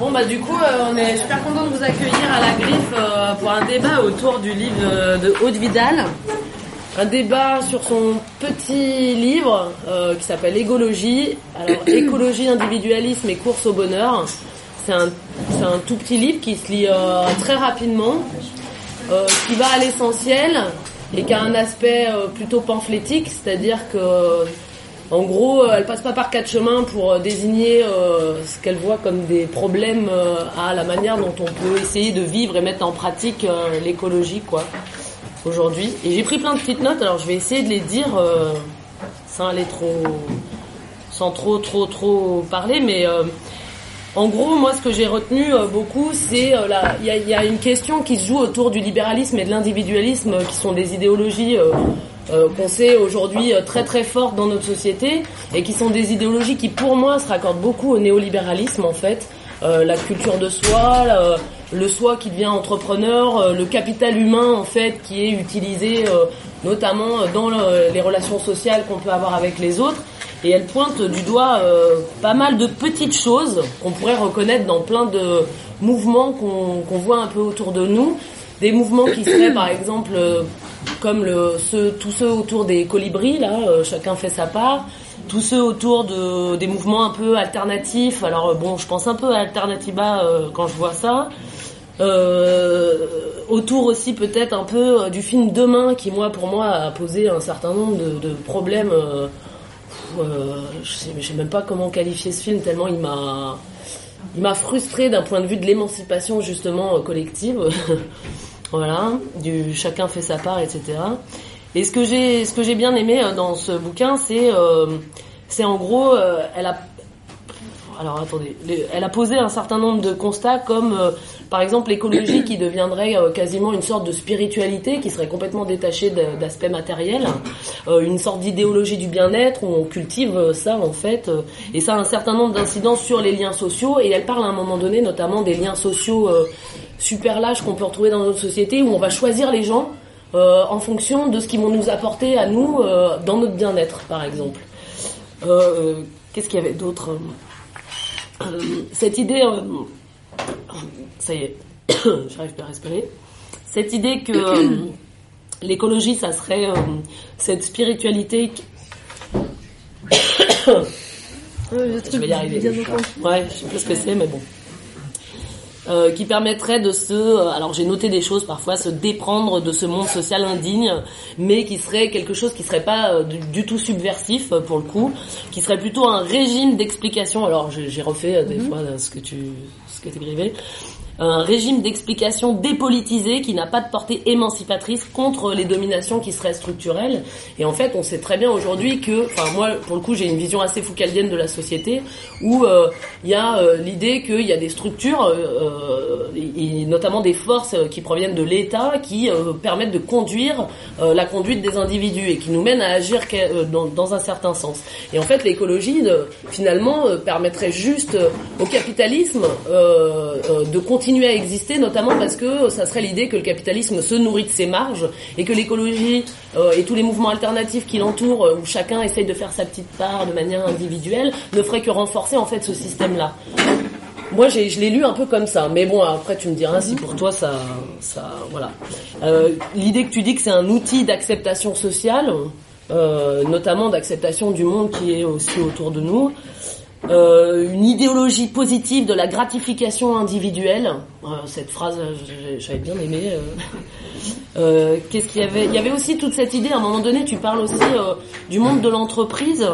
Bon bah du coup euh, on est super content de vous accueillir à la griffe euh, pour un débat autour du livre de, de Aude Vidal. Un débat sur son petit livre euh, qui s'appelle Égologie. Alors écologie, individualisme et course au bonheur. C'est un, un tout petit livre qui se lit euh, très rapidement, euh, qui va à l'essentiel et qui a un aspect euh, plutôt pamphlétique, c'est-à-dire que en gros, euh, elle passe pas par quatre chemins pour euh, désigner euh, ce qu'elle voit comme des problèmes à la manière dont on peut essayer de vivre et mettre en pratique l'écologie, quoi, aujourd'hui. Et j'ai pris plein de petites notes, alors je vais essayer de les dire sans aller trop, sans trop, trop, trop parler, mais en gros, moi, ce que j'ai retenu beaucoup, c'est la- il y a, une question qui se joue autour du libéralisme et de l'individualisme, qui sont des idéologies euh, euh, qu'on sait aujourd'hui euh, très très fortes dans notre société, et qui sont des idéologies qui, pour moi, se raccordent beaucoup au néolibéralisme, en fait. Euh, la culture de soi, la- le soi qui devient entrepreneur, euh, le capital humain, en fait, qui est utilisé euh, notamment dans le- les relations sociales qu'on peut avoir avec les autres et elle pointe du doigt euh, pas mal de petites choses qu'on pourrait reconnaître dans plein de mouvements qu'on qu'on voit un peu autour de nous. Des mouvements qui seraient par exemple euh, comme tous ceux autour des colibris, là, euh, chacun fait sa part. Tous ceux autour de, des mouvements un peu alternatifs. Alors euh, bon, je pense un peu à Alternativa euh, quand je vois ça. Autour aussi peut-être un peu du film Demain qui moi pour moi a posé un certain nombre de, problèmes je sais, je sais même pas comment qualifier ce film tellement il m'a il m'a frustré d'un point de vue de l'émancipation justement collective voilà du chacun fait sa part etc et ce que j'ai ce que j'ai bien aimé euh, dans ce bouquin c'est euh, c'est en gros euh, elle a alors attendez, elle a posé un certain nombre de constats comme par exemple l'écologie qui deviendrait quasiment une sorte de spiritualité qui serait complètement détachée d'aspects matériels, euh, une sorte d'idéologie du bien-être où on cultive ça en fait, et ça a un certain nombre d'incidences sur les liens sociaux. Et elle parle à un moment donné notamment des liens sociaux super lâches qu'on peut retrouver dans notre société où on va choisir les gens euh, en fonction de ce qu'ils vont nous apporter à nous euh, dans notre bien-être par exemple. Euh, Qu'est-ce qu'il y avait d'autre cette idée, ça y est, j'arrive pas à respirer. Cette idée que l'écologie, ça serait cette spiritualité. qui- Je vais y arriver. Ouais, je sais pas ce que c'est, mais bon. Euh, qui permettrait de se, euh, alors j'ai noté des choses parfois, se déprendre de ce monde social indigne, mais qui serait quelque chose qui serait pas euh, du, du tout subversif euh, pour le coup, qui serait plutôt un régime d'explication. Alors j'ai refait des fois euh, ce que tu, ce que t'écrivais. Un régime d'explication dépolitisé qui n'a pas de portée émancipatrice contre les dominations qui seraient structurelles. Et en fait, on sait très bien aujourd'hui que, enfin moi, pour le coup, j'ai une vision assez foucaldienne de la société où euh, il y a euh, l'idée qu'il y a des structures, euh, et, notamment des forces qui proviennent de l'État, qui permettent de conduire la conduite des individus et qui nous mènent à agir dans, un certain sens. Et en fait, l'écologie, finalement, permettrait juste au capitalisme de continuer à exister, notamment parce que ça serait l'idée que le capitalisme se nourrit de ses marges et que l'écologie euh, et tous les mouvements alternatifs qui l'entourent, euh, où chacun essaye de faire sa petite part de manière individuelle, ne ferait que renforcer en fait ce système-là. Moi, je l'ai lu un peu comme ça, mais bon, après tu me diras si pour toi ça, voilà. Euh, l'idée que tu dis que c'est un outil d'acceptation sociale, notamment d'acceptation du monde qui est aussi autour de nous, euh, une idéologie positive de la gratification individuelle. Euh, cette phrase, euh, j'avais bien aimé. euh. Euh, Qu'est-ce qu'il y avait? Il y avait aussi toute cette idée. À un moment donné, tu parles aussi euh, du monde de l'entreprise.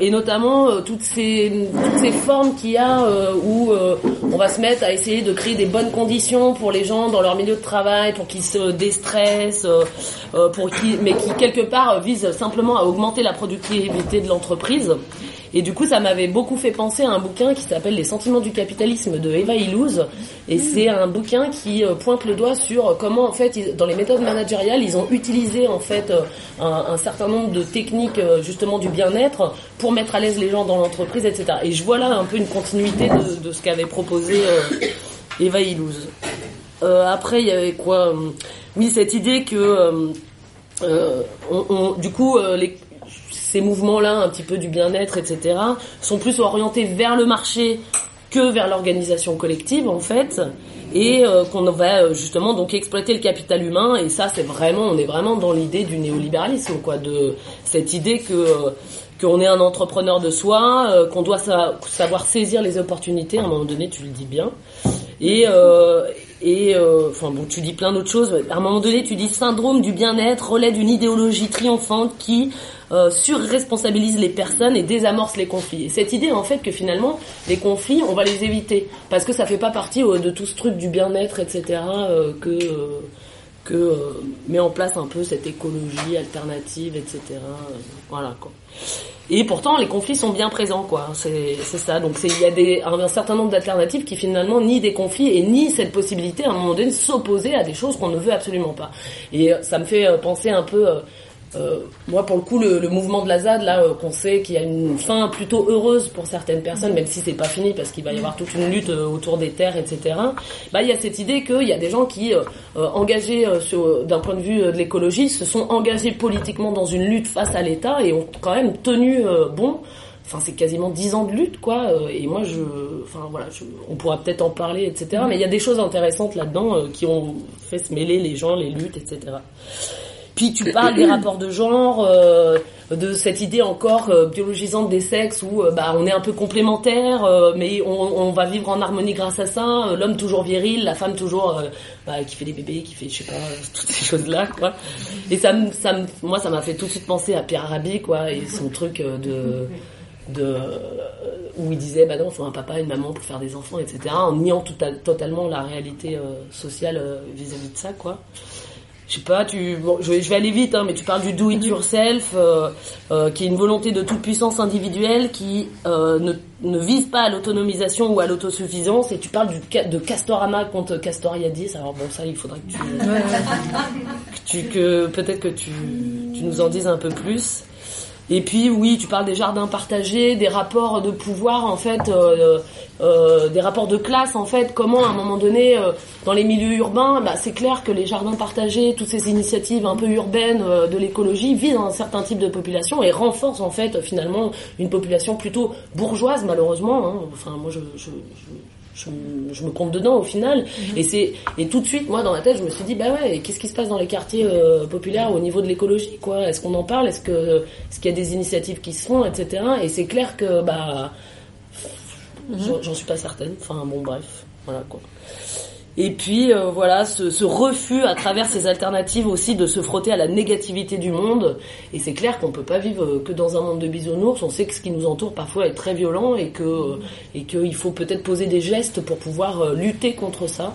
et notamment toutes ces toutes ces formes qu'il y a où on va se mettre à essayer de créer des bonnes conditions pour les gens dans leur milieu de travail pour qu'ils se déstressent pour qui mais qui quelque part visent simplement à augmenter la productivité de l'entreprise et du coup, ça m'avait beaucoup fait penser à un bouquin qui s'appelle Les sentiments du capitalisme de Eva Illouz. Et c'est un bouquin qui euh, pointe le doigt sur comment, en fait, ils- dans les méthodes managériales, ils ont utilisé, en fait, euh, un, un certain nombre de techniques, euh, justement, du bien-être pour mettre à l'aise les gens dans l'entreprise, etc. Et je vois là un peu une continuité de, de ce qu'avait proposé euh, Eva Illouz. Euh, après, il y avait quoi Oui, cette idée que, euh, on- on- du coup, les, ces mouvements-là, un petit peu du bien-être, etc., sont plus orientés vers le marché que vers l'organisation collective en fait et euh, qu'on va euh, justement donc exploiter le capital humain et ça c'est vraiment on est vraiment dans l'idée du néolibéralisme quoi de cette idée que euh, qu'on est un entrepreneur de soi qu'on doit savoir saisir les opportunités à un moment donné tu le dis bien et et enfin bon tu dis plein d'autres choses à un moment donné tu dis syndrome du bien-être relais d'une idéologie triomphante qui euh, surresponsabilise les personnes et désamorce les conflits. Et cette idée en fait que finalement les conflits on va les éviter parce que ça fait pas partie euh, de tout ce truc du bien-être etc euh, que euh, que met en place un peu cette écologie alternative etc voilà quoi. Et pourtant les conflits sont bien présents quoi c'est ça donc il y a des un, certain nombre d'alternatives qui finalement ni des conflits et ni cette possibilité à un moment donné de s'opposer à des choses qu'on ne veut absolument pas. Et ça me fait penser un peu euh, moi, pour le coup, le, mouvement de la ZAD, là, euh, qu'on sait qu'il y a une fin plutôt heureuse pour certaines personnes, même si c'est pas fini parce qu'il va y avoir toute une lutte euh, autour des terres, etc. Bah, il y a cette idée qu'il y a des gens qui, euh, engagés d'un point de vue de l'écologie, se sont engagés politiquement dans une lutte face à l'État et ont quand même tenu bon. Enfin, c'est quasiment dix ans de lutte, quoi. et moi, je, enfin voilà, je, on pourra peut-être en parler, etc. Mais il y a des choses intéressantes là-dedans qui ont fait se mêler les gens, les luttes, etc. Puis tu parles des rapports de genre, euh, de cette idée encore euh, biologisante des sexes où euh, bah on est un peu complémentaires, mais on, on, va vivre en harmonie grâce à ça. L'homme toujours viril, la femme toujours bah, qui fait des bébés, qui fait je sais pas toutes ces choses là quoi. Et ça, ça, moi ça m'a fait tout de suite penser à Pierre Rabhi quoi et son truc de de où il disait bah non faut un papa une maman pour faire des enfants etc en niant tout totalement la réalité sociale vis-à-vis -vis de ça quoi je sais pas, tu, bon, je, vais, je vais aller vite, hein, mais tu parles du do it yourself, euh, euh, qui est une volonté de toute puissance individuelle qui euh, ne, ne vise pas à l'autonomisation ou à l'autosuffisance. Et tu parles du, de Castorama contre Castoriadis. Alors bon, ça, il faudrait que tu, que, tu, que peut-être que tu, tu nous en dises un peu plus. Et puis oui, tu parles des jardins partagés, des rapports de pouvoir en fait, euh, euh, des rapports de classe en fait. Comment à un moment donné, euh, dans les milieux urbains, bah, c'est clair que les jardins partagés, toutes ces initiatives un peu urbaines euh, de l'écologie visent un certain type de population et renforcent en fait finalement une population plutôt bourgeoise malheureusement. Hein. Enfin moi je je, me compte dedans au final. Mhm. Et c'est et tout de suite, moi dans ma tête, je me suis dit bah ouais, qu'est-ce qui se passe dans les quartiers euh, populaires au niveau de l'écologie quoi? Est-ce qu'on en parle? Est-ce que est-ce qu'il y a des initiatives qui se font, etc. Et c'est clair que bah mhm. j'en suis pas certaine. Enfin bon bref, voilà quoi. Et puis euh, voilà, ce, refus à travers ces alternatives aussi de se frotter à la négativité du monde. Et c'est clair qu'on peut pas vivre que dans un monde de bisounours. On sait que ce qui nous entoure parfois est très violent et que et qu'il faut peut-être poser des gestes pour pouvoir euh, lutter contre ça.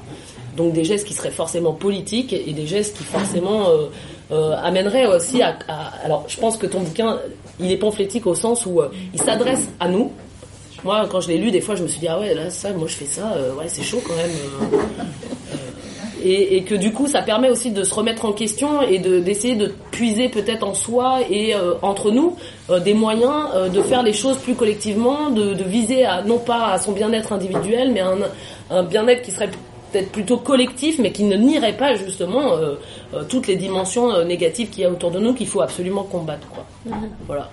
Donc des gestes qui seraient forcément politiques et des gestes qui forcément euh, euh amèneraient aussi à, à, Alors je pense que ton bouquin, il est pamphlétique au sens où il s'adresse à nous, moi, quand je l'ai lu, des fois, je me suis dit, ah ouais, là, ça, moi, je fais ça, euh, ouais, c'est chaud quand même. Euh, euh, et, et, que du coup, ça permet aussi de se remettre en question et de d'essayer de puiser peut-être en soi et entre nous des moyens de faire les choses plus collectivement, de, de, viser à non pas à son bien-être individuel, mais un, un bien-être qui serait peut-être plutôt collectif, mais qui ne nierait pas justement toutes les dimensions négatives qu'il y a autour de nous qu'il faut absolument combattre. Quoi. Mm-hmm. Voilà.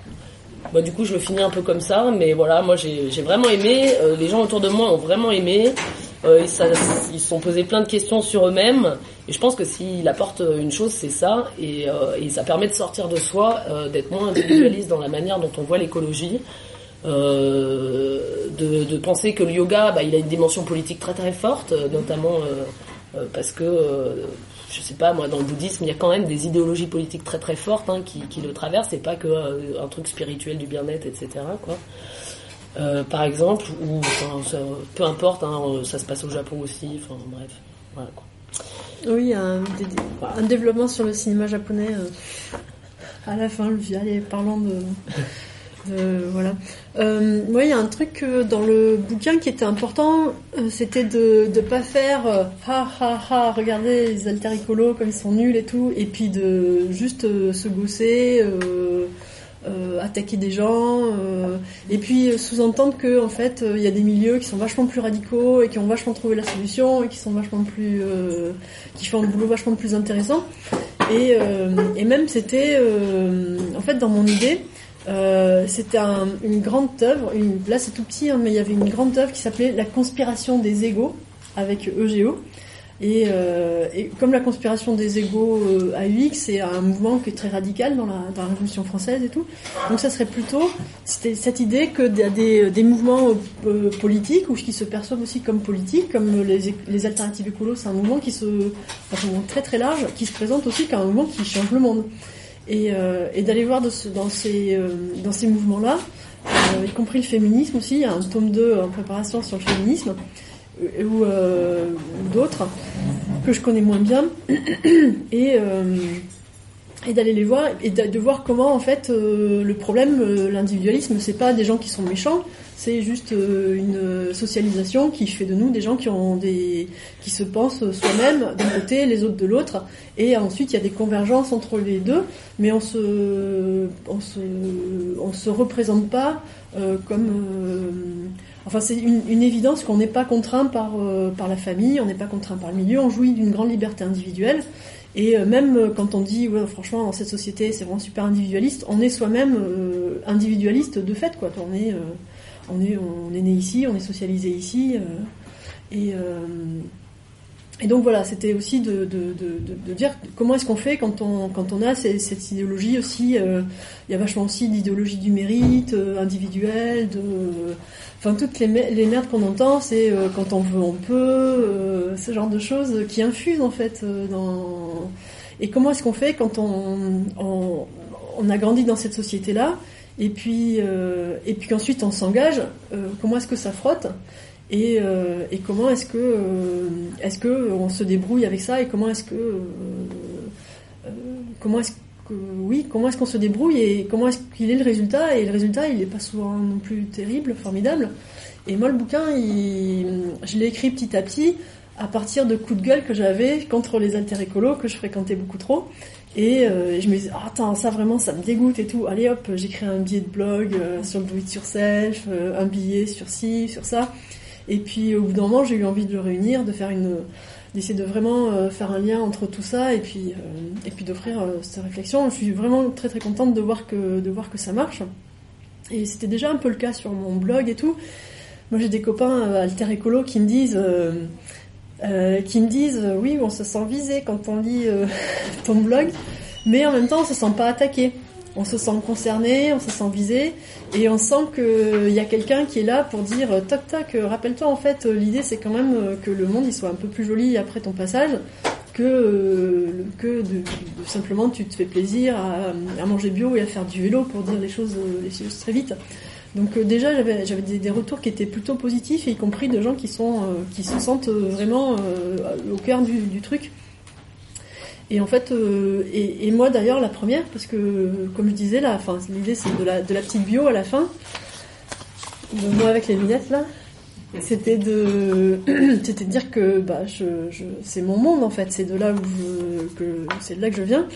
Bah, du coup, je le finis un peu comme ça, mais voilà, moi j'ai vraiment aimé. Euh, les gens autour de moi ont vraiment aimé. Euh, ils, se sont posés plein de questions sur eux-mêmes. Et je pense que s'il apporte une chose, c'est ça. Et, euh, ça permet de sortir de soi, euh, d'être moins individualiste dans la manière dont on voit l'écologie. Euh, de, de, penser que le yoga, bah, il a une dimension politique très très forte, notamment parce que je sais pas, moi, dans le bouddhisme, il y a quand même des idéologies politiques très très fortes hein, qui, qui, le traversent, c'est pas que euh, un truc spirituel du bien-être, etc. Quoi. Euh, par exemple, ou enfin, peu importe, hein, ça se passe au Japon aussi, enfin bref, voilà quoi. Oui, un, un développement sur le cinéma japonais. Euh, à la fin, je allez, parlons de voilà. Euh, il y a un truc euh, dans le bouquin qui était important, euh, c'était de ne pas faire euh, ha ha ha, regardez les alter comme ils sont nuls et tout, et puis de juste se gosser, attaquer des gens, et puis sous-entendre que en fait il y a des milieux qui sont vachement plus radicaux et qui ont vachement trouvé la solution et qui sont vachement plus, qui font un boulot vachement plus intéressant. Et, et même c'était, en fait dans mon idée Euh, c'était un- une grande œuvre, une, là c'est tout petit, hein, mais il y avait une grande œuvre qui s'appelait La conspiration des égaux, avec EGO. Et, euh, et comme la conspiration des égaux euh, AUX, c'est un mouvement qui est très radical dans la, dans la Révolution française et tout. Donc ça serait plutôt c'était cette idée que des, des, mouvements euh, politiques ou qui se perçoivent aussi comme politiques, comme les, les alternatives écolos, c'est un mouvement qui se, un mouvement très très large, qui se présente aussi comme un mouvement qui change le monde. Et, euh, et d'aller voir dans ces euh, dans ces mouvements-là, euh, y compris le féminisme aussi, il y a un tome 2 en préparation sur le féminisme euh, ou, euh, d'autres que je connais moins bien et euh, et d'aller les voir et de, de voir comment en fait le problème l'individualisme c'est pas des gens qui sont méchants c'est juste euh, une socialisation qui fait de nous des gens qui ont des qui se pensent soi-même d'un côté les autres de l'autre et ensuite il y a des convergences entre les deux mais on se on se se représente pas euh, comme euh, Enfin, c'est une, évidence qu'on n'est pas contraint par, la famille, on n'est pas contraint par le milieu, on jouit d'une grande liberté individuelle. Et même quand on dit, franchement, dans cette société, c'est vraiment super individualiste, on est soi-même individualiste de fait, quoi. On est, on est, né ici, on est socialisé ici, euh, et euh, et donc voilà, c'était aussi de, dire comment est-ce qu'on fait quand on, a cette idéologie aussi. euh, il y a vachement aussi d'idéologie du mérite euh, individuel, de, enfin toutes les, mer- les merdes qu'on entend, c'est quand on veut on peut, ce genre de choses qui infusent en fait dans. Et comment est-ce qu'on fait quand on, a grandi dans cette société-là et puis euh, et puis on s'engage euh, Comment est-ce que ça frotte et, euh, comment est-ce que euh, est-ce que on se débrouille avec ça et comment est-ce que comment est-ce que oui comment est-ce qu'on se débrouille et comment est-ce qu'il est le résultat et le résultat il est pas souvent non plus terrible formidable. Et moi le bouquin je l'ai écrit petit à petit à partir de coups de gueule que j'avais contre les alter écolos que je fréquentais beaucoup trop et euh, je me disais, ah, attends, ça vraiment, ça me dégoûte et tout. Allez hop, j'écris un billet de blog euh, sur le do it yourself, euh, un billet sur ci, sur ça. Et puis au bout d'un moment, j'ai eu envie de le réunir, de faire une, d'essayer de vraiment faire un lien entre tout ça et puis et puis d'offrir cette réflexion. Je suis vraiment très très contente de voir que de voir que ça marche. Et c'était déjà un peu le cas sur mon blog et tout. Moi, j'ai des copains alter écolo qui me disent. Euh, euh, qui me disent euh, oui on se sent visé quand on lit euh, ton blog mais en même temps on se sent pas attaqué. On se sent concerné on se sent visé et on sent que il y a quelqu'un qui est là pour dire euh, toc toc euh, rappelle-toi en fait euh, l'idée c'est quand même euh, que le monde il soit un peu plus joli après ton passage que euh, que de, de- simplement tu te fais plaisir à, à manger bio et à faire du vélo pour dire les choses euh, les choses très vite donc euh, déjà j'avais des, des retours qui étaient plutôt positifs, y compris de gens qui sont euh, qui se sentent euh, vraiment au cœur du, truc. Et en fait, et, moi d'ailleurs la première, parce que comme je disais là, l'idée c'est de la de la petite bio à la fin, de moi avec les lunettes là, c'était de c'était de dire que bah je, c'est mon monde en fait, c'est de là où je que c'est de là que je viens.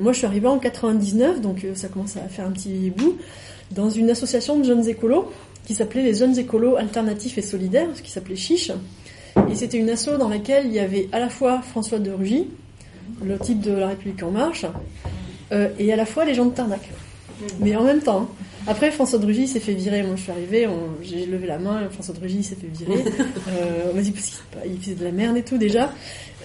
Moi je suis arrivée en 99, donc ça commence à faire un petit bout dans une association de jeunes écolos qui s'appelait les Jeunes Écolos Alternatifs et Solidaires, ce qui s'appelait Chiche. Et c'était une asso dans laquelle il y avait à la fois François de Rugy, le type de La République En Marche, euh, et à la fois les gens de Tarnac. Mais en même temps. hein. Après, François de Rugy s'est fait virer. Moi, je suis arrivée, on- j'ai levé la main, François de Rugy s'est fait virer. Euh, on m'a dit parce qu'il il faisait de la merde et tout déjà.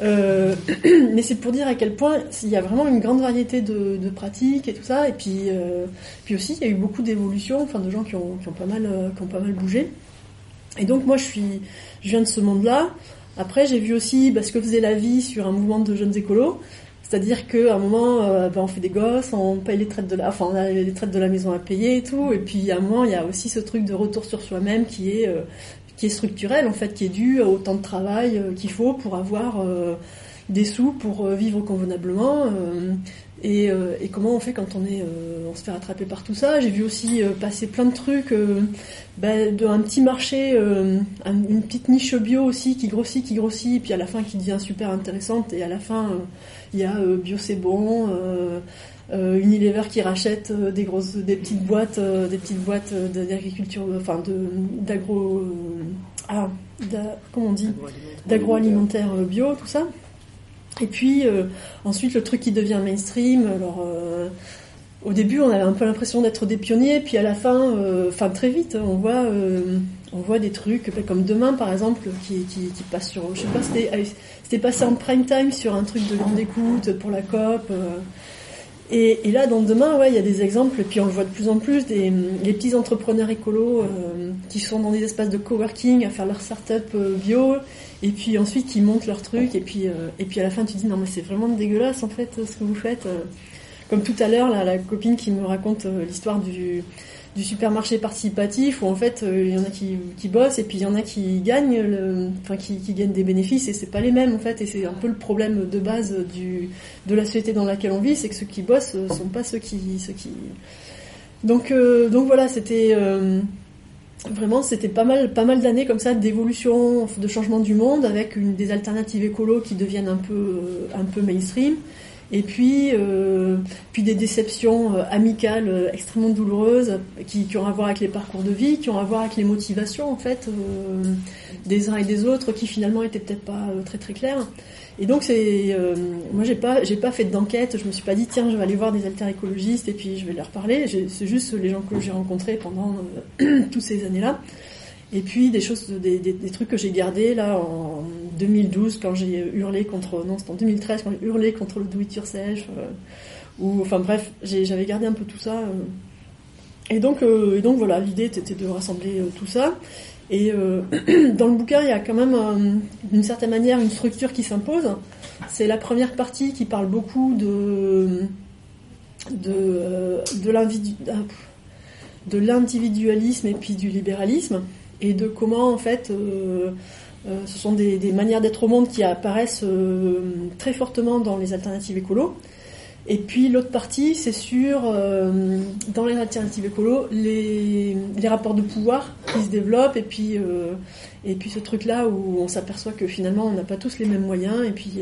Euh, mais c'est pour dire à quel point il y a vraiment une grande variété de, de pratiques et tout ça. Et puis, euh, puis aussi, il y a eu beaucoup d'évolutions, enfin de gens qui ont, qui ont pas mal, euh, qui ont pas mal bougé. Et donc moi, je suis, je viens de ce monde-là. Après, j'ai vu aussi bah, ce que faisait la vie sur un mouvement de jeunes écolos. C'est-à-dire qu'à un moment, euh, bah, on fait des gosses, on paye les traites de la, enfin, on a les traites de la maison à payer et tout. Et puis à un moment, il y a aussi ce truc de retour sur soi-même qui est, euh, qui est structurel en fait, qui est dû au temps de travail euh, qu'il faut pour avoir des sous pour vivre convenablement. et, comment on fait quand on est, on se fait rattraper par tout ça. J'ai vu aussi passer plein de trucs, euh, bah, de un petit marché, un- une petite niche bio aussi qui grossit, qui grossit, et puis à la fin qui devient super intéressante. Et à la fin, il y a euh, bio c'est bon. Euh, euh, Unilever qui rachète des grosses, des petites boîtes, des petites boîtes d'agriculture, enfin de d'agro, ah, comment on dit, d'agroalimentaire bio, tout ça. Et puis ensuite le truc qui devient mainstream, alors au début, on avait un peu l'impression d'être des pionniers, puis à la fin, enfin très vite, on voit, on voit des trucs comme demain par exemple qui, qui, passe sur, je sais pas, c'était passé en prime time sur un truc de grande écoute pour la COP. Et, et, là, dans demain, ouais, il y a des exemples, puis on le voit de plus en plus, des les petits entrepreneurs écolos euh, qui sont dans des espaces de coworking à faire leur start-up euh, bio, et puis ensuite qui montent leur truc, et puis euh, et puis à la fin tu dis non mais c'est vraiment dégueulasse en fait ce que vous faites. Comme tout à l'heure, la copine qui me raconte l'histoire du du supermarché participatif où en fait euh, il y en a qui, bossent et puis il y en a qui gagnent enfin qui, qui des bénéfices et c'est pas les mêmes en fait et c'est un peu le problème de base de la société dans laquelle on vit c'est que ceux qui bossent euh, sont pas ceux qui ceux qui donc euh, donc voilà c'était vraiment c'était pas mal pas mal d'années comme ça d'évolution de changement du monde avec des alternatives écolo qui deviennent un peu mainstream et puis, euh, puis des déceptions euh, amicales euh, extrêmement douloureuses qui, qui, ont à voir avec les parcours de vie, qui ont à voir avec les motivations en fait euh, des uns et des autres, qui finalement étaient peut-être pas euh, très très claires. Et donc c'est, moi j'ai pas j'ai pas fait d'enquête, je me suis pas dit tiens je vais aller voir des alter écologistes et puis je vais leur parler. C'est juste les gens que j'ai rencontrés pendant toutes ces années-là. Et puis des choses, des, trucs que j'ai gardés là en 2012 quand j'ai hurlé contre, non c'était en 2013 quand j'ai hurlé contre le do it yourself, euh, ou enfin bref, j'avais gardé un peu tout ça. Euh. et donc, euh, et donc voilà, l'idée était de rassembler tout ça. Et dans le bouquin, il y a quand même d'une certaine manière une structure qui s'impose. C'est la première partie qui parle beaucoup de de de l'individualisme et puis du libéralisme et de comment en fait euh, euh, ce sont des, manières d'être au monde qui apparaissent euh, très fortement dans les alternatives écolo. Et puis l'autre partie, c'est sur, dans les alternatives écolo, les, rapports de pouvoir qui se développent, et puis, et puis ce truc-là où on s'aperçoit que finalement on n'a pas tous les mêmes moyens, et puis,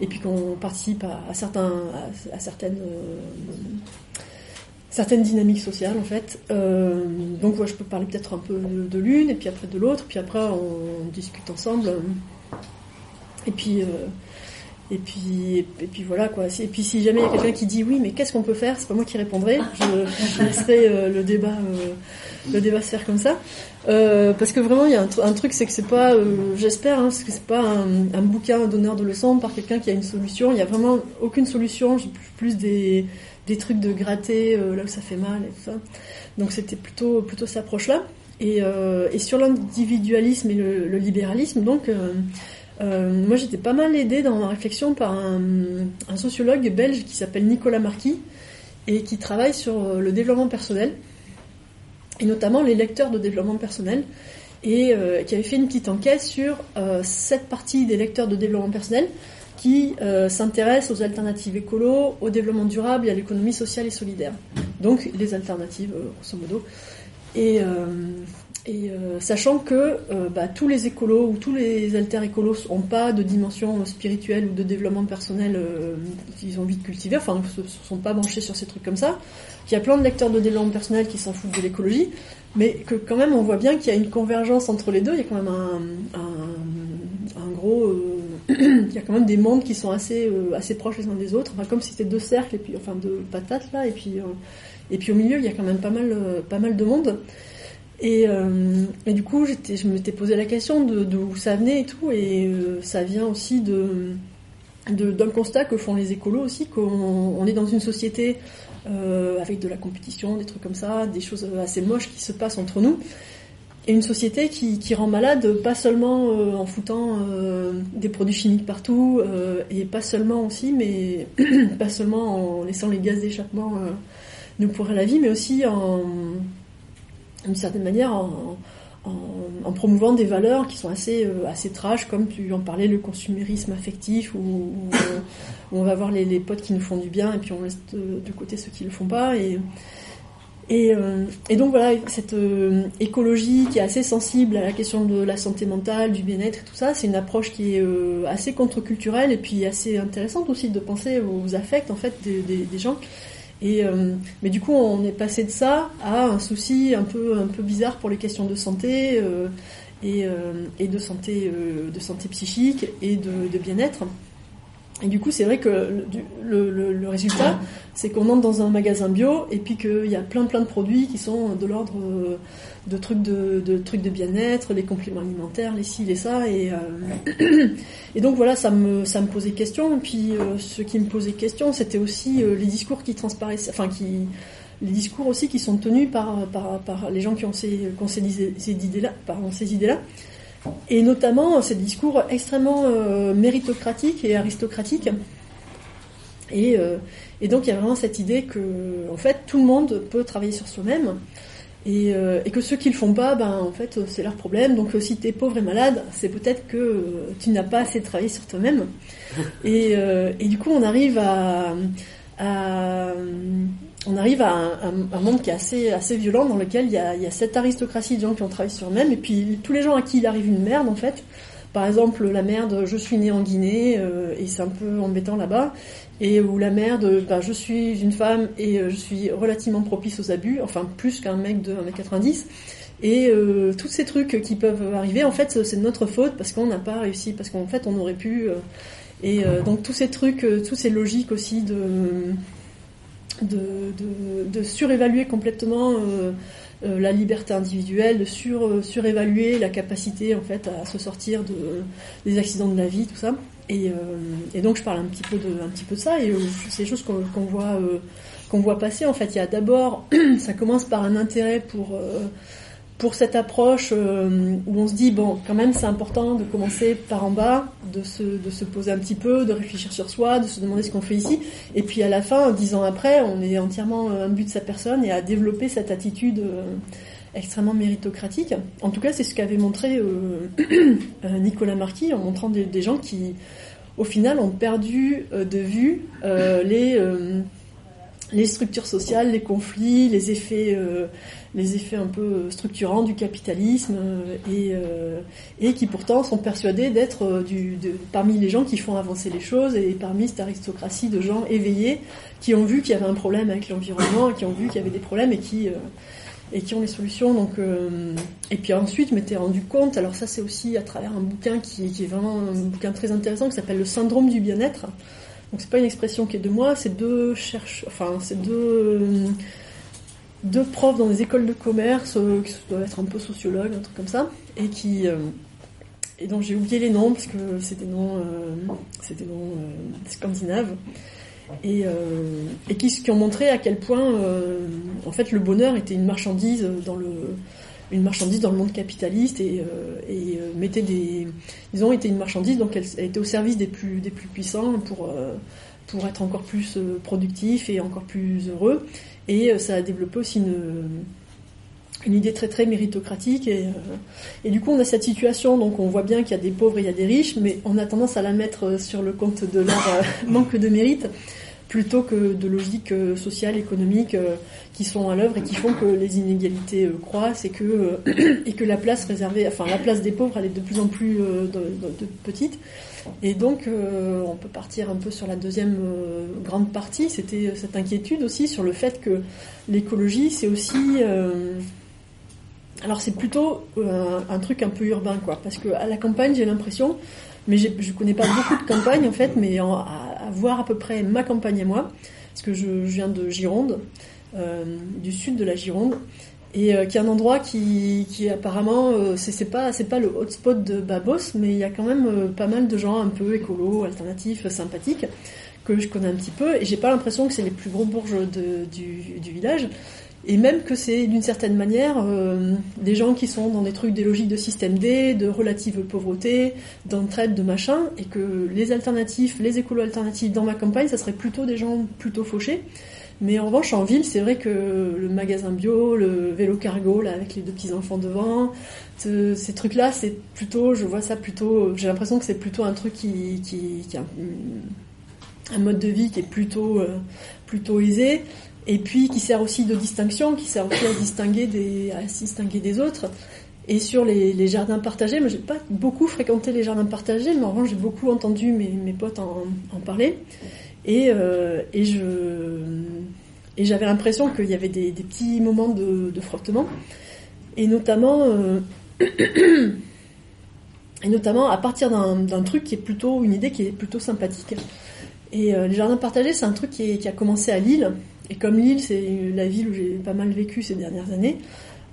et puis qu'on participe à, certains, à certaines certaines dynamiques sociales en fait. Euh, donc je peux parler peut-être un peu de, l'une et puis après de l'autre, puis après on, discute ensemble. Et puis euh, et puis et puis voilà quoi. Et puis si jamais il y a quelqu'un qui dit oui, mais qu'est-ce qu'on peut faire C'est pas moi qui répondrai. Je, laisserai euh, le débat se faire comme ça. Parce que vraiment il y a un, truc c'est que c'est pas j'espère hein, que c'est pas un, un bouquin d'honneur de leçon par quelqu'un qui a une solution. Il y a vraiment aucune solution. Plus des des trucs de gratter euh, là où ça fait mal et tout ça. Donc c'était plutôt plutôt cette approche-là. Et, euh, et sur l'individualisme et le, libéralisme, donc euh, moi j'étais pas mal aidée dans ma réflexion par un, sociologue belge qui s'appelle Nicolas Marquis et qui travaille sur le développement personnel et notamment les lecteurs de développement personnel et qui avait fait une petite enquête sur cette partie des lecteurs de développement personnel qui euh, s'intéresse aux alternatives écolo, au développement durable et à l'économie sociale et solidaire. Donc les alternatives, euh, grosso modo. Et, euh, euh, sachant que bah, tous les écolos ou tous les alter écolos n'ont pas de dimension spirituelle ou de développement personnel qu'ils ont envie de cultiver, enfin ne sont pas branchés sur ces trucs comme ça, qu'il y a plein de lecteurs de développement personnel qui s'en foutent de l'écologie, mais que quand même on voit bien qu'il y a une convergence entre les deux, il y a quand même un gros il y a quand même des mondes qui sont assez euh, assez proches les uns des autres, enfin comme si c'était deux cercles et puis enfin deux patates là et puis euh, et puis au milieu il y a quand même pas mal euh, pas mal de monde. Et, et du coup je m'étais posé la question de d'où ça venait et tout et ça vient aussi de d'un constat que font les écolos aussi qu'on on est dans une société avec de la compétition, des trucs comme ça, des choses assez moches qui se passent entre nous et une société qui, rend malade pas seulement euh, en foutant euh, des produits chimiques partout euh, et pas seulement aussi mais pas seulement en laissant les gaz d'échappement nous pourrir la vie mais aussi en d'une certaine manière en, promouvant des valeurs qui sont assez assez trash comme tu en parlais le consumérisme affectif où, on va voir les, les, potes qui nous font du bien et puis on laisse de, de côté ceux qui le font pas et et, euh, et, donc voilà, cette euh, écologie qui est assez sensible à la question de la santé mentale, du bien-être et tout ça, c'est une approche qui est euh, assez contre-culturelle et puis assez intéressante aussi de penser aux affects en fait des, gens. Et mais du coup, on est passé de ça à un souci un peu un peu bizarre pour les questions de santé et, de santé psychique et de bien-être. Et du coup, c'est vrai que le, le, le, résultat, c'est qu'on entre dans un magasin bio et puis qu'il y a plein plein de produits qui sont de l'ordre de trucs de, de trucs de bien-être, les compléments alimentaires, les ci, les ça. Et, euh, et donc voilà, ça me, ça me posait question. Et puis euh, ce qui me posait question, c'était aussi euh, les discours qui transparaissaient, enfin qui, les discours aussi qui sont tenus par, par, par les gens qui ont ces, qui ont ces idées-là, pardon, ces idées-là et notamment ce discours extrêmement euh, méritocratique et aristocratique. Et, euh, et, donc il y a vraiment cette idée que en fait tout le monde peut travailler sur soi-même et, euh, et, que ceux qui le font pas, ben en fait c'est leur problème. Donc si tu es pauvre et malade, c'est peut-être que tu n'as pas assez travaillé sur toi-même. Et, et, du coup on arrive à, à on arrive à un, monde qui est assez, assez violent dans lequel il y, a, cette aristocratie de gens qui ont travaillé sur eux-mêmes et puis tous les gens à qui il arrive une merde en fait. Par exemple, la merde, je suis né en Guinée euh, et c'est un peu embêtant là-bas. Et ou la merde, ben, je suis une femme et euh, je suis relativement propice aux abus, enfin plus qu'un mec de 1m90. Et euh, tous ces trucs qui peuvent arriver, en fait, c'est notre faute parce qu'on n'a pas réussi, parce qu'en fait, on aurait pu. et donc tous ces trucs, tous ces logiques aussi de de, de, de surévaluer complètement euh, euh, la liberté individuelle, de euh, surévaluer la capacité en fait à se sortir de, des accidents de la vie, tout ça. Et, et donc je parle un petit peu de, un petit peu de ça et c'est des choses qu'on voit, qu'on voit passer. En fait, il y a d'abord, ça commence par un intérêt pour pour cette approche euh, où on se dit bon quand même c'est important de commencer par en bas, de se, de se poser un petit peu, de réfléchir sur soi, de se demander ce qu'on fait ici, et puis à la fin, dix ans après, on est entièrement un but de sa personne et à développer cette attitude euh, extrêmement méritocratique. En tout cas, c'est ce qu'avait montré euh, Nicolas Marquis en montrant des, gens qui, au final, ont perdu de vue les les structures sociales, les conflits, les effets, euh, les effets un peu structurants du capitalisme euh, et, euh, et qui pourtant sont persuadés d'être du, de, parmi les gens qui font avancer les choses et parmi cette aristocratie de gens éveillés qui ont vu qu'il y avait un problème avec l'environnement, qui ont vu qu'il y avait des problèmes et qui et qui ont les solutions. Donc, et puis ensuite, je m'étais rendu compte. Alors ça, c'est aussi à travers un bouquin qui, qui est vraiment un bouquin très intéressant qui s'appelle Le syndrome du bien-être donc c'est pas une expression qui est de moi, c'est deux chercheurs, enfin c'est deux deux profs dans des écoles de commerce euh, qui doivent être un peu sociologues, un truc comme ça, et qui euh, et dont j'ai oublié les noms parce que euh, c'est des noms scandinaves et, et qui, qui ont montré à quel point en fait le bonheur était une marchandise dans le une marchandise dans le monde capitaliste et, euh, et euh, mettait des, ils ont été une marchandise donc elle, était au service des plus des plus puissants pour euh, pour être encore plus productif et encore plus heureux. Et ça a développé aussi une une idée très très méritocratique et, et du coup on a cette situation donc on voit bien qu'il y a des pauvres et il y a des riches mais on a tendance à la mettre sur le compte de leur manque de mérite plutôt que de logiques euh, sociales, économiques euh, qui sont à l'œuvre et qui font que les inégalités euh, croissent et que la place réservée, enfin la place des pauvres, elle est de plus en plus petite. Et donc on peut partir un peu sur la deuxième grande partie. C'était cette inquiétude aussi sur le fait que l'écologie, c'est aussi alors c'est plutôt un, truc un peu urbain quoi, parce que à la campagne j'ai l'impression, mais je connais pas beaucoup de campagnes en fait, mais en, voir à peu près ma campagne à moi, parce que je, viens de Gironde, euh, du sud de la Gironde, et euh, qui est un endroit qui, qui apparemment, euh, c'est pas pas le hotspot de Babos, mais il y a quand même pas mal de gens un peu écolo, alternatifs, sympathiques que je connais un petit peu, et j'ai pas l'impression que c'est les plus gros bourges du village et même que c'est d'une certaine manière euh, des gens qui sont dans des trucs des logiques de système D, de relative pauvreté, d'entraide, de machin, et que les alternatifs, les écolos alternatifs dans ma campagne, ça serait plutôt des gens plutôt fauchés. Mais en revanche, en ville, c'est vrai que le magasin bio, le vélo cargo, là, avec les deux petits enfants devant, ces trucs-là, c'est plutôt, je vois ça plutôt, j'ai l'impression que c'est plutôt un truc qui, qui, a un, un, mode de vie qui est plutôt, euh, plutôt aisé et puis qui sert aussi de distinction, qui sert aussi à distinguer des, à distinguer des autres. Et sur les, jardins partagés, moi j'ai pas beaucoup fréquenté les jardins partagés, mais en revanche j'ai beaucoup entendu mes, mes potes en, parler. Et, euh, et je et j'avais l'impression qu'il y avait des, des, petits moments de, frottement, et notamment euh, et notamment à partir d'un truc qui est plutôt une idée qui est plutôt sympathique. Et les jardins partagés, c'est un truc qui, a commencé à Lille. Et comme Lille, c'est la ville où j'ai pas mal vécu ces dernières années,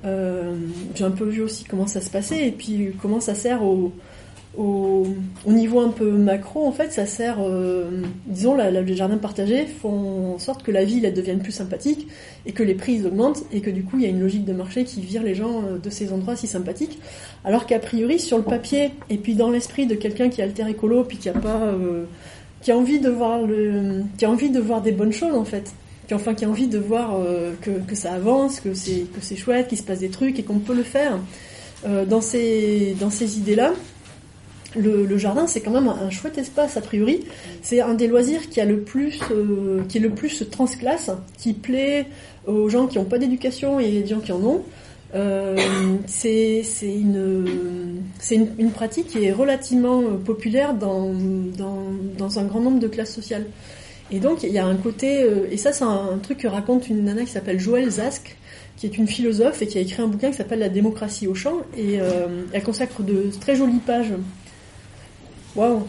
j'ai un peu vu aussi comment ça se passait et puis comment ça sert aux, au, niveau un peu macro, en fait, ça sert, euh, disons, les jardins partagés font en sorte que la ville devienne plus sympathique et que les prix augmentent et que du coup il y a une logique de marché qui vire les gens euh, de ces endroits si sympathiques. Alors qu'a priori sur le papier et puis dans l'esprit de quelqu'un qui est alter écolo puis qui a pas, euh, qui a envie de voir le, qui a envie de voir des bonnes choses en fait, qui enfin qui a envie de voir que, que ça avance, que c'est chouette, qu'il se passe des trucs et qu'on peut le faire. dans ces dans ces idées là le, jardin, c'est quand même un, chouette espace a priori. C'est un des loisirs qui a le plus, euh, qui est le plus transclasse, qui plaît aux gens qui n'ont pas d'éducation et aux gens qui en ont. Euh, c'est une, pratique qui est relativement populaire dans, dans, dans, un grand nombre de classes sociales. Et donc il y a un côté, euh, et ça c'est un, truc que raconte une nana qui s'appelle Joëlle Zask, qui est une philosophe et qui a écrit un bouquin qui s'appelle La démocratie au champ, et elle consacre de très jolies pages Waouh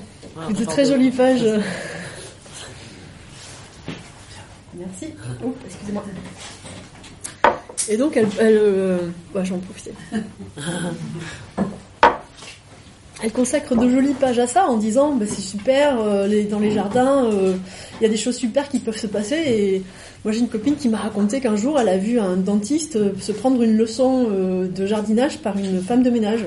De très jolies pages. Merci. Oh, excusez-moi. Et donc, elle. elle euh, bah, j'en profite. Elle consacre de jolies pages à ça en disant bah, c'est super, euh, dans les jardins, euh, il y a des choses super qui peuvent se passer. Et moi, j'ai une copine qui m'a raconté qu'un jour, elle a vu un dentiste se prendre une leçon de jardinage par une femme de ménage.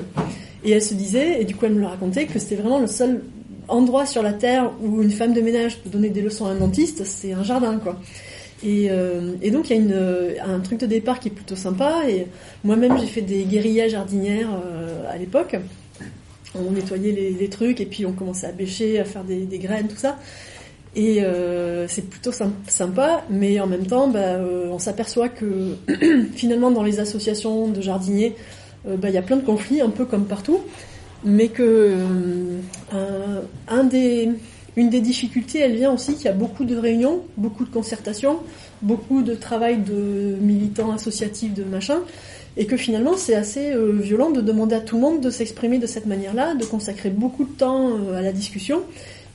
Et elle se disait, et du coup elle me le racontait, que c'était vraiment le seul endroit sur la terre où une femme de ménage peut donner des leçons à un dentiste, c'est un jardin, quoi. Et, euh, donc il y a une, un truc de départ qui est plutôt sympa. Et moi-même j'ai fait des guérillas jardinières euh, à l'époque. On nettoyait les, trucs et puis on commençait à bêcher, à faire des, graines, tout ça. Et euh, c'est plutôt sympa, mais en même temps, bah, on s'aperçoit que finalement dans les associations de jardiniers, bah, il y a plein de conflits, un peu comme partout mais que euh, des, une des difficultés, elle vient aussi qu'il y a beaucoup de réunions, beaucoup de concertations, beaucoup de travail de militants associatifs, de machin, et que finalement c'est assez euh, violent de demander à tout le monde de s'exprimer de cette manière-là, de consacrer beaucoup de temps euh, à la discussion,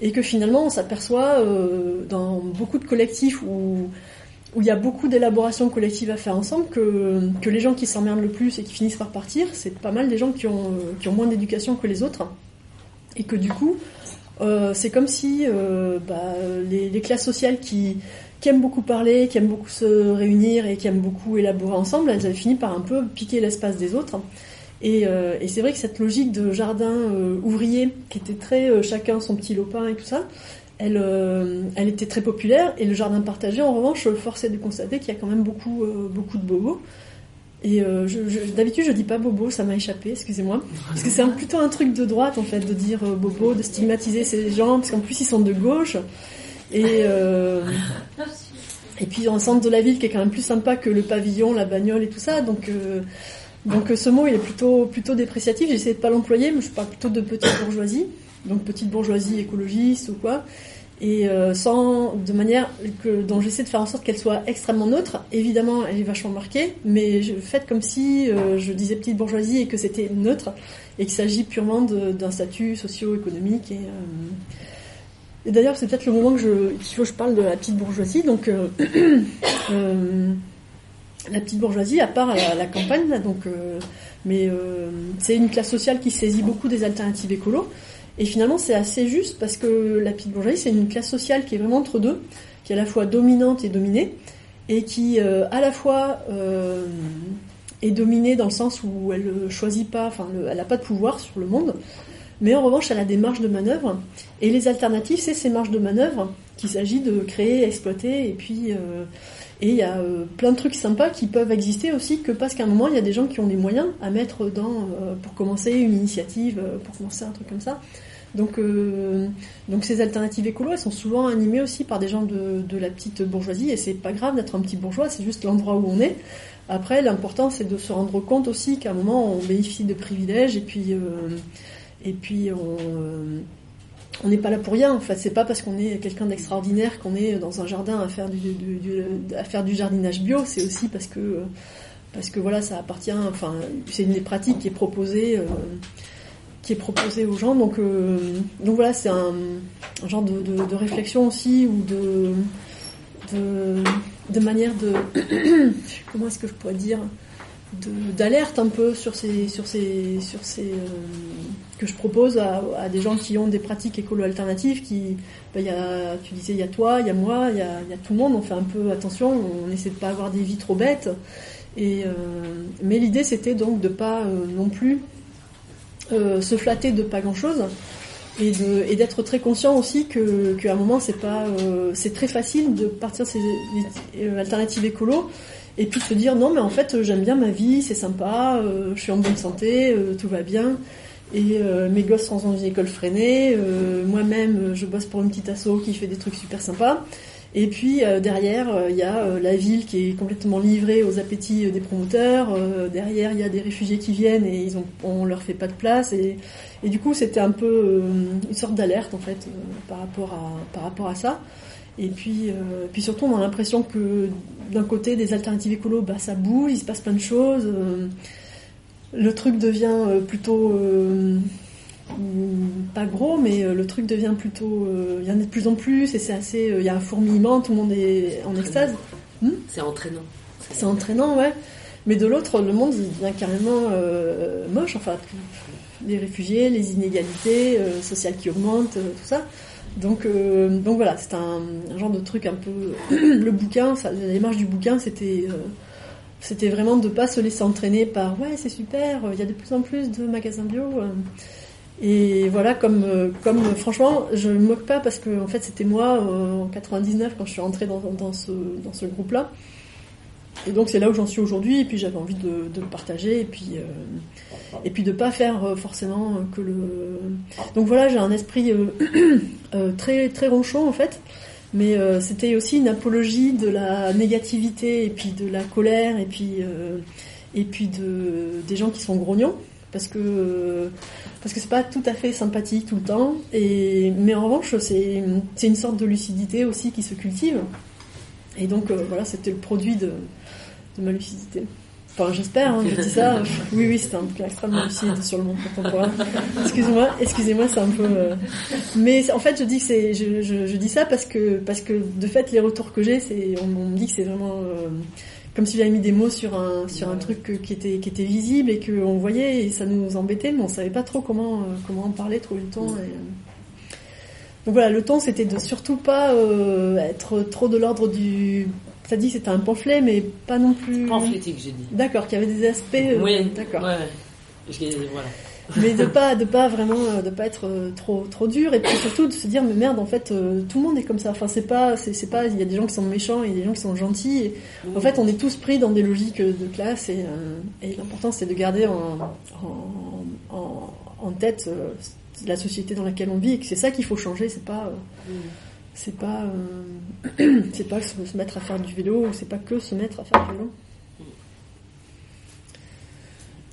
et que finalement on s'aperçoit dans beaucoup de collectifs où où il y a beaucoup d'élaborations collectives à faire ensemble, que, que les gens qui s'emmerdent le plus et qui finissent par partir, c'est pas mal des gens qui ont, qui ont moins d'éducation que les autres. Et que du coup, euh, c'est comme si euh, bah, les, classes sociales qui, qui aiment beaucoup parler, qui aiment beaucoup se réunir et qui aiment beaucoup élaborer ensemble, elles avaient fini par un peu piquer l'espace des autres. Et, euh, c'est vrai que cette logique de jardin euh, ouvrier, qui était très euh, chacun son petit lopin et tout ça, elle, euh, était très populaire et le jardin partagé, en revanche, forçait de constater qu'il y a quand même beaucoup, euh, beaucoup de bobos. Et euh, je, d'habitude, je dis pas bobo, ça m'a échappé, excusez-moi. Parce que c'est plutôt un truc de droite, en fait, de dire bobo, de stigmatiser ces gens, parce qu'en plus, ils sont de gauche. Et, et puis, en centre de la ville, qui est quand même plus sympa que le pavillon, la bagnole et tout ça. Donc, donc ce mot, il est plutôt, plutôt dépréciatif. J'essaie de pas l'employer, mais je parle plutôt de petite bourgeoisie donc petite bourgeoisie écologiste ou quoi, et euh, sans de manière que dont j'essaie de faire en sorte qu'elle soit extrêmement neutre. Évidemment, elle est vachement marquée, mais faites comme si euh, je disais petite bourgeoisie et que c'était neutre et qu'il s'agit purement d'un statut socio-économique euh, et d'ailleurs, c'est peut-être le moment que je, faut que je parle de la petite bourgeoisie. Donc, la petite bourgeoisie, à part la, campagne, donc, mais c'est une classe sociale qui saisit beaucoup des alternatives écolos. Et finalement, c'est assez juste parce que la petite bourgeoisie, c'est une classe sociale qui est vraiment entre deux, qui est à la fois dominante et dominée, et qui euh, à la fois euh, est dominée dans le sens où elle choisit pas, enfin, elle n'a pas de pouvoir sur le monde, mais en revanche, elle a des marges de manœuvre. Et les alternatives, c'est ces marges de manœuvre qu'il s'agit de créer, exploiter, et puis euh, et il y a plein de trucs sympas qui peuvent exister aussi que parce qu'à un moment il y a des gens qui ont des moyens à mettre dans pour commencer une initiative, pour commencer un truc comme ça. Donc, euh, donc ces alternatives écolo, elles sont souvent animées aussi par des gens de, de la petite bourgeoisie, et c'est pas grave d'être un petit bourgeois, c'est juste l'endroit où on est. Après, l'important c'est de se rendre compte aussi qu'à un moment on bénéficie de privilèges, et puis, euh, et puis on euh, n'est pas là pour rien. En fait, c'est pas parce qu'on est quelqu'un d'extraordinaire qu'on est dans un jardin à faire du, faire du jardinage bio. C'est aussi parce que parce que voilà, ça appartient. Enfin, c'est une des pratiques qui est proposée qui est proposé aux gens. Donc, euh, donc voilà, c'est un, genre de, réflexion aussi ou de, manière de comment est-ce que je pourrais dire? D'alerte un peu sur ces sur ces sur ces euh, que je propose à, des gens qui ont des pratiques écolo alternatives qui ben, y a tu disais il y a toi il y a moi il y a, tout le monde on fait un peu attention on essaie de pas avoir des vies trop bêtes. Et euh, mais l'idée c'était donc de pas euh, non plus se flatter de pas grand chose et d'être très conscient aussi que qu'à un moment c'est pas c'est très facile de partir ces alternatives écolo et puis se dire non mais en fait euh, j'aime bien ma vie c'est sympa euh, je suis en bonne santé euh, tout va bien. Et euh, mes gosses sont dans une école freinée euh, moi-même euh, je bosse pour une petite asso qui fait des trucs super sympas. Et puis derrière il y a la ville qui est complètement livrée aux appétits des promoteurs. Derrière il y a des réfugiés qui viennent et ils ont on leur fait pas de place. Et et du coup, c'était un peu une sorte d'alerte en fait par rapport à par rapport à ça. Et puis euh, puis surtout, on a l'impression que d'un côté, des alternatives écolo, bah ça bouge, il se passe plein de choses. euh, le truc devient plutôt euh, pas gros, mais le truc devient plutôt, il y en a de plus en plus et c'est assez, euh, il y a un fourmillement, tout le monde est en extase. C'est entraînant. C'est entraînant, ouais. Mais de l'autre, le monde il devient carrément euh, moche. Enfin, les réfugiés, les inégalités sociales qui augmentent, tout ça. Donc, euh, donc voilà, c'est un, genre de truc un peu. le bouquin, ça, la démarche du bouquin, c'était, euh, c'était vraiment de pas se laisser entraîner par ouais, c'est super, il y a de plus en plus de magasins bio. euh. Et voilà, comme, euh, comme euh, franchement, je me moque pas parce que en fait, c'était moi euh, en 99 quand je suis rentrée dans, dans ce, dans ce groupe-là. Et donc c'est là où j'en suis aujourd'hui, et puis j'avais envie de, de le partager, et puis euh, et puis de pas faire euh, forcément euh, que le. Donc voilà, j'ai un esprit euh, très très ronchon en fait, mais c'était aussi une apologie de la négativité et puis de la colère et puis et puis de des gens qui sont grognons parce que parce que c'est pas tout à fait sympathique tout le temps, et mais en revanche c'est c'est une sorte de lucidité aussi qui se cultive. Et donc voilà, c'était le produit de, de ma lucidité. Enfin, j'espère, hein, je dis ça. Oui, oui, c'était un bouquin extrêmement lucide sur le monde contemporain. Excusez-moi, excusez-moi, c'est un peu. euh, Mais en fait, je dis que c'est, je, je, je dis ça parce que parce que de fait, les retours que j'ai, c'est, on, on me dit que c'est vraiment euh, comme si j'avais mis des mots sur un sur un truc que- qui était qui était visible et que on voyait et ça nous embêtait, mais on savait pas trop comment euh, comment en parler, trouver le. Et, euh, donc voilà, le ton c'était de surtout pas être trop de l'ordre du. Ça dit que c'était un pamphlet, mais pas non plus. Pamphlétique, j'ai dit. D'accord, qu'il y avait des aspects. euh, oui, D'accord. Ouais. Je- voilà. Mais de pas de pas vraiment euh, de pas être euh, trop trop dur et puis surtout de se dire mais merde en fait tout le monde est comme ça. Enfin c'est pas c'est pas il y a des gens qui sont méchants et des gens qui sont gentils. Et, en fait on est tous pris dans des logiques de classe et et l'important c'est de garder en en, en, en tête la société dans laquelle on vit et que c'est ça qu'il faut changer. C'est pas euh, c'est pas euh, c'est pas se, se mettre à faire du vélo, c'est pas que se mettre à faire du vélo.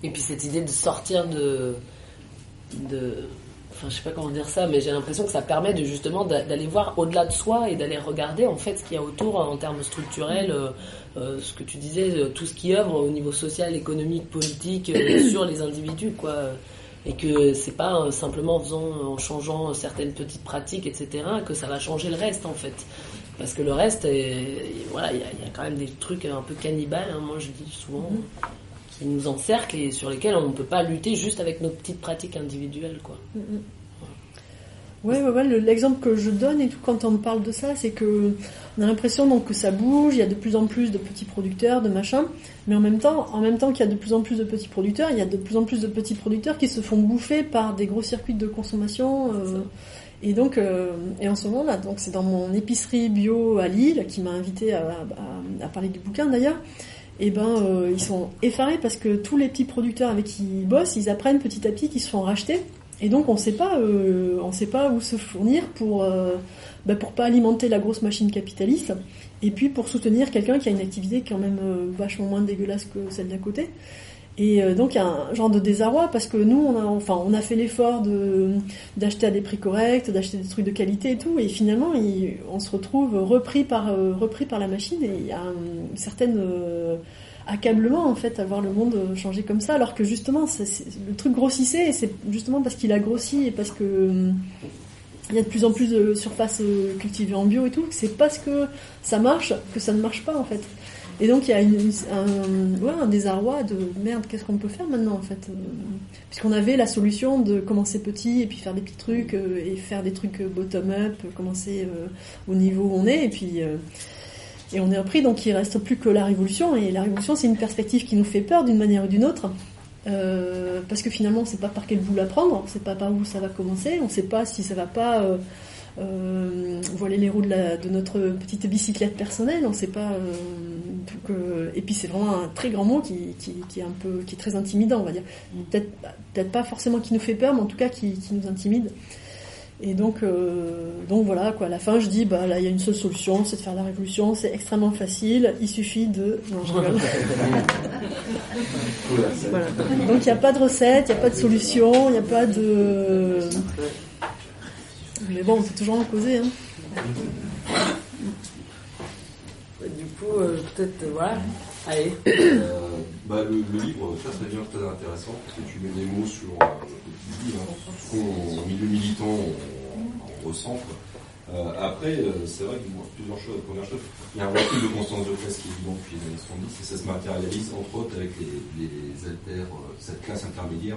Et puis cette idée de sortir de, de, enfin je sais pas comment dire ça, mais j'ai l'impression que ça permet de justement d'a- d'aller voir au-delà de soi et d'aller regarder en fait ce qu'il y a autour en termes structurels, euh, euh, ce que tu disais, tout ce qui œuvre au niveau social, économique, politique sur les individus quoi. Et que c'est pas euh, simplement en faisant, en changeant certaines petites pratiques, etc., que ça va changer le reste en fait. Parce que le reste, est- voilà, il y, a- il y a quand même des trucs un peu cannibales. hein, moi, je dis souvent, qui nous encerclent et sur lesquels on ne peut pas lutter juste avec nos petites pratiques individuelles, quoi. Ouais, ouais, ouais, le- l'exemple que je donne et tout quand on me parle de ça, c'est que on a l'impression donc que ça bouge, il y a de plus en plus de petits producteurs, de machins, mais en même temps, en même temps qu'il y a de plus en plus de petits producteurs, il y a de plus en plus de petits producteurs qui se font bouffer par des gros circuits de consommation. euh, et donc, euh, et en ce moment là, donc c'est dans mon épicerie bio à Lille qui m'a invité à, à- à parler du bouquin d'ailleurs. Et ben, euh, ils sont effarés parce que tous les petits producteurs avec qui ils bossent, ils apprennent petit à petit qu'ils se font racheter. Et donc on sait pas, euh, sait pas où se fournir pour, euh, bah, pour pas alimenter la grosse machine capitaliste, et puis pour soutenir quelqu'un qui a une activité quand même euh, vachement moins dégueulasse que celle d'à côté. Et euh, donc il y a un genre de désarroi parce que nous on a enfin on a fait l'effort de d'acheter à des prix corrects, d'acheter des trucs de qualité et tout, et finalement on se retrouve repris par repris par la machine et il y a un- une certaine accablement en fait à voir le monde changer comme ça, alors que justement le truc grossissait et c'est justement parce qu'il a grossi et parce que il y a de plus en plus de surfaces euh, cultivées en bio et tout, c'est parce que ça marche que ça ne marche pas en fait. Et donc il y a un, désarroi de merde, qu'est-ce qu'on peut faire maintenant en fait euh, Puisqu'on avait la solution de commencer petit et puis faire des petits trucs euh, et faire des trucs bottom-up, commencer au niveau où on est et puis et on est repris donc il reste plus que la révolution et la révolution c'est une perspective qui nous fait peur d'une manière ou d'une autre. parce que finalement, on ne sait pas par quel bout la prendre, on ne sait pas par où ça va commencer, on ne sait pas si ça va pas euh, voiler les roues de, notre petite bicyclette personnelle. On sait pas. Euh, et puis c'est vraiment un très grand mot qui, est un peu, qui est très intimidant, on va dire. Peut-être pas forcément qui nous fait peur, mais en tout cas qui, nous intimide. Et donc, euh, donc voilà quoi. À la fin, je dis bah là, il y a une seule solution, c'est de faire la révolution. C'est extrêmement facile. Il suffit de. Donc il n'y a pas de recette, il n'y a pas de solution, il n'y a pas de. Mais bon, on peut toujours en causer. Hein. Du coup, euh, peut-être, euh, voilà. Allez. Euh, bah, le, livre, ça, ça devient très intéressant parce que tu mets des mots sur euh, dis, hein, milieu militant, on, ressent. après, c'est vrai qu'il y a plusieurs choses. Première chose, il y a un recul de conscience de classe qui est évident depuis les années 70 et ça se matérialise entre autres avec les, les alters, cette classe intermédiaire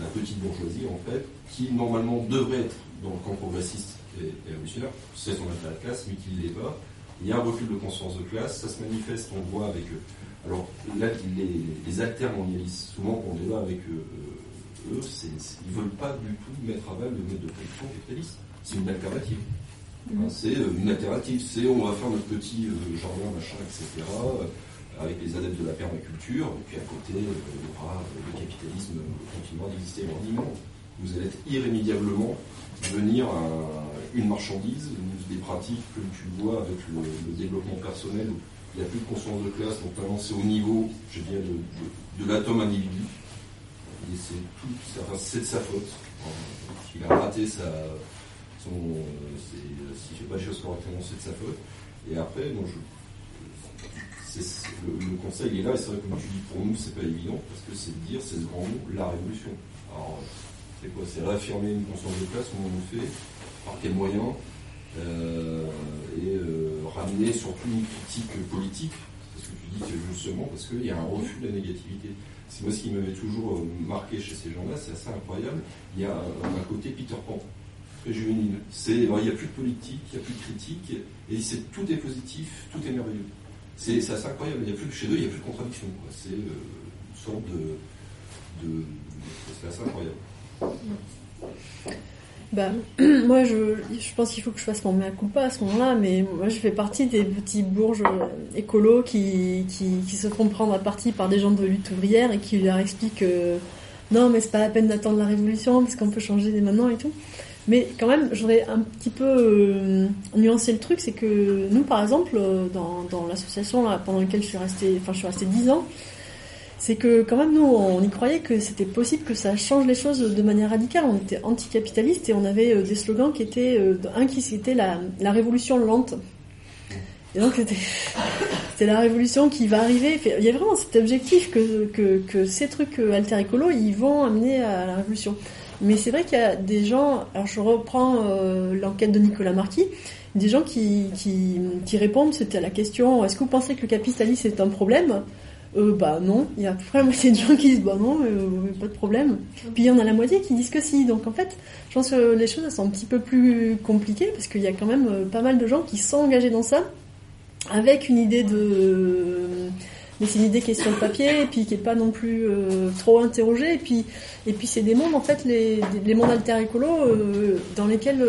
la petite bourgeoisie en fait, qui normalement devrait être dans le camp progressiste et, révolutionnaire, c'est son intérêt de classe, mais qui ne l'est pas. Il y a un recul de conscience de classe, ça se manifeste, on voit avec eux. Alors là, les, les altermondialistes, souvent quand on débat avec eux, eux ils ne veulent pas du tout mettre à bas le mode de production capitaliste. C'est une alternative. Mmh. c'est euh, une alternative, c'est on va faire notre petit euh, jardin, machin, etc., euh, avec les adeptes de la permaculture, et puis à côté, il y aura le capitalisme continuera d'exister. On vous allez être irrémédiablement venir une marchandise, des pratiques que tu vois avec le, développement personnel, où il n'y a plus de conscience de classe, donc vraiment c'est au niveau, je dirais, de, de, l'atome individu. C'est tout, c'est de sa faute. Il a raté sa, son, s'il fait pas les choses correctement, c'est de sa faute. Et après, le, conseil est là, et c'est vrai, comme tu dis, pour nous, c'est pas évident, parce que c'est de dire, c'est ce grand mot, la révolution. Alors, c'est quoi? C'est réaffirmer une conscience de classe, comment on le fait, par quels moyens, euh, et euh, ramener surtout une critique politique, c'est ce que tu dis justement, parce qu'il y a un refus de la négativité. C'est moi ce qui m'avait toujours euh, marqué chez ces gens-là, c'est assez incroyable. Il y a un, côté Peter Pan, très juvénile. Il n'y a plus de politique, il n'y a plus de critique, et tout est positif, tout est merveilleux. C'est, assez incroyable. Il y a plus, chez eux, il n'y a plus de contradiction. C'est une sorte de c'est assez incroyable. Bah, moi, je, je pense qu'il faut que je fasse mon mea culpa à ce moment-là, mais moi, je fais partie des petits bourges écolos qui, qui, se font prendre à partie par des gens de lutte ouvrière et qui leur expliquent que non, mais c'est pas la peine d'attendre la révolution parce qu'on peut changer dès maintenant et tout. Mais quand même, j'aurais un petit peu euh, nuancé le truc, c'est que nous, par exemple, dans, dans l'association pendant laquelle je suis restée, enfin, je suis restée 10 ans, c'est que quand même nous on y croyait que c'était possible que ça change les choses de manière radicale. On était anticapitaliste et on avait euh, des slogans qui étaient euh, un qui c'était la, la révolution lente. Et donc c'était c'était la révolution qui va arriver. Il y a vraiment cet objectif que, que, que ces trucs euh, alter écolo ils vont amener à la révolution. Mais c'est vrai qu'il y a des gens. Alors je reprends l'enquête de Nicolas Marquis des gens qui, qui, qui répondent, c'était à la question est-ce que vous pensez que le capitalisme est un problème? Euh, bah non, il y a à peu près la moitié de gens qui disent bah non, euh, pas de problème. Puis il y en a la moitié qui disent que si. Donc en fait, je pense que les choses sont un petit peu plus compliquées parce qu'il y a quand même euh, pas mal de gens qui sont engagés dans ça avec une idée de mais c'est une idée qui est sur le papier et puis qui est pas non plus trop interrogée et puis et puis c'est des mondes en fait les, les mondes alter écolo dans lesquels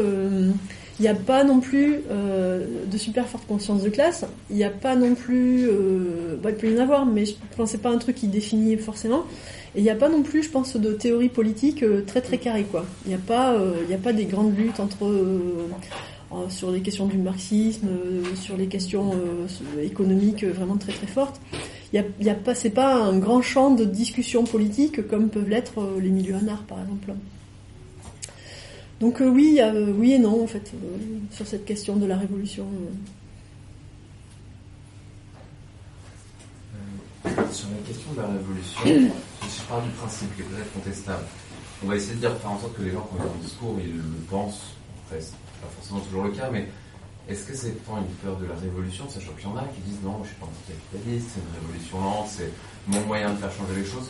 il n'y a pas non plus euh, de super forte conscience de classe. Il n'y a pas non plus... Euh, bah, il peut y en avoir, mais je pense c'est pas un truc qui définit forcément. Et il n'y a pas non plus, je pense, de théorie politique euh, très très carrée. quoi. Il n'y a, pas, euh, il a pas des grandes luttes entre... Euh, sur les questions du marxisme, sur les questions économiques vraiment très très fortes. Il y a, y a pas, c'est pas un grand champ de discussion politique comme peuvent l'être les milieux anards par exemple. Donc euh, oui, euh, oui et non en fait euh, sur cette question de la révolution. Sur la question de la révolution, je parle du principe qui est peut-être contestable. On va essayer de dire, faire en sorte que les gens, quand ils ont un discours, ils le pensent. Après, c'est pas forcément toujours le cas, mais est-ce que c'est tant une peur de la révolution, sachant qu'il y en a qui disent non, je suis pas anticapitaliste, c'est une révolution lente, c'est mon moyen de faire changer les choses,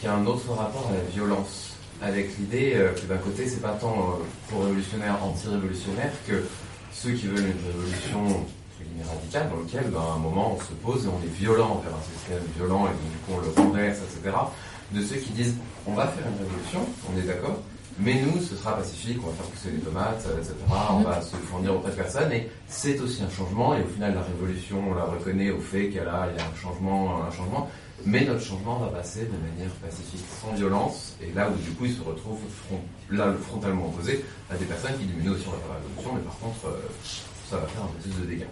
qui a un autre rapport à la violence, avec l'idée euh, que d'un côté, c'est pas tant euh, pour révolutionnaire, anti-révolutionnaire, que ceux qui veulent une révolution radicale dans lequel, ben, à un moment, on se pose et on est violent vers un système violent et donc, du coup, on le renverse, etc. De ceux qui disent, on va faire une révolution, on est d'accord, mais nous, ce sera pacifique, on va faire pousser les tomates, etc. On va se fournir auprès de personne. Et c'est aussi un changement. Et au final, la révolution, on la reconnaît au fait qu'elle a, il y a un changement, un changement. Mais notre changement va passer de manière pacifique, sans violence. Et là où du coup, il se retrouve là, frontalement opposé à des personnes qui disent, nous aussi on va faire la révolution, mais par contre, euh, ça va faire un peu plus de dégâts.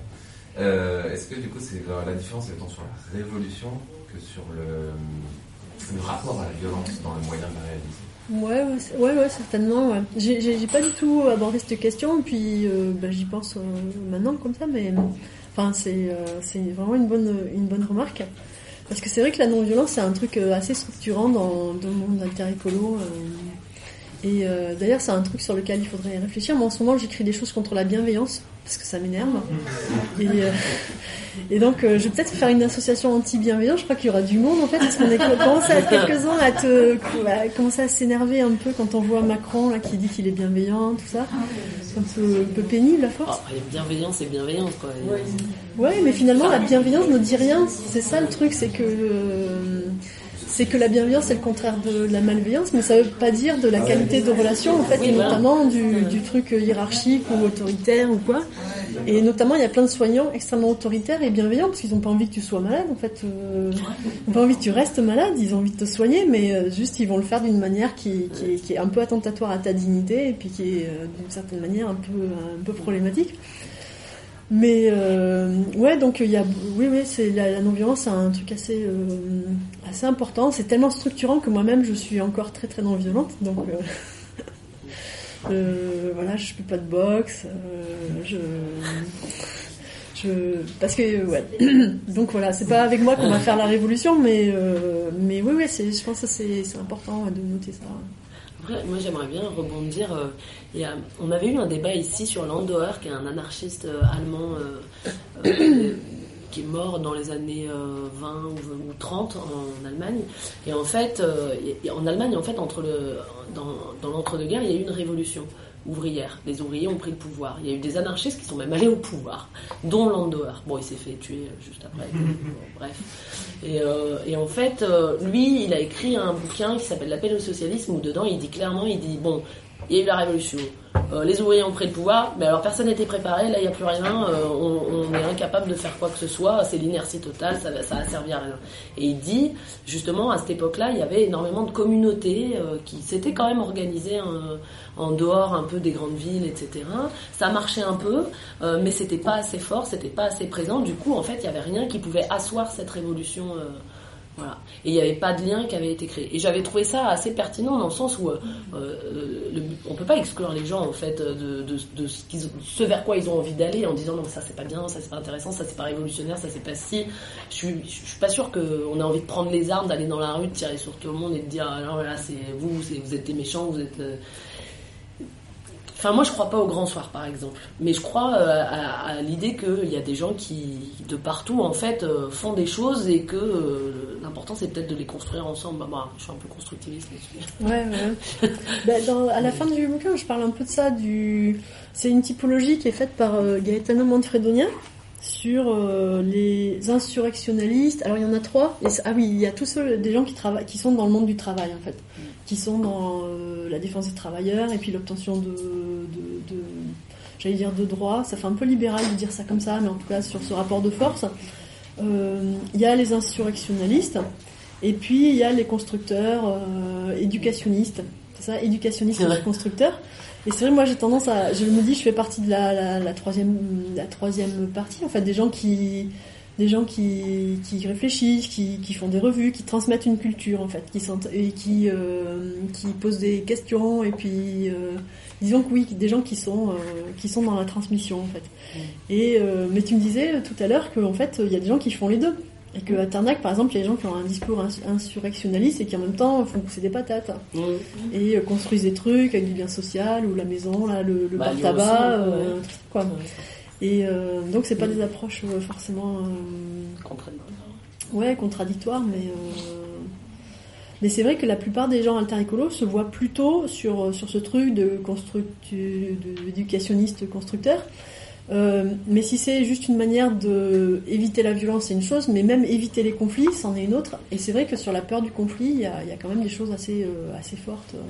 Euh, est-ce que du coup, c'est la différence est tant sur la révolution que sur le, le rapport à la violence dans le moyen de la réaliser Ouais, ouais, ouais, certainement. Ouais. J'ai pas du tout abordé cette question, puis euh, bah, j'y pense euh, maintenant comme ça, mais enfin c'est euh, vraiment une bonne remarque. Parce que c'est vrai que la non-violence c'est un truc assez structurant dans, le monde alter-écolo. et d'ailleurs c'est un truc sur lequel il faudrait réfléchir. Moi en ce moment j'écris des choses contre la bienveillance parce que ça m'énerve. Et, et donc, euh, je vais peut-être faire une association anti-bienveillance. Je crois qu'il y aura du monde en fait, parce qu'on est commencé à quelques-uns à te à commencer à s'énerver un peu quand on voit Macron là qui dit qu'il est bienveillant, tout ça. C'est un peu, un peu pénible à force. Oh, bienveillance et bienveillance quoi. Ouais, mais finalement la bienveillance ne dit rien. C'est ça le truc, c'est que euh, c'est que la bienveillance c'est le contraire de la malveillance, mais ça veut pas dire de la qualité de relation en fait, et notamment du, du truc hiérarchique ou autoritaire ou quoi. Et notamment, il y a plein de soignants extrêmement autoritaires et bienveillants parce qu'ils n'ont pas envie que tu sois malade. En fait, euh, ils n'ont pas envie que tu restes malade. Ils ont envie de te soigner, mais euh, juste ils vont le faire d'une manière qui, qui, est, un peu attentatoire à ta dignité et puis qui est euh, d'une certaine manière un peu un peu problématique. Mais euh, ouais, donc il y a, oui, oui, c'est la, non-violence, c'est un truc assez, euh, assez important. C'est tellement structurant que moi-même, je suis encore très très non-violente, donc. Euh, voilà, je fais pas de boxe. Je, je, parce que ouais. Donc voilà, c'est pas avec moi qu'on va faire la révolution, mais mais oui, oui, je pense que c'est, c'est important de noter ça. Moi j'aimerais bien rebondir. A, on avait eu un débat ici sur Landauer, qui est un anarchiste allemand qui est mort dans les années 20 ou 30 en Allemagne. Et en fait, en Allemagne, en fait, entre le, dans, dans l'entre-deux-guerres, il y a eu une révolution ouvrière. Les ouvriers ont pris le pouvoir. Il y a eu des anarchistes qui sont même allés au pouvoir, dont Landauer. Bon, il s'est fait tuer juste après. bref. Et, euh, et, en fait, euh, lui, il a écrit un bouquin qui s'appelle L'appel au socialisme, où dedans, il dit clairement, il dit, bon, il y a eu la révolution. Euh, les ouvriers ont pris le pouvoir, mais alors personne n'était préparé, là il n'y a plus rien, euh, on, est incapable de faire quoi que ce soit, c'est l'inertie totale, ça, ça a servi à rien. Et il dit, justement, à cette époque-là, il y avait énormément de communautés euh, qui s'étaient quand même organisées en dehors un peu des grandes villes, etc. Ça marchait un peu, mais c'était pas assez fort, c'était pas assez présent, du coup, en fait, il n'y avait rien qui pouvait asseoir cette révolution voilà. Et il n'y avait pas de lien qui avait été créé. Et j'avais trouvé ça assez pertinent dans le sens où euh, euh on peut pas exclure les gens en fait de, ce, ce, vers quoi ils ont envie d'aller en disant non ça c'est pas bien, ça c'est pas intéressant, ça c'est pas révolutionnaire, ça c'est pas si. Je suis, suis pas sûr qu'on ait envie de prendre les armes, d'aller dans la rue, de tirer sur tout le monde et de dire alors ah là c'est vous, vous êtes des méchants, vous êtes euh, Enfin, moi, je crois pas au grand soir, par exemple. Mais je crois euh, à, l'idée qu'il y a des gens qui, de partout, en fait, euh, font des choses et que euh, l'important, c'est peut-être de les construire ensemble. Bah, bah, je suis un peu constructiviste là-dessus. Ouais, ouais. ben, à la fin du bouquin, je parle un peu de ça. Du... C'est une typologie qui est faite par Gaetano Manfredonia sur les insurrectionnalistes. Alors, il y en a trois. ah oui, il y a tous ceux, des gens qui, travaillent, qui sont dans le monde du travail, en fait qui sont dans euh, la défense des travailleurs et puis l'obtention de, de, de j'allais dire de droits. Ça fait un peu libéral de dire ça comme ça, mais en tout cas sur ce rapport de force. Euh, il y a les insurrectionnalistes et puis il y a les constructeurs euh, éducationnistes. C'est ça, éducationnistes et constructeurs. Et c'est vrai, moi j'ai tendance à, je me dis, je fais partie de la, la, la, troisième, la troisième partie, en fait, des gens qui des gens qui, qui réfléchissent, qui, qui, font des revues, qui transmettent une culture en fait, qui sont, et qui, euh, qui posent des questions et puis euh, disons que oui, des gens qui sont euh, qui sont dans la transmission en fait. Mm. Et mais tu me disais tout à l'heure qu'en fait il y a des gens qui font les deux. Et que à Tarnac, par exemple, il y a des gens qui ont un discours ins- insurrectionnaliste et qui en même temps font pousser des patates. Mm. Et euh, construisent des trucs avec du bien social, ou la maison, là, le, le Bah, tabac, aussi, euh, ouais. quoi. Et euh, donc c'est pas des approches forcément euh, Contradictoire. ouais contradictoires, mais mais c'est vrai que la plupart des gens alter-écolos se voient plutôt sur sur ce truc de constructu- de- d'éducationniste constructeur. Euh, mais si c'est juste une manière de éviter la violence, c'est une chose, mais même éviter les conflits, c'en est une autre. Et c'est vrai que sur la peur du conflit, il y a, quand même des choses assez euh, assez fortes euh,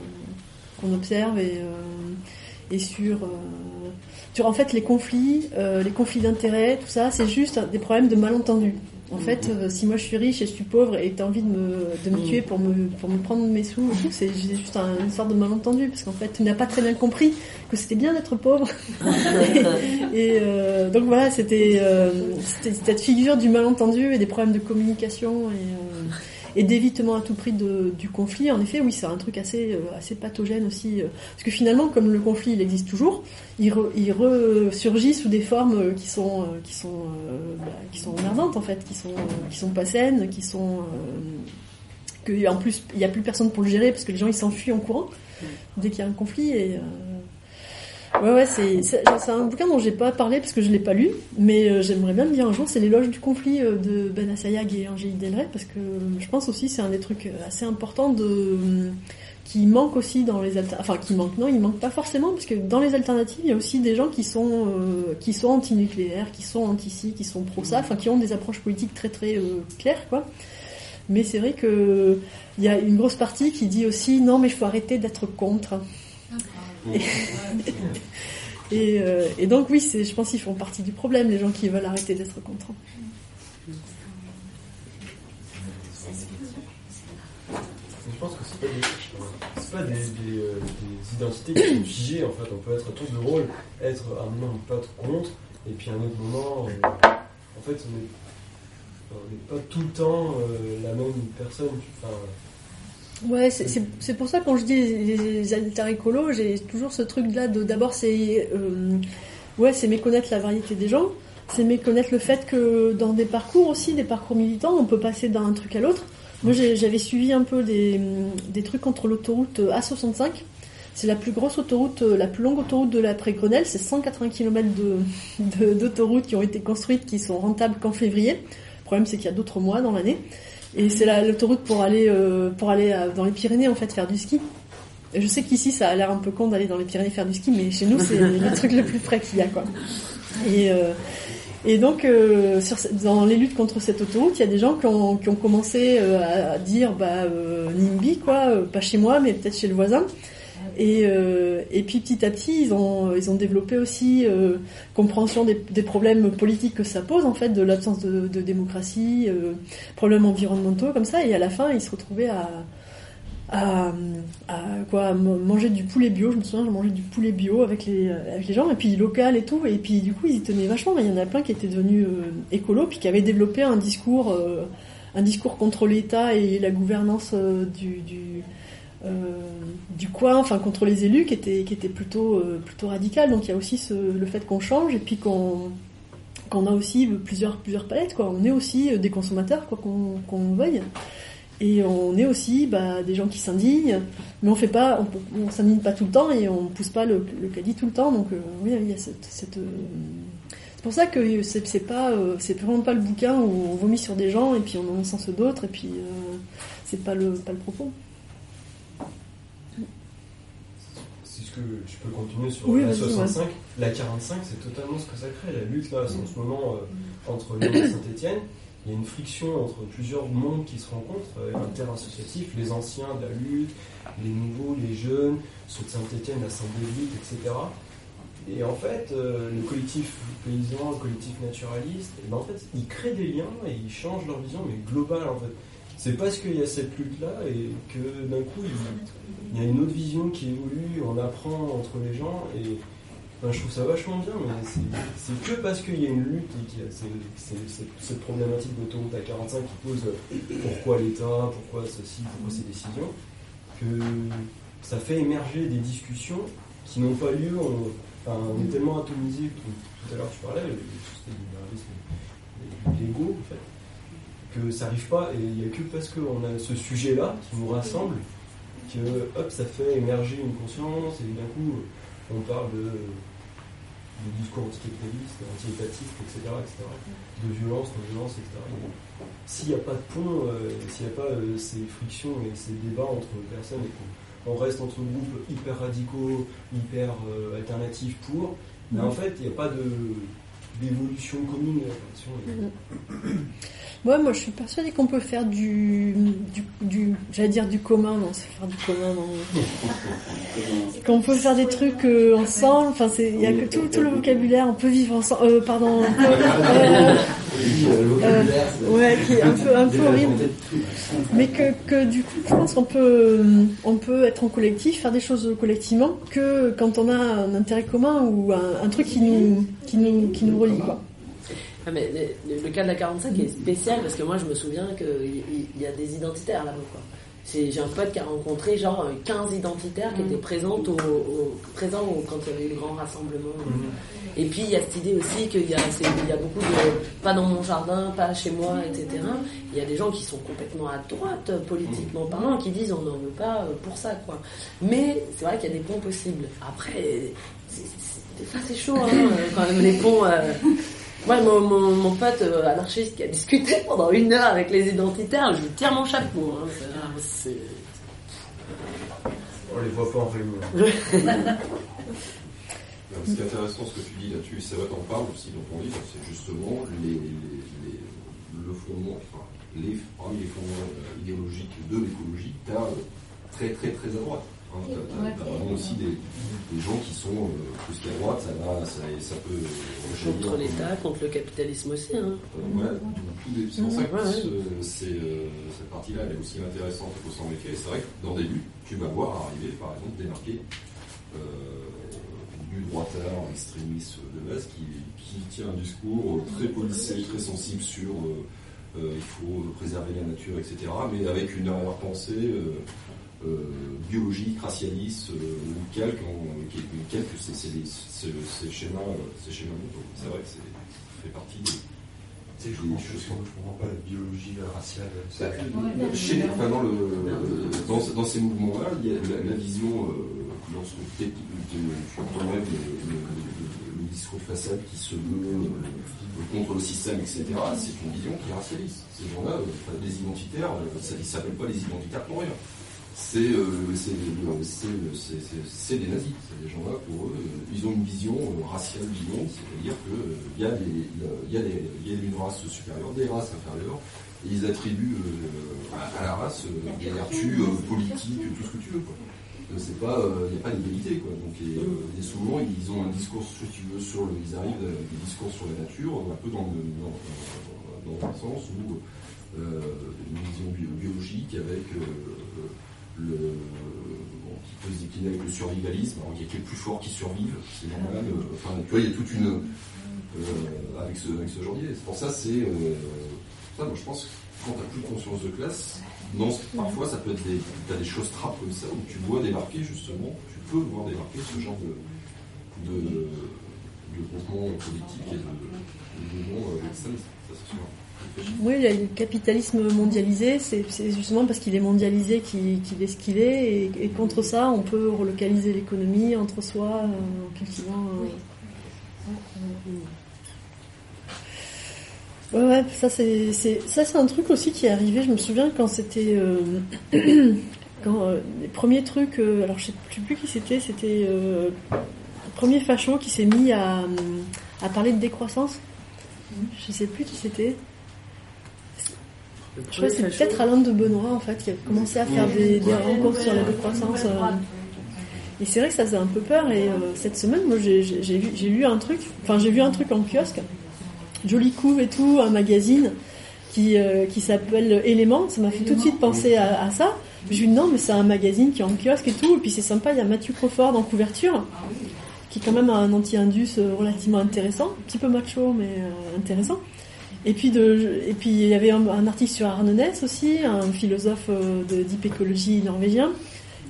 qu'on observe et et sur sur en fait les conflits, les conflits d'intérêts, tout ça, c'est juste des problèmes de malentendus. En fait, euh, si moi je suis riche et je suis pauvre et tu as envie de me, de me Mhm. tuer pour me, pour me prendre mes sous, c'est juste un- une sorte de malentendu parce qu'en fait tu n'as pas très bien compris que c'était bien d'être pauvre. et euh, donc voilà, c'était euh, cette figure du malentendu et des problèmes de communication et, euh, et d'évitement à tout prix de, du conflit. En effet, oui, c'est un truc assez, euh, assez pathogène aussi. euh, parce que finalement, comme le conflit il existe toujours, il, re- il ressurgit sous des formes euh, qui sont, qui sont, bah, qui sont emmerdantes en fait, qui sont, qui sont pas saines, qui sont que en plus il n'y a plus personne pour le gérer parce que les gens ils s'enfuient en courant dès qu'il y a un conflit et ouais ouais c'est c'est un bouquin dont j'ai pas parlé parce que je l'ai pas lu mais euh, j'aimerais bien le lire un jour. C'est l'éloge du conflit euh, de Ben Assayag et Angélique Delray parce que je pense aussi c'est un des trucs euh, assez importants de qui manque aussi dans les alter... enfin qui manque non il manque pas forcément parce que dans les alternatives il y a aussi des gens qui sont euh, qui sont anti-nucléaires qui sont anti-ci qui sont pro ça enfin qui ont des approches politiques très très claires quoi. Mais c'est vrai que il y a une grosse partie qui dit aussi non mais il faut arrêter d'être contre et, et, euh, et donc oui je pense qu'ils font partie du problème les gens qui veulent arrêter d'être contre Je pense que c'est pas des, c'est pas des, des, euh, des identités qui sont figées en fait. On peut être à tour de rôle, être à un moment pas être contre, et puis à un autre moment, euh, en fait, on est- on n'est pas tout le temps euh, la même personne. Enfin, Ouais, c'est- pour ça quand je dis les, les alter-écolos, j'ai toujours ce truc-là de d'abord c'est euh, ouais c'est méconnaître la variété des gens, c'est méconnaître le fait que dans des parcours aussi, des parcours militants, on peut passer d'un truc à l'autre. Moi j'avais suivi un peu des, des trucs contre l'autoroute A65. C'est la plus grosse autoroute, la plus longue autoroute de l'après-Grenelle. C'est 180 km de- de- d'autoroutes qui ont été construites, qui sont rentables qu'en février. Le problème c'est qu'il y a d'autres mois dans l'année. Et c'est la- l'autoroute pour aller euh, pour aller à- dans les Pyrénées en fait faire du ski. Et je sais qu'ici ça a l'air un peu con d'aller dans les Pyrénées faire du ski, mais chez nous c'est le truc le plus près qu'il y a quoi. Et euh, et donc euh, sur, dans les luttes contre cette autoroute, il y a des gens qui ont, qui ont commencé euh, à, à dire bah euh, NIMBY quoi, euh, pas chez moi mais peut-être chez le voisin. Et, euh, et puis petit à petit, ils ont, ils ont développé aussi euh, compréhension des, problèmes politiques que ça pose en fait, de l'absence de, démocratie, euh, problèmes environnementaux comme ça. Et à la fin, ils se retrouvaient à, quoi manger du poulet bio. Je me souviens, je mangeais du poulet bio avec les, gens, et puis local et tout. Et puis du coup, ils y tenaient vachement. Il y en a plein qui étaient devenus écolos, puis qui avaient développé un discours, un discours contre l'État et la gouvernance du, du coin, enfin contre les élus, qui était plutôt euh, plutôt radical. Donc il y a aussi le fait qu'on change et puis qu'on qu'on a aussi plusieurs plusieurs palettes. On est aussi euh, des consommateurs, quoi qu'on qu'on veuille. Et on est aussi bah, des gens qui s'indignent, mais on fait pas, on, s'indigne pas tout le temps et on pousse pas le, le caddie tout le temps. Donc euh, oui, il y a cette, euh, c'est pour ça que c'est pas, euh, c'est vraiment pas le bouquin où on vomit sur des gens et puis on en sens d'autres et puis euh, c'est pas le pas le propos. Je, peux- je peux continuer sur Oui, la vas-y, 65, la 45, c'est totalement ce que ça crée. La lutte là, c'est en ce moment euh, entre Lyon et Saint-Etienne. Il y a une friction entre plusieurs mondes qui se rencontrent, euh, interassociatifs, les anciens de la lutte, les nouveaux, les jeunes, ceux de Saint-Etienne, la Saint-Denis, etc. Et en fait, euh, le collectif paysan, le collectif naturaliste, eh ben, en fait, ils créent des liens et ils changent leur vision, mais globale en fait. C'est parce qu'il y a cette lutte-là et que d'un coup, il, y a une autre vision qui évolue, on apprend entre les gens et je trouve ça vachement bien, mais c'est- que parce qu'il y a une lutte et qu'il y a cette problématique d'autoroute à 45 qui pose pourquoi l'État, pourquoi ceci, pourquoi ces décisions, que ça fait émerger des discussions qui n'ont pas lieu. On, est tellement atomisé, tout, à l'heure tu parlais, c'était l'ego en fait. Que ça arrive pas, et il n'y a que parce qu'on a ce sujet-là qui nous rassemble, que hop, ça fait émerger une conscience, et d'un coup, on parle de, de discours anticapitaliste, anti-étatique, etc., etc., de violence, non violence, etc. S'il n'y a pas de pont, euh, s'il n'y a pas euh, ces frictions et ces débats entre personnes, et qu'on on reste entre groupes hyper radicaux, hyper euh, alternatifs pour, mais en fait, il n'y a pas d'évolution commune. Ouais, moi je suis persuadée qu'on peut faire du, du, du j'allais dire du commun, non, c'est faire du commun, non. qu'on peut faire des trucs euh, ensemble, enfin c'est, il y a que tout, tout le vocabulaire, on peut vivre ensemble, euh, pardon, euh, euh, ouais, qui est un peu, un peu horrible. Mais que, que du coup, je pense qu'on peut, on peut être en collectif, faire des choses collectivement, que quand on a un intérêt commun ou un, un truc qui nous, qui nous, qui nous relie, quoi. Ah, mais le, cas de la 45 est spécial parce que moi je me souviens qu'il y, y a des identitaires là-bas. J'ai un pote qui a rencontré genre 15 identitaires qui étaient présentes au, au- présents quand il y avait eu le grand rassemblement. Et puis il y a cette idée aussi qu'il y, y a beaucoup de pas dans mon jardin, pas chez moi, etc. Il y a des gens qui sont complètement à droite politiquement parlant qui disent on n'en veut pas euh, pour ça quoi. Mais c'est vrai qu'il y a des ponts possibles. Après, des fois c'est chaud hein, euh, quand même les ponts. euh, moi, mon, mon, mon pote euh, anarchiste qui a discuté pendant une heure avec les identitaires, je lui tire mon chapeau. hein. C'est- On les voit pas en réunion. Ce qui est intéressant, ce que tu dis là-dessus, c'est vrai qu'on parle aussi dans ton livre, c'est justement les, les- les- le fondement, enfin, les, parmi les fondements euh, idéologiques de l'écologie, tu as très très très à droite. Hein, t'as, vraiment aussi des, des gens qui sont euh, plus qu'à droite, ça, va, ça, ça peut Contre l'État, contre le capitalisme aussi. Hein. Euh, ouais, tout- tout des- c'est pour ça que euh, cette partie-là elle est aussi intéressante au des faits. C'est vrai que dans des buts, tu vas voir arriver par exemple des marqués euh, du droitard extrémiste de base qui, qui tient un discours euh, très policé, très sensible sur euh, euh, il faut préserver la nature, etc. Mais avec une arrière-pensée euh, euh, biologique, racialiste, euh, ou calque, en, qui est une calque, c'est, des- ces schémas, euh, ces schémas mentaux. C'est vrai que c'est, ça fait partie des, Tu sais, je je comprends pas la biologie la raciale. ça, chez, enfin, dans, le, dans, dans ces mouvements-là, il y a la, la vision, euh, lorsque tu enlèves le, le, le- le discours de façade qui se euh, contre le système, etc., c'est une vision qui est racialiste. Ces gens-là, euh, enfin, les identitaires, euh, ça, ils ne s'appellent pas les identitaires pour rien. C'est euh, c'est- des nazis. C'est des gens-là, pour eux, euh, ils ont une vision euh, raciale du monde, c'est-à-dire qu'il y, a des- y, a des- y a une race supérieure, des races inférieures, et ils attribuent à, la race des vertus politiques, tout ce que tu veux. Quoi. C'est pas, euh, il n'y a pas d'égalité, quoi. Donc, et, euh, et souvent, ils ont un discours, si tu veux, sur le, ils arrivent avec des discours sur la nature, un peu dans le, dans, dans, dans le sens où euh, une vision bio- biologique avec le, bon, qui peut se décliner avec le survivalisme, alors il y a qui est plus fort qui survive, c'est normal. euh, enfin, tu vois, il y a toute une euh, avec ce avec ce genre d'idée. Pour ça, c'est euh, ça. Moi, je pense que quand t'as plus conscience de classe, non, parfois ça peut être des, t'as des choses trappes comme ça où tu vois débarquer justement, tu peux voir débarquer ce genre de de, de groupement politique et de, de mouvement extrémiste. Ça, c'est sûr. Oui, le capitalisme mondialisé, c'est justement parce qu'il est mondialisé qu'il est ce qu'il est, et, et contre ça, on peut relocaliser l'économie entre soi euh, en cultivant. euh, Ouais, ouais, ça c'est ça c'est un truc aussi qui est arrivé. Je me souviens quand c'était euh, quand euh, les premiers trucs. alors je sais, plus qui c'était. C'était le premier facho qui s'est mis à, à parler de décroissance. Je sais plus qui c'était. Je crois que c'est peut-être Alain de Benoît en fait qui a commencé à faire des, des rencontres sur la décroissance. euh. Et c'est vrai que ça faisait un peu peur. Et euh, cette semaine, moi j'ai j'ai- j'ai vu- j'ai lu un truc. Enfin j'ai vu un truc en kiosque. Jolie couve et tout, un magazine qui, euh, qui s'appelle Éléments. Ça m'a fait tout de suite penser à, à ça. Je lui ai dit non, mais c'est un magazine qui est en kiosque et tout. Et puis c'est sympa, il y a Mathieu Crawford en couverture, qui quand même un anti-indus relativement intéressant. Un petit peu macho, mais euh, intéressant. Et puis, de, et puis il y avait un, article sur Arne Ness aussi, un philosophe euh, de deep écologie norvégien,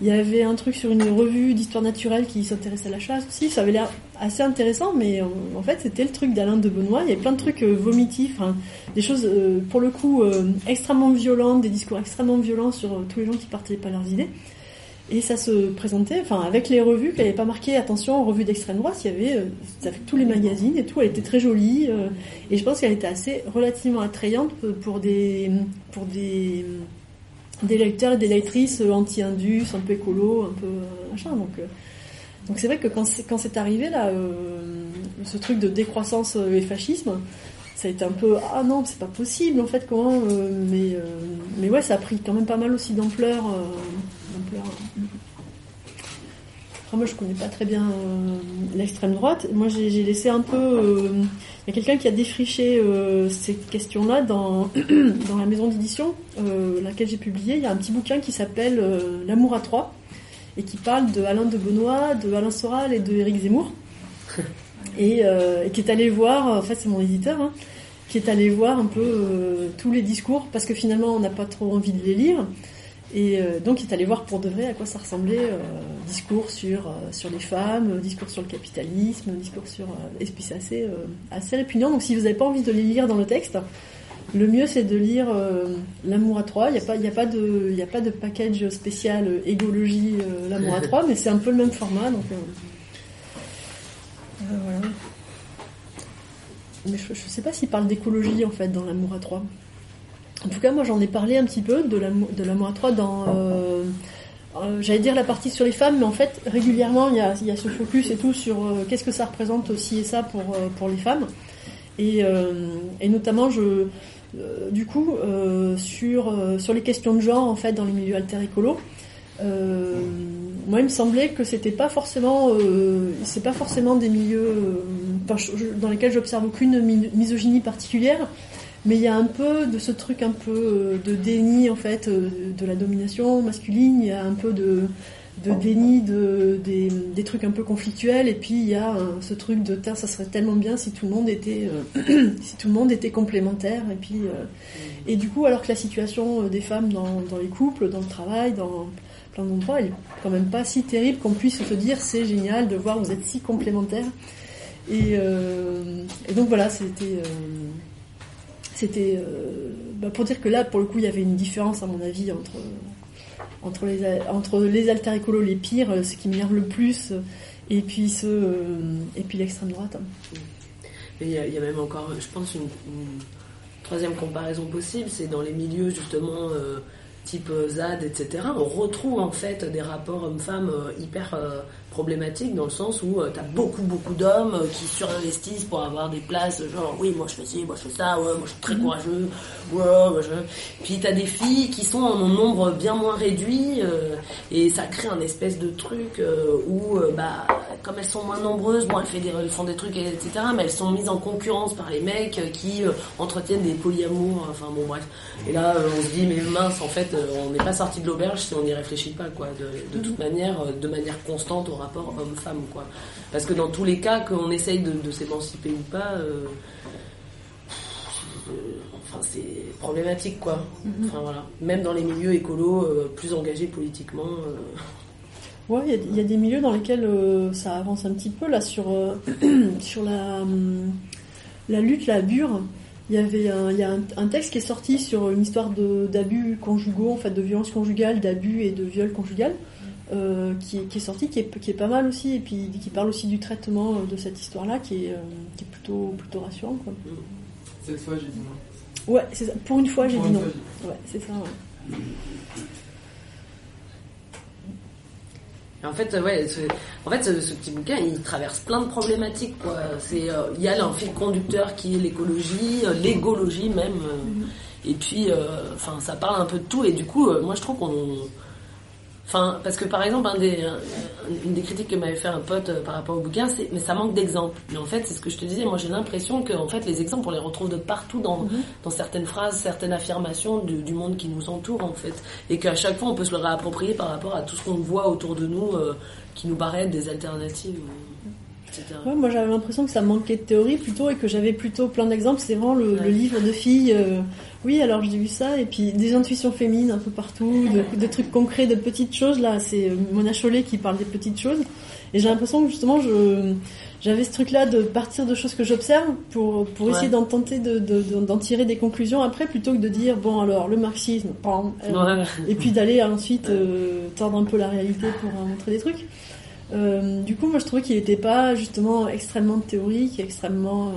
Il y avait un truc sur une revue d'histoire naturelle qui s'intéressait à la chasse aussi. Ça avait l'air assez intéressant, mais en, en fait, c'était le truc d'Alain de Benoît. Il y avait plein de trucs euh, vomitifs, hein, des choses euh, pour le coup euh, extrêmement violentes, des discours extrêmement violents sur euh, tous les gens qui partageaient pas leurs idées. Et ça se présentait, enfin, avec les revues, qu'elle n'avait pas marqué attention, revues d'extrême droite, il y avait, euh, avec tous les magazines et tout, elle était très jolie, euh, et je pense qu'elle était assez relativement attrayante pour des, pour des, des lecteurs et des lectrices euh, anti-indus, un peu écolo, un peu machin, donc, donc c'est vrai que quand c'est, arrivé là, ce truc de décroissance et fascisme, ça a été un peu ah non c'est pas possible en fait comment mais euh, mais ouais ça a pris quand même pas mal aussi d'ampleur. Après, moi je connais pas très bien euh, l'extrême droite. Moi j'ai, laissé un peu euh, il y a quelqu'un qui a défriché euh, ces questions là dans dans la maison d'édition laquelle j'ai publié. Il y a un petit bouquin qui s'appelle l'amour à trois et qui parle de Alain de Benoît de Alain Soral et de Éric Zemmour. Et, et qui est allé voir, en fait c'est mon éditeur, hein, qui est allé voir un peu tous les discours parce que finalement on n'a pas trop envie de les lire. Et euh, donc il est allé voir pour de vrai à quoi ça ressemblait, euh, discours sur, euh, sur les femmes, discours sur le capitalisme, discours sur... et puis c'est assez, assez répugnant, donc si vous n'avez pas envie de les lire dans le texte, le mieux c'est de lire L'amour à trois. Il n'y a, pas- a, de- a pas de package spécial égologie L'amour à trois, mais c'est un peu le même format. Donc, voilà. Mais je, je sais pas s'il parle d'écologie en fait dans l'amour à trois. En tout cas, moi j'en ai parlé un petit peu de l'amour à trois dans. euh, euh, J'allais dire la partie sur les femmes, mais en fait régulièrement il y a, ce focus et tout sur euh, qu'est-ce que ça représente aussi et ça pour, euh, pour les femmes. Et, et notamment, je, du coup, sur, sur les questions de genre en fait dans les milieux alter écolo. Moi, il me semblait que c'était pas forcément, c'est pas forcément des milieux dans lesquels j'observe aucune mi- misogynie particulière, mais il y a un peu de ce truc un peu euh, de déni en fait euh, de la domination masculine. Il y a un peu de, de déni de, des, trucs un peu conflictuels, et puis il y a ce truc de ça serait tellement bien si tout le monde était, euh, si tout le monde était complémentaire, et puis et du coup, alors que la situation des femmes dans, dans les couples, dans le travail, dans plein d'endroits, elle est quand même pas si terrible qu'on puisse se dire c'est génial de voir vous êtes si complémentaires. Et, donc voilà, c'était c'était euh, bah, pour dire que là, pour le coup, il y avait une différence à mon avis entre entre les entre les alter écolos les pires, euh, ce qui m'énerve le plus, euh, et puis ce euh, et puis l'extrême droite. il y, a- y a même encore, je pense, une, troisième comparaison possible, c'est dans les milieux justement type ZAD, etc. On retrouve en fait des rapports hommes-femmes hyper problématiques dans le sens où tu as beaucoup beaucoup d'hommes euh, qui surinvestissent pour avoir des places, genre oui moi je fais ci, moi je fais ça, ouais moi je suis très courageux, ouais, moi, je... Puis tu as des filles qui sont en nombre bien moins réduit euh, et ça crée un espèce de truc euh, où euh, bah comme elles sont moins nombreuses, bon elles, fait des, elles font des trucs etc. Mais elles sont mises en concurrence par les mecs euh, qui euh, entretiennent des polyamours, enfin bon bref. Et là euh, on se dit mais mince en fait euh, on n'est pas sorti de l'auberge si on n'y réfléchit pas quoi. De, de toute manière, euh, de manière constante rapport homme-femme quoi. Parce que dans tous les cas qu'on essaye de, de s'émanciper ou pas. euh, euh, Enfin, c'est problématique, quoi. Enfin, voilà. Même dans les milieux écolos euh, plus engagés politiquement. Ouais, il y a- il y, a des milieux dans lesquels ça avance un petit peu là sur sur la hum, la lutte, la bure. Il y avait un, il y a un, un texte qui est sorti sur une histoire d'abus conjugaux, en fait, de violence conjugale, d'abus et de viol conjugal, euh, qui, est, qui est sorti, qui est, qui est pas mal aussi, et puis qui parle aussi du traitement euh, de cette histoire-là, qui est euh, qui est plutôt plutôt rassurant. Quoi. Cette fois, j'ai dit non. Ouais, c'est ça. Pour une fois, j'ai dit non. fois, Ouais, c'est ça. ouais. En fait, ouais, ce, en fait, ce, ce petit bouquin, il traverse plein de problématiques, quoi. C'est, euh, il y a un fil conducteur qui est l'écologie, l'égologie même, euh, et puis, euh, enfin, ça parle un peu de tout. Et du coup, euh, moi, je trouve qu'on, enfin, parce que par exemple, un des, un- une des critiques que m'avait fait un pote euh, par rapport au bouquin, c'est, mais ça manque d'exemples. Mais en fait, c'est ce que je te disais. Moi, j'ai l'impression que, en fait, les exemples, on les retrouve de partout dans, dans certaines phrases, certaines affirmations du, du monde qui nous entoure, en fait et qu'à chaque fois on peut se le réapproprier par rapport à tout ce qu'on voit autour de nous euh, qui nous paraît être des alternatives. Etc. Ouais, moi j'avais l'impression que ça manquait de théorie plutôt et que j'avais plutôt plein d'exemples. C'est vraiment le, Ouais. le livre de filles. euh, oui, alors j'ai vu ça et puis des intuitions féminines un peu partout, de, de trucs concrets, de petites choses. Là, c'est euh, Mona Chollet qui parle des petites choses. Et j'ai l'impression que justement, je j'avais ce truc-là de partir de choses que j'observe pour pour Ouais. essayer d'en tenter de de- de- d'en tirer des conclusions après plutôt que de dire bon alors le marxisme, pam, euh, Ouais. et puis d'aller ensuite euh, tordre un peu la réalité pour euh, montrer des trucs. Euh, du coup, moi, je trouvais qu'il n'était pas justement extrêmement théorique, extrêmement euh,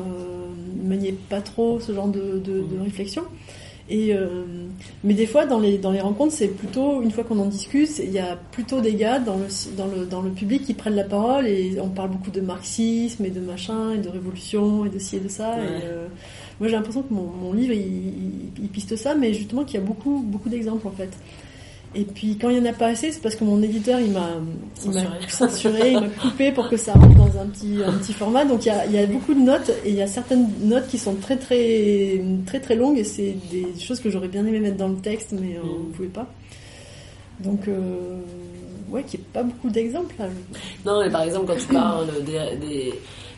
il maniait pas trop ce genre de, de, de réflexion. Et euh, mais des fois, dans les dans les rencontres, c'est plutôt une fois qu'on en discute, il y a plutôt des gars dans le dans le dans le public qui prennent la parole et on parle beaucoup de marxisme et de machin et de révolution et de ci et de ça. Ouais. Et, euh, moi, j'ai l'impression que mon, mon livre il, il- il piste ça, mais justement qu'il y a beaucoup beaucoup d'exemples en fait. Et puis quand il y en a pas assez, c'est parce que mon éditeur il m'a Censuré. il m'a coupé pour que ça rentre dans un petit un petit format. Donc il y a, il y a beaucoup de notes et il y a certaines notes qui sont très très très très longues et c'est des choses que j'aurais bien aimé mettre dans le texte mais euh, Mm. on ne pouvait pas. Donc euh, ouais, qu'il n'y ait pas beaucoup d'exemples là. Non, mais par exemple, quand tu parles des, des,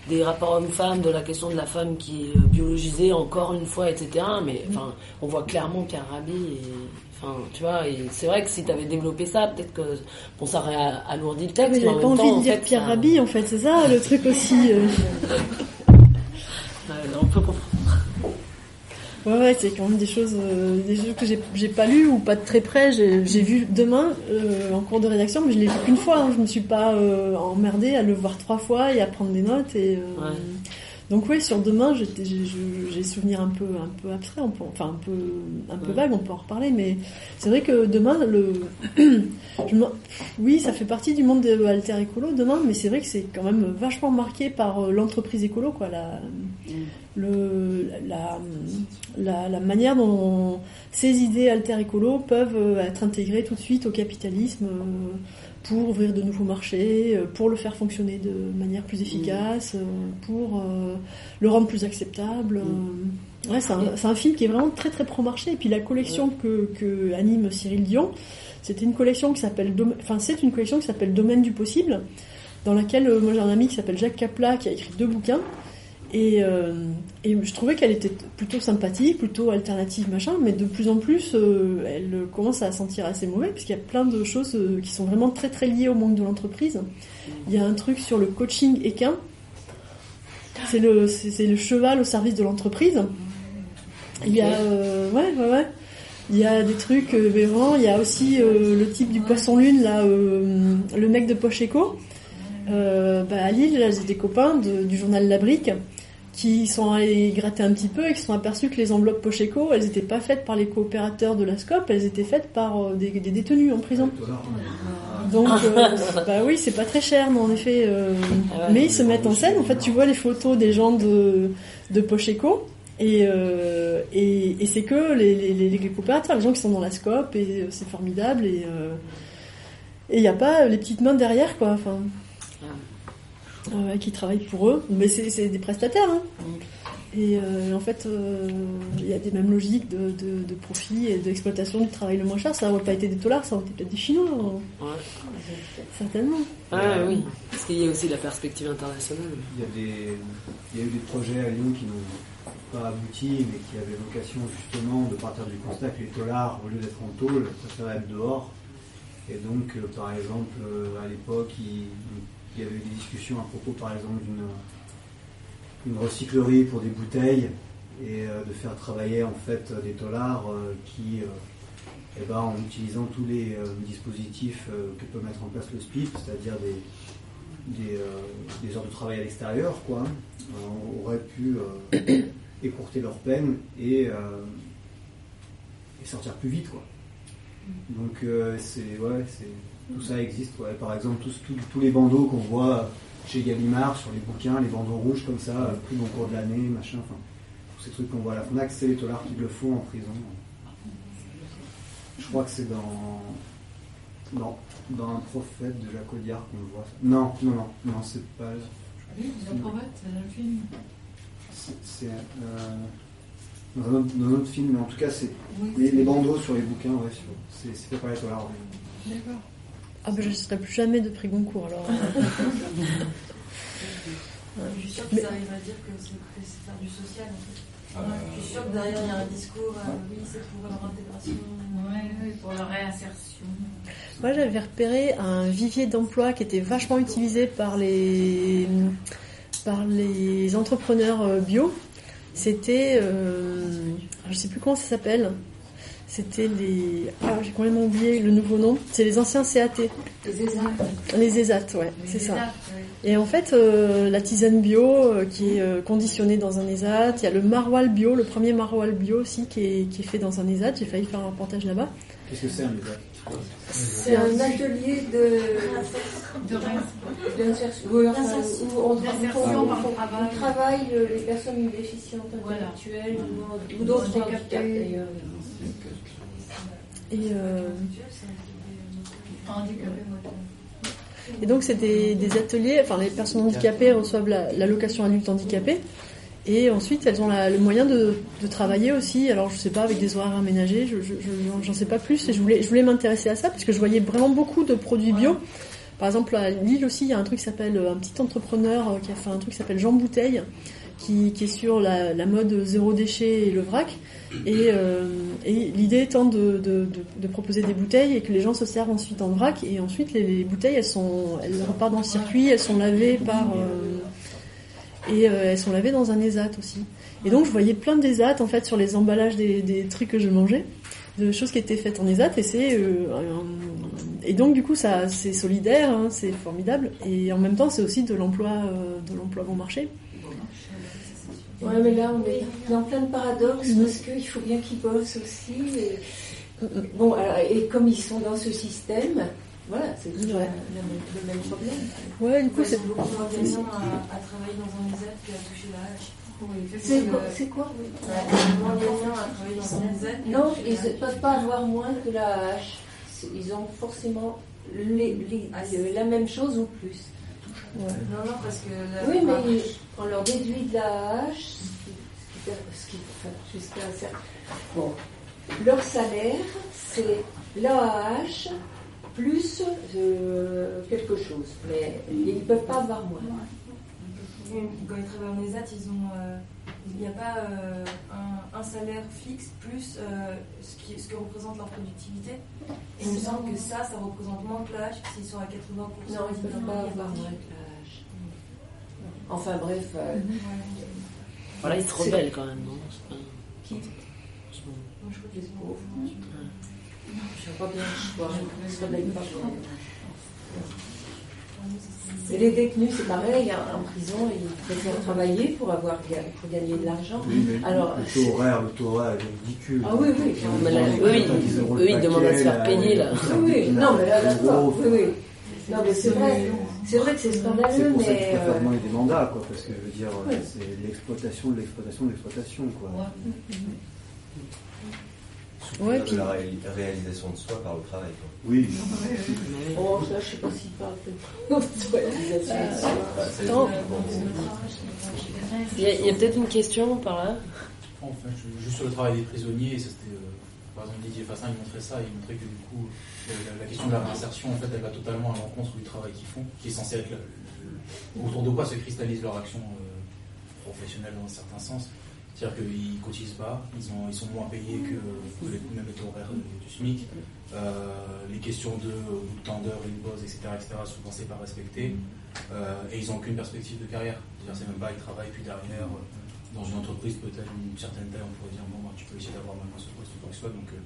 des rapports hommes-femmes, de la question de la femme qui est biologisée encore une fois, etc. Mais enfin, on voit clairement et. Enfin, tu vois, et c'est vrai que si tu avais développé ça, peut-être que bon, ça aurait alourdi le texte. Mais mais en pas même envie temps, de en dire fait, Pierre ça- Rabhi en fait, c'est ça le truc aussi. euh. Ouais, on peut comprendre. Ouais, ouais, c'est quand même des choses, euh, des choses que j'ai, j'ai pas lues ou pas de très près. J'ai, j'ai vu demain euh, en cours de rédaction, mais je l'ai vu qu'une fois. Hein. Je me suis pas emmerdée à le voir trois fois et à prendre des notes. Et Ouais. Donc oui, sur demain, j'ai, souvenir un peu, un peu abstrait, on peut- enfin un peu, un peu vague. On peut en reparler, mais c'est vrai que demain, le, je me- oui, ça fait partie du monde de Alter Écolo demain, mais c'est vrai que c'est quand même vachement marqué par euh, l'entreprise écolo, quoi. La, le, la, la, la manière dont ces idées alter écolo peuvent euh, être intégrées tout de suite au capitalisme euh, pour ouvrir de nouveaux marchés, euh, pour le faire fonctionner de manière plus efficace, euh, pour euh, le rendre plus acceptable. euh. Ouais, c'est un, c'est un film qui est vraiment très très pro-marché. Et puis la collection que, que anime Cyril Dion, c'était une collection qui s'appelle, enfin c'est une collection qui s'appelle Domaine du possible, dans laquelle moi j'ai un ami qui s'appelle Jacques Capla qui a écrit deux bouquins. Et, euh, et je trouvais qu'elle était plutôt sympathique, plutôt alternative, machin, mais de plus en plus, euh, elle commence à sentir assez mauvais, puisqu'il y a plein de choses euh, qui sont vraiment très très liées au monde de l'entreprise. Il y a un truc sur le coaching équin. C'est le, c'est c'est le cheval au service de l'entreprise. Il y a, ouais, ouais, ouais. Il y a des trucs, mais vraiment, il y a aussi le type du poisson lune, là, le mec de Pocheco. Euh, bah, à Lille, là, j'ai des copains de- du journal La Brique qui sont allés gratter un petit peu et qui se sont aperçus que les enveloppes Pocheco, elles n'étaient pas faites par les coopérateurs de la SCOP, elles étaient faites par euh, des, des détenus en prison. Donc, euh, bah oui, c'est pas très cher, mais en effet. euh, Ah ouais. mais ils se mettent en scène. En fait, tu vois les photos des gens de, de Pocheco. Et, euh, et, et c'est que les, les, les, les coopérateurs, les gens qui sont dans la SCOP, et c'est formidable. Et euh, et il n'y a pas les petites mains derrière, quoi. Enfin, euh, qui travaillent pour eux. Mais c'est c'est des prestataires. Hein. Et euh, en fait, euh, il y a des mêmes logiques de, de, de profit et d'exploitation du travail le moins cher. Ça n'aurait pas été des dollars, ça aurait été peut-être des Chinois. hein. Ouais. Certainement. Ah oui, parce qu'il y a aussi la perspective internationale. Il y, a des, il y a eu des projets à Lyon qui n'ont pas abouti, mais qui avaient vocation justement de partir du constat que les tollards, au lieu d'être en tôle, préféraient être dehors. Et donc, euh, par exemple, euh, à l'époque, il, il y avait eu des discussions à propos, par exemple, d'une une recyclerie pour des bouteilles et euh, de faire travailler en fait des tollards euh, qui, euh, eh ben, en utilisant tous les euh, dispositifs que peut mettre en place le SPIP, c'est-à-dire des, des, heures de travail à l'extérieur, quoi, auraient pu écourter leur peine et, et sortir plus vite, quoi. Donc c'est ouais, c'est tout ça existe. Ouais. Par exemple, tous, tous, tous les bandeaux qu'on voit chez Gallimard sur les bouquins, les bandeaux rouges comme ça, euh, pris au cours de l'année, machin, enfin, tous ces trucs qu'on voit à la Fnac, c'est les tolards qui le font en prison. Je crois que c'est dans, dans dans un prophète de Jacques Audiard qu'on le voit. Non, non, non, non, c'est pas. Oui, la prophète, c'est un film. C'est euh, dans, un autre, dans un autre film, mais en tout cas, c'est Oui, les, les bandeaux sur les bouquins, ouais, c'est fait par les tolards. D'accord. Ah bah je ne serai plus jamais de prix Goncourt alors. Je suis sûre Mais- qu'ils arrivent à dire que c'est faire du social en fait. Ah, Je suis sûre que derrière il y a un discours, euh, oui, c'est trouver leur intégration. Ouais, ouais, pour la réinsertion. Moi, j'avais repéré un vivier d'emploi qui était vachement utilisé par les, par les entrepreneurs euh, bio. C'était, euh, je sais plus comment ça s'appelle. C'était les, ah, j'ai complètement oublié le nouveau nom. C'est les anciens CAT, Les ESAT. les ESAT, ouais, c'est ça. Ouais. Et en fait, euh, la tisane bio euh, qui est euh, conditionnée dans un ESAT, il y a le maroilles bio, le premier maroilles bio aussi qui est, qui est fait dans un ESAT. J'ai failli faire un reportage là-bas. Qu'est-ce que c'est un ESAT C'est un atelier de De où on, travaille les personnes déficientes intellectuelles ou- d'autres handicaps d'ailleurs. Et, euh. Et donc c'est des, ateliers, enfin les personnes handicapées reçoivent la- l'allocation adulte handicapé et ensuite elles ont la- le moyen de, travailler aussi, alors je sais pas, avec des horaires aménagés, je, sais pas plus et je voulais, je voulais m'intéresser à ça parce que je voyais vraiment beaucoup de produits bio. Par exemple à Lille aussi il y a un truc qui s'appelle, un petit entrepreneur euh, qui a fait un truc qui s'appelle Jean Bouteille qui, est sur la, mode zéro déchet et le vrac. Et, euh, l'idée étant de, proposer des bouteilles et que les gens se servent ensuite en vrac. Et ensuite, les, les bouteilles, elles, repartent dans le circuit, elles sont lavées par... euh, et euh, elles sont lavées dans un ESAT aussi. Et donc, je voyais plein d'ESAT, en fait, sur les emballages des, des trucs que je mangeais, de choses qui étaient faites en ESAT. Et c'est... et donc, du coup, ça, c'est solidaire, hein, c'est formidable. Et en même temps, c'est aussi de l'emploi, de l'emploi bon marché. Ouais, mais là, on est dans plein de paradoxes parce qu'il faut bien qu'ils bossent aussi. Et, bon, alors, et comme ils sont dans ce système, voilà, c'est toujours Ouais. le même problème. Ouais, du coup, Ouais, c'est... beaucoup moins gagnant à, à travailler dans un ESAT qu'à toucher la hache. C'est quoi, c'est quoi oui. Ouais, à Non, ils ne peuvent pas avoir moins que la hache. Ils ont forcément les- les- le- la même chose ou plus. Non, non, parce que la, Oui, mais on leur déduit de la hache, ce qui, ce enfin, jusqu'à Bon, leur salaire, c'est l'AH plus euh, quelque chose, mais ils ne peuvent pas avoir moins. Quand ils travaillent en ESAT, ils ont, euh, il n'y a pas euh, un, un salaire fixe plus ce, qui, ce que représente leur productivité. Et il me semble que ça, ça représente moins que l'âge, s'ils sont à 80%. Non, ils ne peuvent pas avoir moins. Enfin bref, euh, Voilà, ils se rebellent quand même, non C'est pas- qui Moi, je crois qu'ils Les sont pauvres. Je vois pas bien le choix, ils se rebellent pas. Et les détenus, c'est pareil, hein, en prison, ils préfèrent travailler pour, avoir, pour gagner de l'argent. Oui, Alors, le taux horaire, le taux horaire est ridicule. Ah oui, oui. Eux, ils- 90 euros le eux, ils demandent à se faire payer, là. Oui, oui, non, mais là, d'accord, oui, oui. Non, mais c'est vrai, c'est vrai que c'est C'est scandaleux, pour ça qu'il mais. faut faire euh, des mandats, quoi, parce que je veux dire, Oui. c'est l'exploitation de l'exploitation de l'exploitation, quoi. Ouais, de puis- la ré- réalisation de soi par le travail. quoi. Oui. Oh, ça, je sais pas s'il parle de réalisation de soi. C'est- Non. bon, Il y a, il y a peut-être une question par là. Enfin, je- juste sur le travail des prisonniers, ça, c'était, euh, exemple Didier Fassin, il montrait ça, il montrait que du coup, euh, la, question de la réinsertion, en fait, elle va totalement à l'encontre du travail qu'ils font, qui est censé être autour de quoi se cristallise leur action euh, professionnelle dans un certain sens. C'est-à-dire qu'ils cotisent pas, ils, ont, ils sont moins payés que, que les, même les horaires du SMIC. Euh, les questions de bout d'heures, une pause, etc., etc., souvent c'est pas respecté. Euh, et ils n'ont aucune perspective de carrière. C'est-à-dire c'est même pas ils travaillent, puis derrière, dans une entreprise peut-être une certaine taille, on pourrait dire bon, bah, tu peux essayer d'avoir maintenant ce poste ou quoi que ce soit. Donc euh,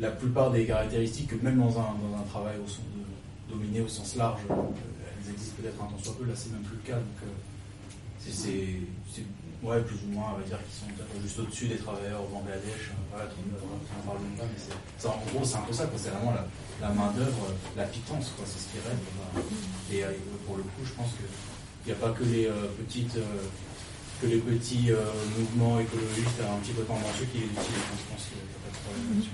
la plupart des caractéristiques, même dans un, dans un travail au sens dominé au sens large, euh, elles existent peut-être un temps soit peu, là c'est même plus le cas. Donc euh, c'est, ouais, plus ou moins, on va dire qu'ils sont juste au-dessus des travailleurs au Bangladesh, euh, voilà, tout, on en parle même mais en gros c'est un peu ça, quoi, c'est vraiment la, main-d'œuvre, la pitance, quoi, c'est ce qui reste. Et pour le coup, je pense qu'il n'y a pas que les petites. Euh, que les petits euh, mouvements écologistes un petit peu tendancieux qui les utilisent, je pense qu'il n'y a pas de problème là-dessus.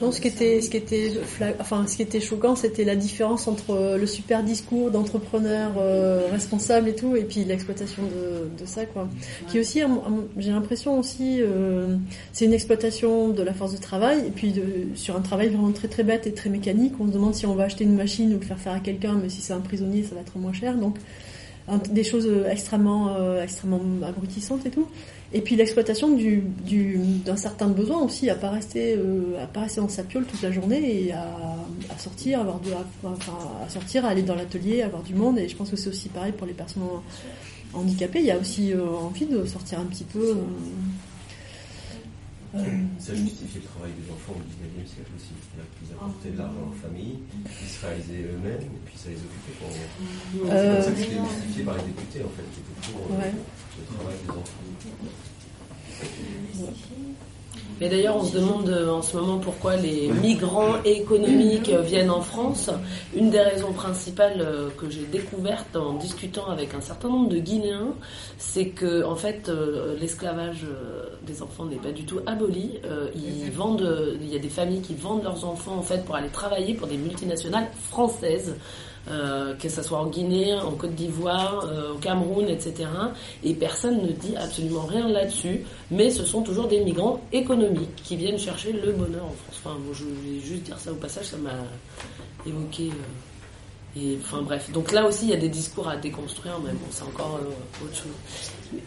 Non, ce qui était, ce qui était, enfin, ce qui était choquant, c'était la différence entre euh, le super discours d'entrepreneur euh, responsable et tout, et puis l'exploitation de, de ça, quoi. Qui aussi, j'ai l'impression aussi, euh, c'est une exploitation de la force de travail, et puis de, sur un travail vraiment très très bête et très mécanique. On se demande si on va acheter une machine ou le faire faire à quelqu'un, mais si c'est un prisonnier, ça va être moins cher. Donc, des choses euh, extrêmement, euh, extrêmement abrutissantes et tout. Et puis l'exploitation du, du, d'un certain besoin aussi à pas rester, euh, à pas rester dans sa piole toute la journée et à, à sortir, avoir de, à, enfin, à sortir, à aller dans l'atelier, avoir du monde. Et je pense que c'est aussi pareil pour les personnes handicapées. Il y a aussi euh, envie de sortir un petit peu. Euh, Ça justifie le travail des enfants au 19e siècle aussi. C'est-à-dire qu'ils apportaient de l'argent aux familles, ils se réalisaient eux-mêmes, et puis ça les occupait. C'est Euh, comme ça que c'était justifié par les députés, en fait, qui étaient pour euh, Ouais. le travail des enfants. Mais d'ailleurs, on se demande euh, en ce moment pourquoi les migrants économiques euh, viennent en France. Une des raisons principales euh, que j'ai découvertes en discutant avec un certain nombre de Guinéens, c'est que en fait, l'esclavage des enfants n'est pas du tout aboli. Ils vendent, il y a des familles qui vendent leurs enfants en fait pour aller travailler pour des multinationales françaises. Euh, que ce soit en Guinée, en Côte d'Ivoire, euh, au Cameroun, etc. Et personne ne dit absolument rien là-dessus, mais ce sont toujours des migrants économiques qui viennent chercher le bonheur en France. Enfin, bon, je voulais juste dire ça au passage, ça m'a évoqué. euh, et enfin bref, donc là aussi il y a des discours à déconstruire, mais bon, c'est encore autre chose.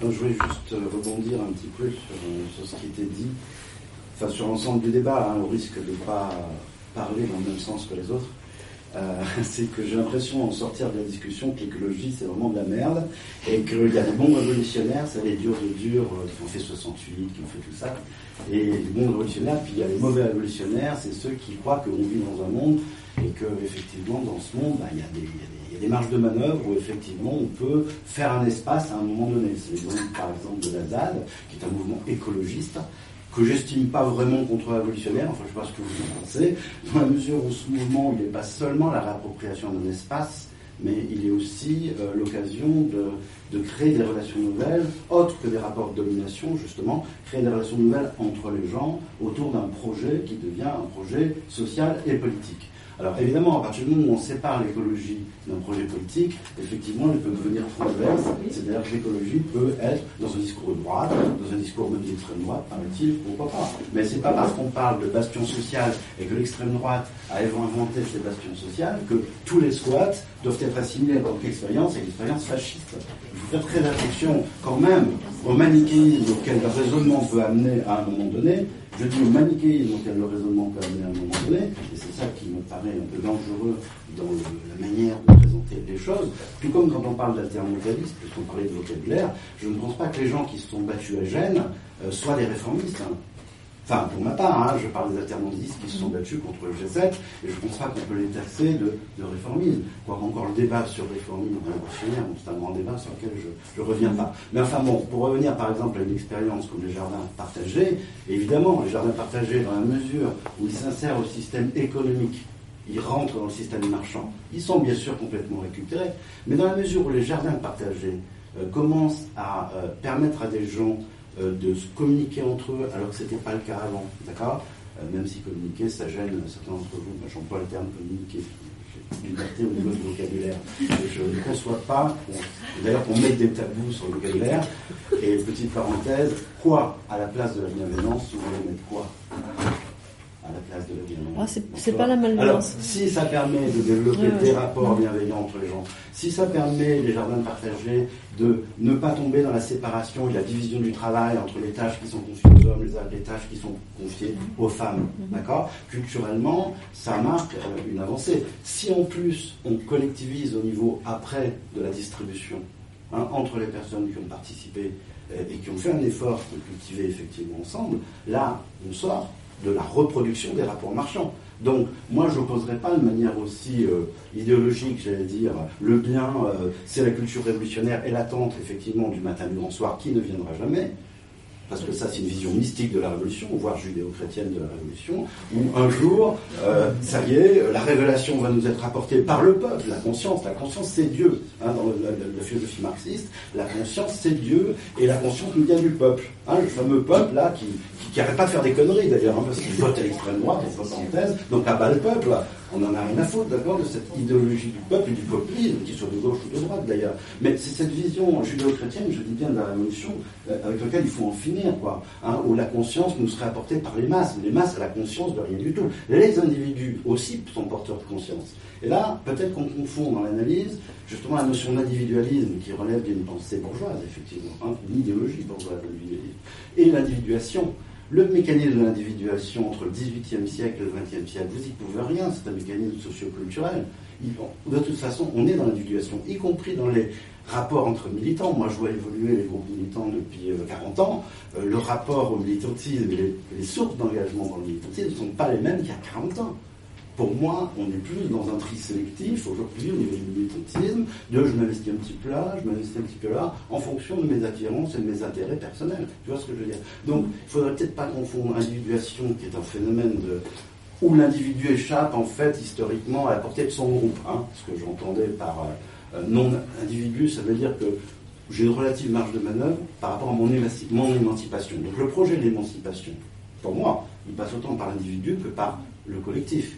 Donc, je voulais juste rebondir un petit peu sur, sur ce qui était dit, enfin sur l'ensemble du débat, hein, au risque de ne pas parler dans le même sens que les autres. Euh, c'est que j'ai l'impression en sortir de la discussion que l'écologie c'est vraiment de la merde et qu'il y a des bons révolutionnaires, c'est les durs de durs euh, qui ont fait 68, qui ont fait tout ça, et les bons révolutionnaires, puis il y a les mauvais révolutionnaires, c'est ceux qui croient qu'on vit dans un monde et que effectivement dans ce monde bah, il y, a des- marges de manœuvre où effectivement on peut faire un espace à un moment donné. C'est l'exemple par exemple de la ZAD, qui est un mouvement écologiste que j'estime pas vraiment contre-révolutionnaire, enfin je sais pas ce que vous en pensez, dans la mesure où ce mouvement n'est pas seulement la réappropriation d'un espace, mais il est aussi euh, l'occasion de créer des relations nouvelles, autres que des rapports de domination, justement, créer des relations nouvelles entre les gens autour d'un projet qui devient un projet social et politique. Alors évidemment, à partir du moment où on sépare l'écologie d'un projet politique, effectivement, elle peut devenir transverse, c'est-à-dire que l'écologie peut être dans un discours de droite, dans un discours même d'extrême droite, paraît-il, pourquoi pas. Mais c'est pas parce qu'on parle de bastion social et que l'extrême droite a inventé ces bastions sociales que tous les squats doivent être assimilés à tant qu'expérience et l'expérience fasciste. Il faut faire très attention quand même au manichéisme auquel le raisonnement peut amener à un moment donné. Je dis au manichéisme auquel le raisonnement peut amener à un moment donné, et c'est ça qui me paraît un peu dangereux dans la manière de présenter les choses. Tout comme quand on parle d'alternatalisme, puisqu'on parlait de vocabulaire, je ne pense pas que les gens qui se sont battus à Gênes euh, soient des réformistes. hein. Enfin, pour ma part, hein, je parle des alternantistes qui se sont battus contre le G7, et je ne pense pas qu'on peut les taxer de, réformisme. Quoi qu'encore le débat sur réformisme révolutionnaire, bon, c'est un grand débat sur lequel je ne reviens pas. Mais enfin bon, pour revenir par exemple à une expérience comme les jardins partagés, évidemment, les jardins partagés, dans la mesure où ils s'insèrent au système économique, ils rentrent dans le système marchand, ils sont bien sûr complètement récupérés, mais dans la mesure où les jardins partagés euh, commencent à euh, permettre à des gens de se communiquer entre eux alors que ce n'était pas le cas avant, d'accord? Euh, Même si communiquer, ça gêne certains d'entre vous. Moi, j'emploie le terme communiquer. Liberté au niveau du vocabulaire. Je ne conçois pas, d'ailleurs, qu'on mette des tabous sur le vocabulaire. Et petite parenthèse, quoi à la place de la bienveillance Vous voulez mettre quoi à la place de la bienveillance? Ah, c'est- c'est pas la malveillance. Alors, si ça permet de développer Ouais, ouais. des rapports bienveillants entre les gens, si ça permet les jardins partagés de ne pas tomber dans la séparation et la division du travail entre les tâches qui sont confiées aux hommes et les tâches qui sont confiées aux femmes, d'accord? Culturellement, ça marque euh, une avancée. Si en plus on collectivise au niveau après de la distribution, hein, entre les personnes qui ont participé euh, et qui ont fait un effort de cultiver effectivement ensemble, là, on sort de la reproduction des rapports marchands. Donc, moi, je n'opposerai pas de manière aussi euh, idéologique, j'allais dire, le bien, euh, c'est la culture révolutionnaire et l'attente, effectivement, du matin du grand soir qui ne viendra jamais. Parce que ça, c'est une vision mystique de la Révolution, voire judéo-chrétienne de la Révolution, où un jour, euh, ça y est, la révélation va nous être apportée par le peuple, la conscience. La conscience, c'est Dieu. Hein, dans la, philosophie marxiste, la conscience, c'est Dieu, et la conscience nous vient du peuple. Hein, le fameux peuple, là, qui, qui, qui pas de faire des conneries, d'ailleurs, hein, parce qu'il vote à l'extrême droite, entre parenthèses, donc à bas le peuple. On en a rien à foutre, d'accord, de cette idéologie du peuple et du populisme, qu'il soit de gauche ou de droite d'ailleurs. Mais c'est cette vision judéo-chrétienne, je dis bien de la révolution, euh, avec laquelle il faut en finir, quoi. Hein, où la conscience nous serait apportée par les masses. Les masses, la conscience de rien du tout. Les individus aussi sont porteurs de conscience. Et là, peut-être qu'on confond dans l'analyse justement la notion d'individualisme qui relève d'une pensée bourgeoise, effectivement, hein, une idéologie bourgeoise l'individualisme, et l'individuation. Le mécanisme de l'individuation entre le XVIIIe siècle et le XXe siècle, vous y pouvez rien, c'est un mécanisme socioculturel. De toute façon, on est dans l'individuation, y compris dans les rapports entre militants. Moi, je vois évoluer les groupes militants depuis euh, 40 ans. Euh, le rapport au militantisme et les sources d'engagement dans le militantisme ne sont pas les mêmes qu'il y a 40 ans. Pour moi, on est plus dans un tri sélectif aujourd'hui au niveau du militantisme, de je m'investis un petit peu là, je m'investis un petit peu là, en fonction de mes attirances et de mes intérêts personnels. Tu vois ce que je veux dire? Donc, il faudrait peut-être pas confondre individuation, qui est un phénomène où l'individu échappe en fait historiquement à la portée de son groupe. Hein, ce que j'entendais par euh, non individu, ça veut dire que j'ai une relative marge de manœuvre par rapport à mon, mon émancipation. Donc le projet d'émancipation, pour moi, il passe autant par l'individu que par le collectif.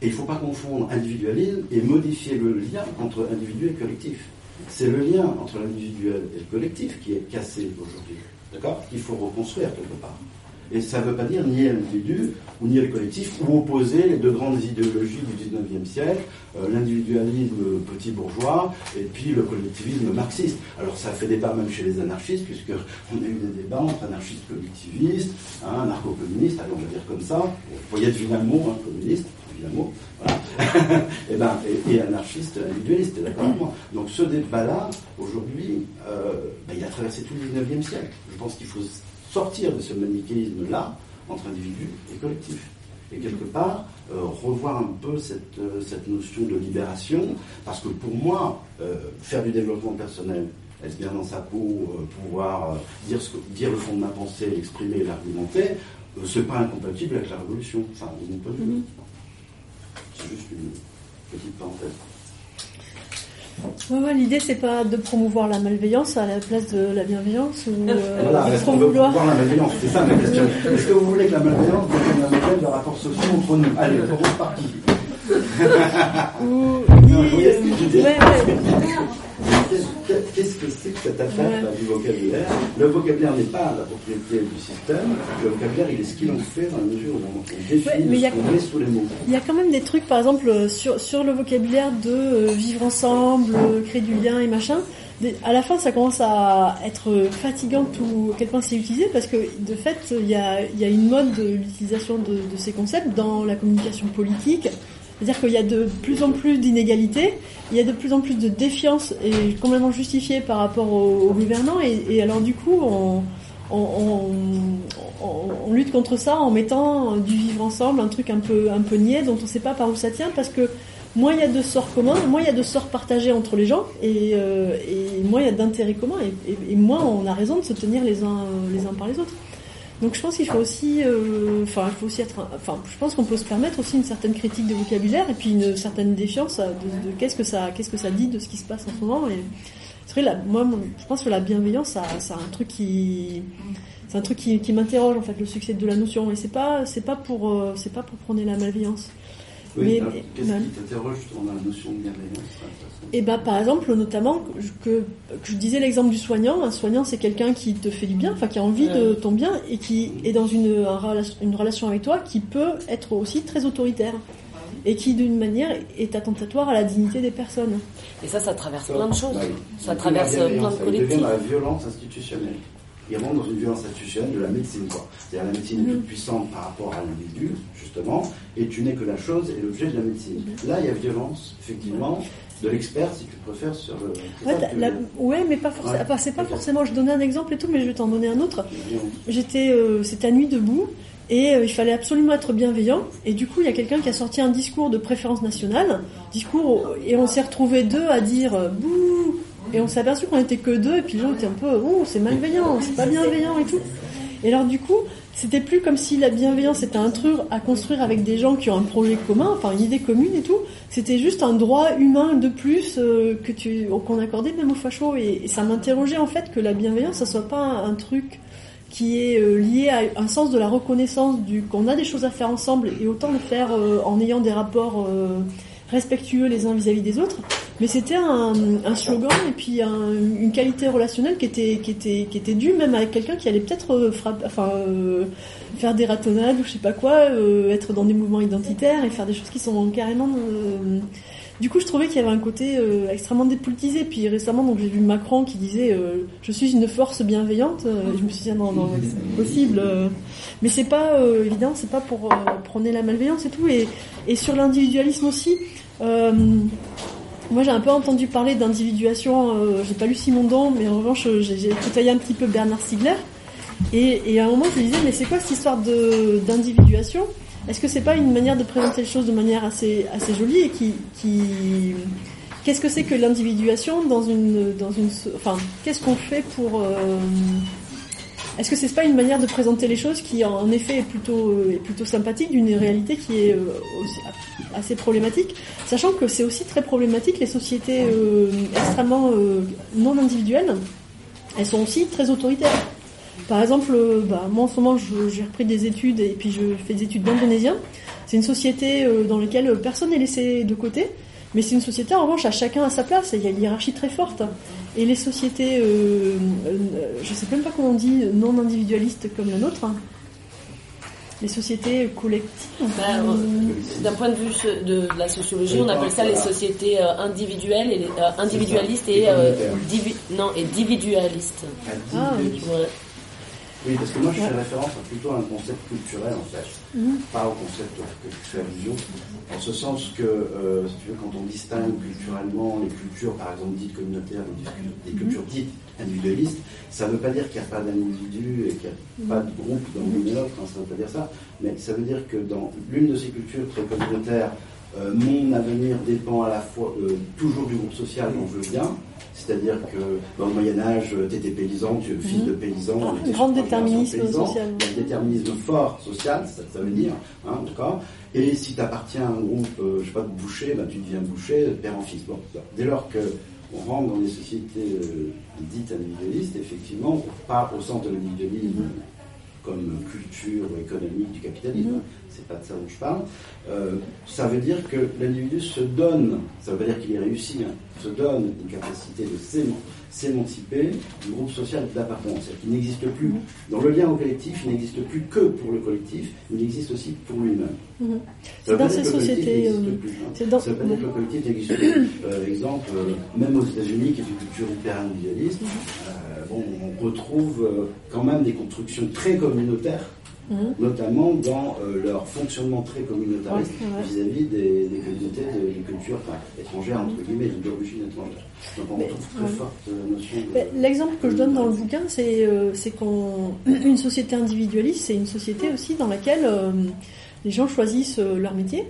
Et il ne faut pas confondre individualisme et modifier le lien entre individu et collectif. C'est le lien entre l'individuel et le collectif qui est cassé aujourd'hui. D'accord? Qu'il faut reconstruire quelque part. Et ça ne veut pas dire nier l'individu ou nier le collectif ou opposer les deux grandes idéologies du 19e siècle, euh, l'individualisme petit bourgeois et puis le collectivisme marxiste. Alors ça fait débat même chez les anarchistes, puisque on a eu des débats entre anarchistes collectivistes, hein, anarcho-communistes, allez, on va dire comme ça. Vous voyez deviner le mot, hein, communiste, mot, voilà. et, ben, et, et anarchiste individualiste, d'accord Donc ce débat-là, aujourd'hui, euh, ben, il a traversé tout le 19e siècle. Je pense qu'il faut sortir de ce manichéisme-là entre individu et collectif. Et quelque part, euh, revoir un peu cette, euh, cette notion de libération, parce que pour moi, euh, faire du développement personnel, être bien dans sa peau, pouvoir dire, ce que- dire le fond de ma pensée, l'exprimer, l'argumenter, euh, c'est pas incompatible avec la révolution. Enfin, mon point de vue. C'est juste une petite parenthèse. Ouais, ouais, L'idée, c'est pas de promouvoir la malveillance à la place de la bienveillance ou euh, Voilà, de est-ce qu'on veut promouvoir. voir la malveillance C'est ça ma question. Est-ce que vous voulez que la malveillance devienne la modèle de rapports sociaux entre nous? Allez, on qui Ou- Ouais. Qu'est- Qu'est-ce que c'est que cette affaire du vocabulaire? Le vocabulaire n'est pas la propriété du système. Le vocabulaire, il est ce qu'il en fait dans la mesure où on, définit Ouais, ce qu'on met sous les mots. Il y a quand même des trucs, par exemple, euh, sur, sur le vocabulaire de euh, vivre ensemble, euh, créer du lien et machin. Des- à la fin, ça commence à être fatigant tout, à quel point c'est utilisé, parce que de fait, il y a, il y a une mode de l'utilisation de, de ces concepts dans la communication politique. C'est-à-dire qu'il y a de plus en plus d'inégalités, il y a de plus en plus de défiance et complètement justifiée par rapport aux, aux gouvernants, et, alors du coup, on, lutte contre ça en mettant du vivre ensemble, un truc un peu, un niais dont on ne sait pas par où ça tient, parce que moins il y a de sorts communs, moins il y a de sorts partagés entre les gens, et, euh, moins il y a d'intérêts communs, et, et- et moins on a raison de se tenir les uns, les uns par les autres. Donc je pense qu'il faut aussi, euh, enfin, il faut aussi être, enfin, je pense qu'on peut se permettre aussi une certaine critique de vocabulaire et puis une certaine défiance de, qu'est-ce que ça, qu'est-ce que ça dit de ce qui se passe en ce moment. Et c'est vrai, la- moi, je pense que la bienveillance, ça, ça un truc qui, c'est un truc qui, qui m'interroge en fait, le succès de la notion. Et c'est pas, c'est pas pour, euh, c'est pas pour prôner la malveillance. Oui, Mais- qu'est-ce mais- qui t'interroge dans la notion de bienveillance Et bah par exemple, notamment que, que je disais l'exemple du soignant. Un soignant, c'est quelqu'un qui te fait du bien, enfin qui a envie de ton bien et qui est dans une, un rela- une relation avec toi qui peut être aussi très autoritaire et qui d'une manière est attentatoire à la dignité des personnes. Et ça, ça traverse plein de choses. Bah. Ça traverse la plein de devient collectifs. dans la violence institutionnelle. Il rentre dans une violence institutionnelle de la médecine. C'est-à-dire la médecine est toute puissante par rapport à l'individu, justement, et tu n'es que la chose et l'objet de la médecine. Là, il y a violence, effectivement, de l'expert, si tu préfères, sur le. Ouais, la- mais pas forcément. Ouais. c'est pas forcément. Je donnais un exemple et tout, mais je vais t'en donner un autre. J'étais, euh, c'était à nuit debout et euh, il fallait absolument être bienveillant. Et du coup, il y a quelqu'un qui a sorti un discours de préférence nationale, discours et on s'est retrouvés deux à dire euh, bouh. Et on s'est aperçu qu'on était que deux et puis les gens étaient un peu ouh c'est malveillant, c'est pas bienveillant et tout. Et alors du coup, c'était plus comme si la bienveillance était un truc à construire avec des gens qui ont un projet commun, enfin une idée commune et tout. C'était juste un droit humain de plus euh, que tu qu'on accordait même aux fachos et, ça m'interrogeait en fait que la bienveillance ça soit pas un, un truc qui est euh, lié à un sens de la reconnaissance du qu'on a des choses à faire ensemble et autant le faire euh, en ayant des rapports euh, respectueux les uns vis-à-vis des autres. Mais c'était un, slogan et puis un- une qualité relationnelle qui était qui était qui était due même avec quelqu'un qui allait peut-être euh, enfin euh, faire des ratonnades ou je sais pas quoi, euh, être dans des mouvements identitaires et faire des choses qui sont carrément euh, du coup, je trouvais qu'il y avait un côté euh, extrêmement dépolitisé. Puis récemment, donc j'ai vu Macron qui disait euh, "Je suis une force bienveillante". Euh, je me suis dit ah non, non, c'est possible. euh. Mais c'est pas euh, évident, c'est pas pour euh, prôner la malveillance et tout. Et, et sur l'individualisme aussi. moi, j'ai un peu entendu parler d'individuation. J'ai pas lu Simondon, mais en revanche, j'ai côtoyé un petit peu Bernard Stiegler. Et, et à un moment, je me disais, mais c'est quoi cette histoire d'individuation? Est-ce que c'est pas une manière de présenter les choses de manière assez assez jolie et qui qui qu'est-ce que c'est que l'individuation dans une dans une enfin qu'est-ce qu'on fait pour euh, est-ce que c'est pas une manière de présenter les choses qui en, effet est plutôt est plutôt sympathique d'une réalité qui est euh, assez problématique, sachant que c'est aussi très problématique les sociétés euh, extrêmement non individuelles, elles sont aussi très autoritaires. Par exemple, euh, bah, moi en ce moment j'ai repris des études et puis je fais des études d'indonésien. C'est une société euh, dans laquelle personne n'est laissé de côté, mais c'est une société en revanche à chacun à sa place. Il y a une hiérarchie très forte. Et les sociétés, euh, euh, je sais même pas comment on dit, non individualistes comme la nôtre, hein. les sociétés collectives. Euh, D'un point de vue de la sociologie, on appelle ça les sociétés euh, individuelles et les- euh, individualistes et euh, divi- non et individualistes. Ah, oui. Ouais. Oui, parce que moi je fais référence à plutôt à un concept culturel en fait, Mhm. pas au concept que tu fais allusion, en ce sens que, euh, si tu veux, quand on distingue culturellement les cultures, par exemple dites communautaires, ou des cultures dites individualistes, ça ne veut pas dire qu'il n'y a pas d'individu et qu'il n'y a pas de groupe dans l'une et l'autre, hein, ça ne veut pas dire ça, mais ça veut dire que dans l'une de ces cultures très communautaires, euh, mon avenir dépend à la fois euh, toujours du groupe social dont je viens, c'est-à-dire que dans le Moyen Âge, tu étais paysan, tu es fils Mhm. de paysan, Ah, on un grand déterminisme paysan, social. un déterminisme fort social, ça, ça veut dire, hein, d'accord Et si tu appartiens à un groupe, euh, je sais pas, de boucher, ben, tu deviens boucher, père en fils. Bon, dès lors que on rentre dans des sociétés euh, dites individualistes, effectivement, pas au centre de l'individualisme comme culture économique du capitalisme, Mhm. C'est pas de ça dont je parle, euh, ça veut dire que l'individu se donne, ça veut pas dire qu'il est réussi, hein, se donne une capacité de s'éman- s'émanciper du groupe social d'appartenance, c'est-à-dire qu'il n'existe plus, dans le lien au collectif, il n'existe plus que pour le collectif, il existe aussi pour lui-même. Mhm. Ça C'est dans ces sociétés. n'existe euh, plus, hein. c'est dans- Ça veut pas dire que le collectif n'existe plus. Euh, exemple, euh, même aux États-Unis, qui est une culture hyper individualiste, Mhm. euh, bon, on retrouve quand même des constructions très communautaires, Mhm. notamment dans euh, leur fonctionnement très communautariste ouais. vis-à-vis des, des communautés de, des cultures enfin, étrangères, entre guillemets, d'origine étrangère. Donc on retrouve très ouais. forte euh, notion de... L'exemple que je donne dans le bouquin, c'est euh, c'est qu'on une société individualiste, c'est une société aussi dans laquelle euh, les gens choisissent leur métier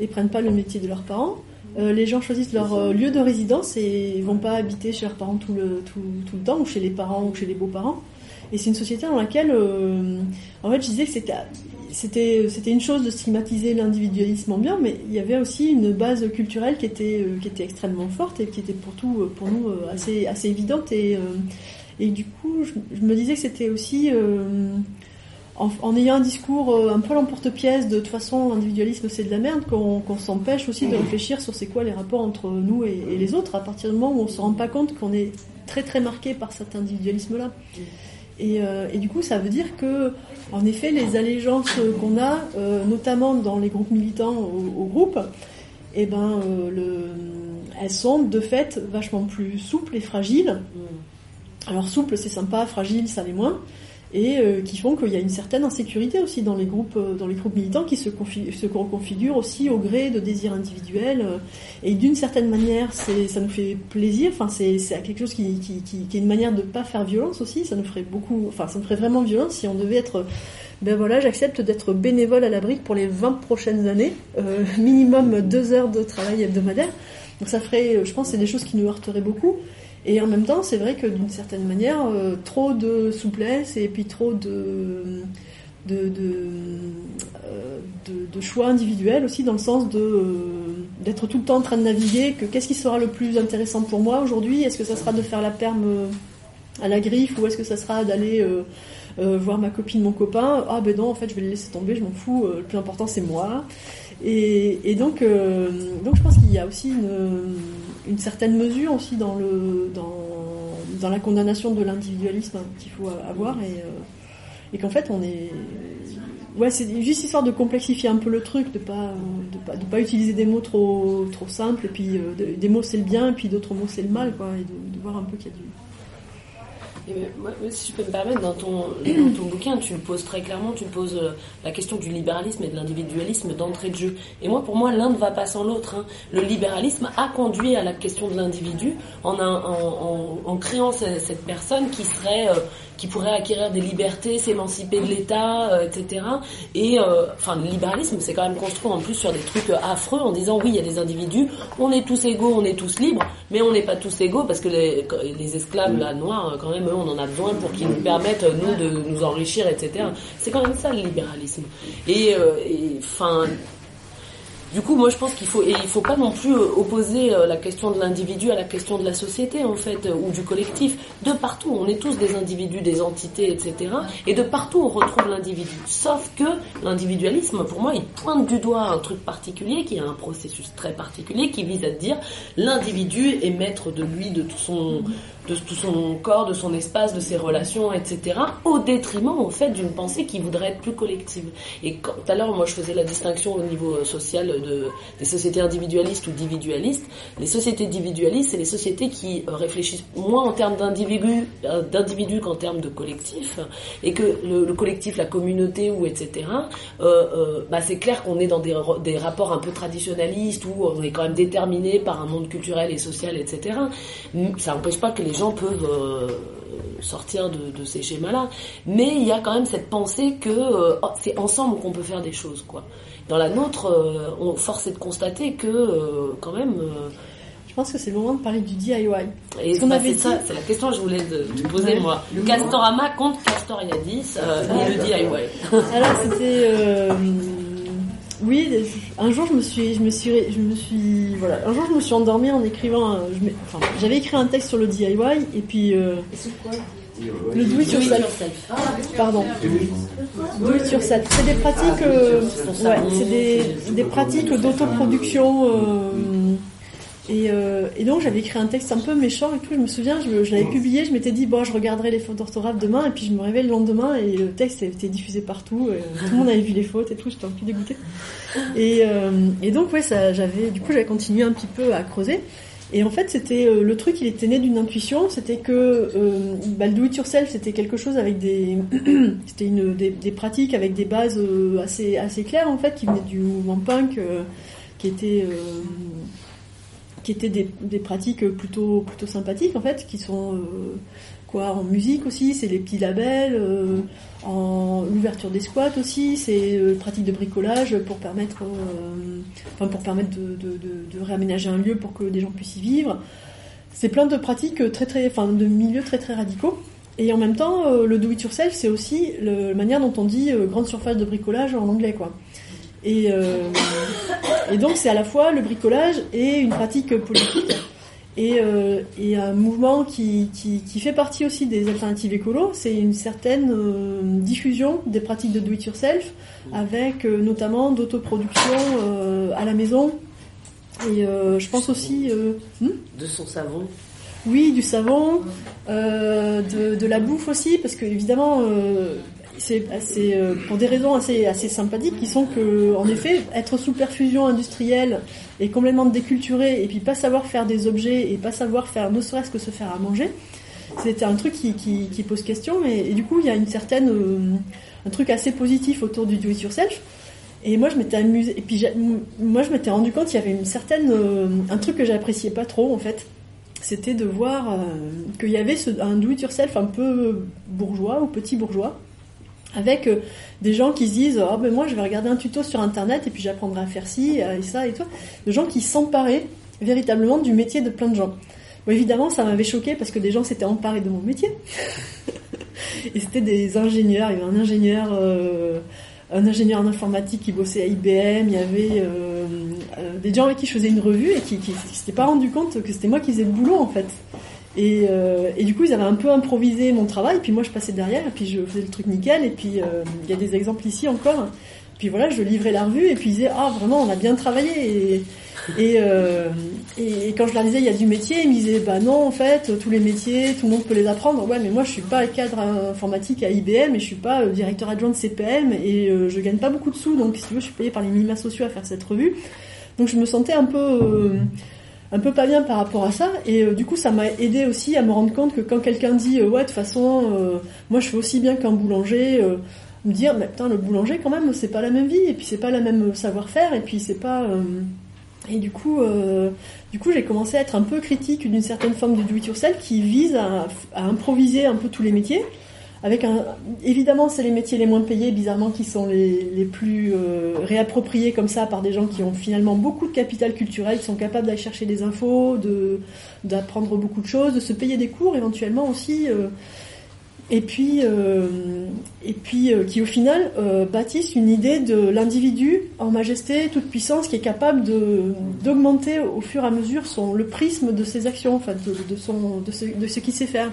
et prennent pas le métier de leurs parents. Euh, les gens choisissent leur euh, lieu de résidence et vont pas habiter chez leurs parents tout le, tout, tout le temps, ou chez les parents, ou chez les beaux-parents. Et c'est une société dans laquelle, euh, en fait, je disais que c'était une chose de stigmatiser l'individualisme ambiant, mais il y avait aussi une base culturelle qui était euh, extrêmement forte et qui était pour tout euh, pour nous assez évidente. Et du coup je, me disais que c'était aussi en, ayant un discours un peu l'emporte-pièce de toute façon l'individualisme c'est de la merde qu'on s'empêche aussi de réfléchir sur c'est quoi les rapports entre nous et, et les autres à partir du moment où on se rend pas compte qu'on est très très marqué par cet individualisme là et, euh, et du coup, ça veut dire que, en effet, les allégeances qu'on a, euh, notamment dans les groupes militants au, au groupe, eh ben, euh, le, elles sont de fait vachement plus souples et fragiles. Alors souple, c'est sympa, fragile, ça l'est moins. Et euh, qui font qu'il y a une certaine insécurité aussi dans les groupes, euh, dans les groupes militants qui se, se reconfigurent aussi au gré de désirs individuels. euh, et d'une certaine manière, ça nous fait plaisir. Enfin, c'est, c'est quelque chose qui, qui, qui, qui est une manière de pas faire violence aussi. Ça nous ferait beaucoup, enfin, ça nous ferait vraiment violence si on devait être. Ben voilà, j'accepte d'être bénévole à la brique pour les 20 prochaines années, euh, minimum deux heures de travail hebdomadaire. Donc ça ferait, euh, je pense, c'est des choses qui nous heurteraient beaucoup. Et en même temps, c'est vrai que d'une certaine manière, euh, trop de souplesse et puis trop de euh, choix individuels aussi dans le sens euh, d'être tout le temps en train de naviguer que qu'est-ce qui sera le plus intéressant pour moi aujourd'hui? Est-ce que ça sera de faire la perme à la griffe ou est-ce que ça sera d'aller voir ma copine, mon copain, ah ben non, en fait, je vais le laisser tomber, je m'en fous, le plus important c'est moi. Et, donc, euh, donc je pense qu'il y a aussi une, une certaine mesure aussi dans le dans, la condamnation de l'individualisme qu'il faut avoir et, euh, et qu'en fait on est ouais c'est juste histoire de complexifier un peu le truc de pas de pas de pas utiliser des mots trop trop simples et puis euh, de- des mots c'est le bien et puis d'autres mots c'est le mal quoi et de, de voir un peu qu'il y a du moi, si je peux me permettre, dans ton, ton bouquin, tu poses très clairement, tu poses euh, la question du libéralisme et de l'individualisme d'entrée de jeu. Et moi, pour moi, l'un ne va pas sans l'autre. hein. Le libéralisme a conduit à la question de l'individu en, en, en- en créant ce- cette personne qui serait, euh, qui pourrait acquérir des libertés, s'émanciper de l'État, euh, etc. Et euh, enfin, le libéralisme, c'est quand même construit en plus sur des trucs euh, affreux en disant oui, il y a des individus, on est tous égaux, on est tous libres, mais on n'est pas tous égaux parce que les, esclaves là noirs, quand même, eux, on en a besoin pour qu'ils nous permettent euh, nous de nous enrichir, etc. C'est quand même ça le libéralisme. Et euh, et, enfin. Du coup, moi, je pense qu'il faut et il faut pas non plus euh, opposer euh, la question de l'individu à la question de la société, en fait, euh, ou du collectif. De partout, on est tous des individus, des entités, etc. Et de partout, on retrouve l'individu. Sauf que l'individualisme, pour moi, il pointe du doigt un truc particulier, qui est un processus très particulier, qui vise à dire l'individu est maître de lui, de tout son de tout son corps, de son espace, de ses relations, etc., au détriment, en fait, d'une pensée qui voudrait être plus collective. Et quand, tout à l'heure, moi, je faisais la distinction au niveau euh, social de, des sociétés individualistes ou individualistes. Les sociétés individualistes, c'est les sociétés qui euh, réfléchissent moins en termes d'individus euh, d'individus qu'en termes de collectif, et que le, le collectif, la communauté, ou etc., bah, c'est clair qu'on est dans des, des rapports un peu traditionnalistes, où on est quand même déterminé par un monde culturel et social, etc. Ça n'empêche pas que les gens peuvent euh, sortir de, de ces schémas-là, mais il y a quand même cette pensée que euh, oh, c'est ensemble qu'on peut faire des choses, quoi. Dans la nôtre, euh, on force est de constater que quand même. je pense que c'est le moment de parler du DIY et Ce qu'on bah, avait dit- ça, c'est la question que je voulais te poser Ouais. moi. Le Castorama contre Castoriadis et le DIY. Alors c'était oui, un jour je me suis je me suis je me suis voilà, un jour je me suis endormie en écrivant un- je m'ai- enfin, j'avais écrit un texte sur le DIY et puis euh, le do it yourself. Pardon. Do it yourself. C'est des pratiques euh, ouais, c'est des, des pratiques d'autoproduction euh, et, euh, et donc j'avais écrit un texte un peu méchant et tout, je me souviens, je, je l'avais publié, je m'étais dit bon je regarderai les fautes d'orthographe demain et puis je me réveille le lendemain et le texte avait été diffusé partout, et tout le monde avait vu les fautes et tout, j'étais un peu dégoûtée. Et, euh, et donc ouais ça j'avais du coup j'avais continué un petit peu à creuser. Et en fait, c'était euh, le truc, il était né d'une intuition. C'était que euh, bah, le do it yourself, c'était quelque chose avec des, c'était une des, des pratiques avec des bases euh, assez assez claires en fait, qui venaient du mouvement punk, euh, qui était euh, qui étaient des, pratiques plutôt plutôt sympathiques en fait, qui sont euh, quoi en musique aussi, c'est les petits labels, euh, en l'ouverture des squats aussi, c'est euh, pratique de bricolage pour permettre, euh, enfin pour permettre de, de, réaménager un lieu pour que des gens puissent y vivre. C'est plein de pratiques très très, enfin de milieux très très radicaux. Et en même temps, le do it yourself, c'est aussi la manière dont on dit grande surface de bricolage en anglais quoi. Et, euh, et donc c'est à la fois le bricolage et une pratique politique et, euh, et un mouvement qui, qui, qui fait partie aussi des alternatives écolo, c'est une certaine euh, diffusion des pratiques de do-it-yourself avec notamment d'autoproduction à la maison. Et je pense aussi... hmm? De son savon. oui, du savon, euh, de, de la bouffe aussi, parce que évidemment, euh, c'est euh, pour des raisons assez, sympathiques, qui sont que, en effet, être sous perfusion industrielle et complètement déculturé, et puis pas savoir faire des objets et pas savoir faire, ne serait-ce que se faire à manger, c'était un truc qui, qui, pose question, et, du coup, il y a une certaine, euh, un truc assez positif autour du do it yourself. Et moi, je m'étais amusée, et puis moi, je m'étais rendu compte qu'il y avait une certaine, euh, un truc que j'appréciais pas trop, en fait. C'était de voir qu'il y avait un do-it-yourself un peu bourgeois ou petit bourgeois, avec euh, des gens qui se disent ah ben moi je vais regarder un tuto sur internet et puis j'apprendrai à faire ci euh, et ça et tout, de gens qui s'emparaient véritablement du métier de plein de gens. Bon, évidemment, ça m'avait choqué parce que des gens s'étaient emparés de mon métier. et c'était des ingénieurs, il y avait un ingénieur euh, un ingénieur en informatique qui bossait à IBM, il y avait euh, euh, des gens avec qui je faisais une revue et qui, qui s'étaient pas rendu compte que c'était moi qui faisais le boulot en fait. Et, euh, et du coup, ils avaient un peu improvisé mon travail, puis moi je passais derrière, et puis je faisais le truc nickel, et puis euh, il y a des exemples ici encore. Puis voilà, je livrais la revue, et puis ils disaient ah vraiment on a bien travaillé. Et, euh, et quand je leur disais il y a du métier, ils me disaient bah non en fait tous les métiers, tout le monde peut les apprendre. Ouais mais moi je suis pas cadre informatique à IBM et je suis pas euh, directeur adjoint de CPM et euh, je gagne pas beaucoup de sous donc si tu veux je suis payé par les minima sociaux à faire cette revue. Donc je me sentais un peu un peu pas bien par rapport à ça. Et euh, du coup ça m'a aidé aussi à me rendre compte que quand quelqu'un dit euh, ouais de toute façon euh, moi je fais aussi bien qu'un boulanger me dire mais putain le boulanger quand même c'est pas la même vie et puis c'est pas la même savoir-faire et puis c'est pas et du coup du coup j'ai commencé à être un peu critique d'une certaine forme de do it yourself qui vise à improviser un peu tous les métiers avec un évidemment c'est les métiers les moins payés bizarrement qui sont les, plus euh, réappropriés comme ça par des gens qui ont finalement beaucoup de capital culturel qui sont capables d'aller chercher des infos d'apprendre beaucoup de choses de se payer des cours éventuellement aussi euh, et puis euh, et puis qui au final bâtissent une idée de l'individu en majesté toute puissance qui est capable d'augmenter au fur et à mesure le prisme de ses actions de, de ce qu'il sait faire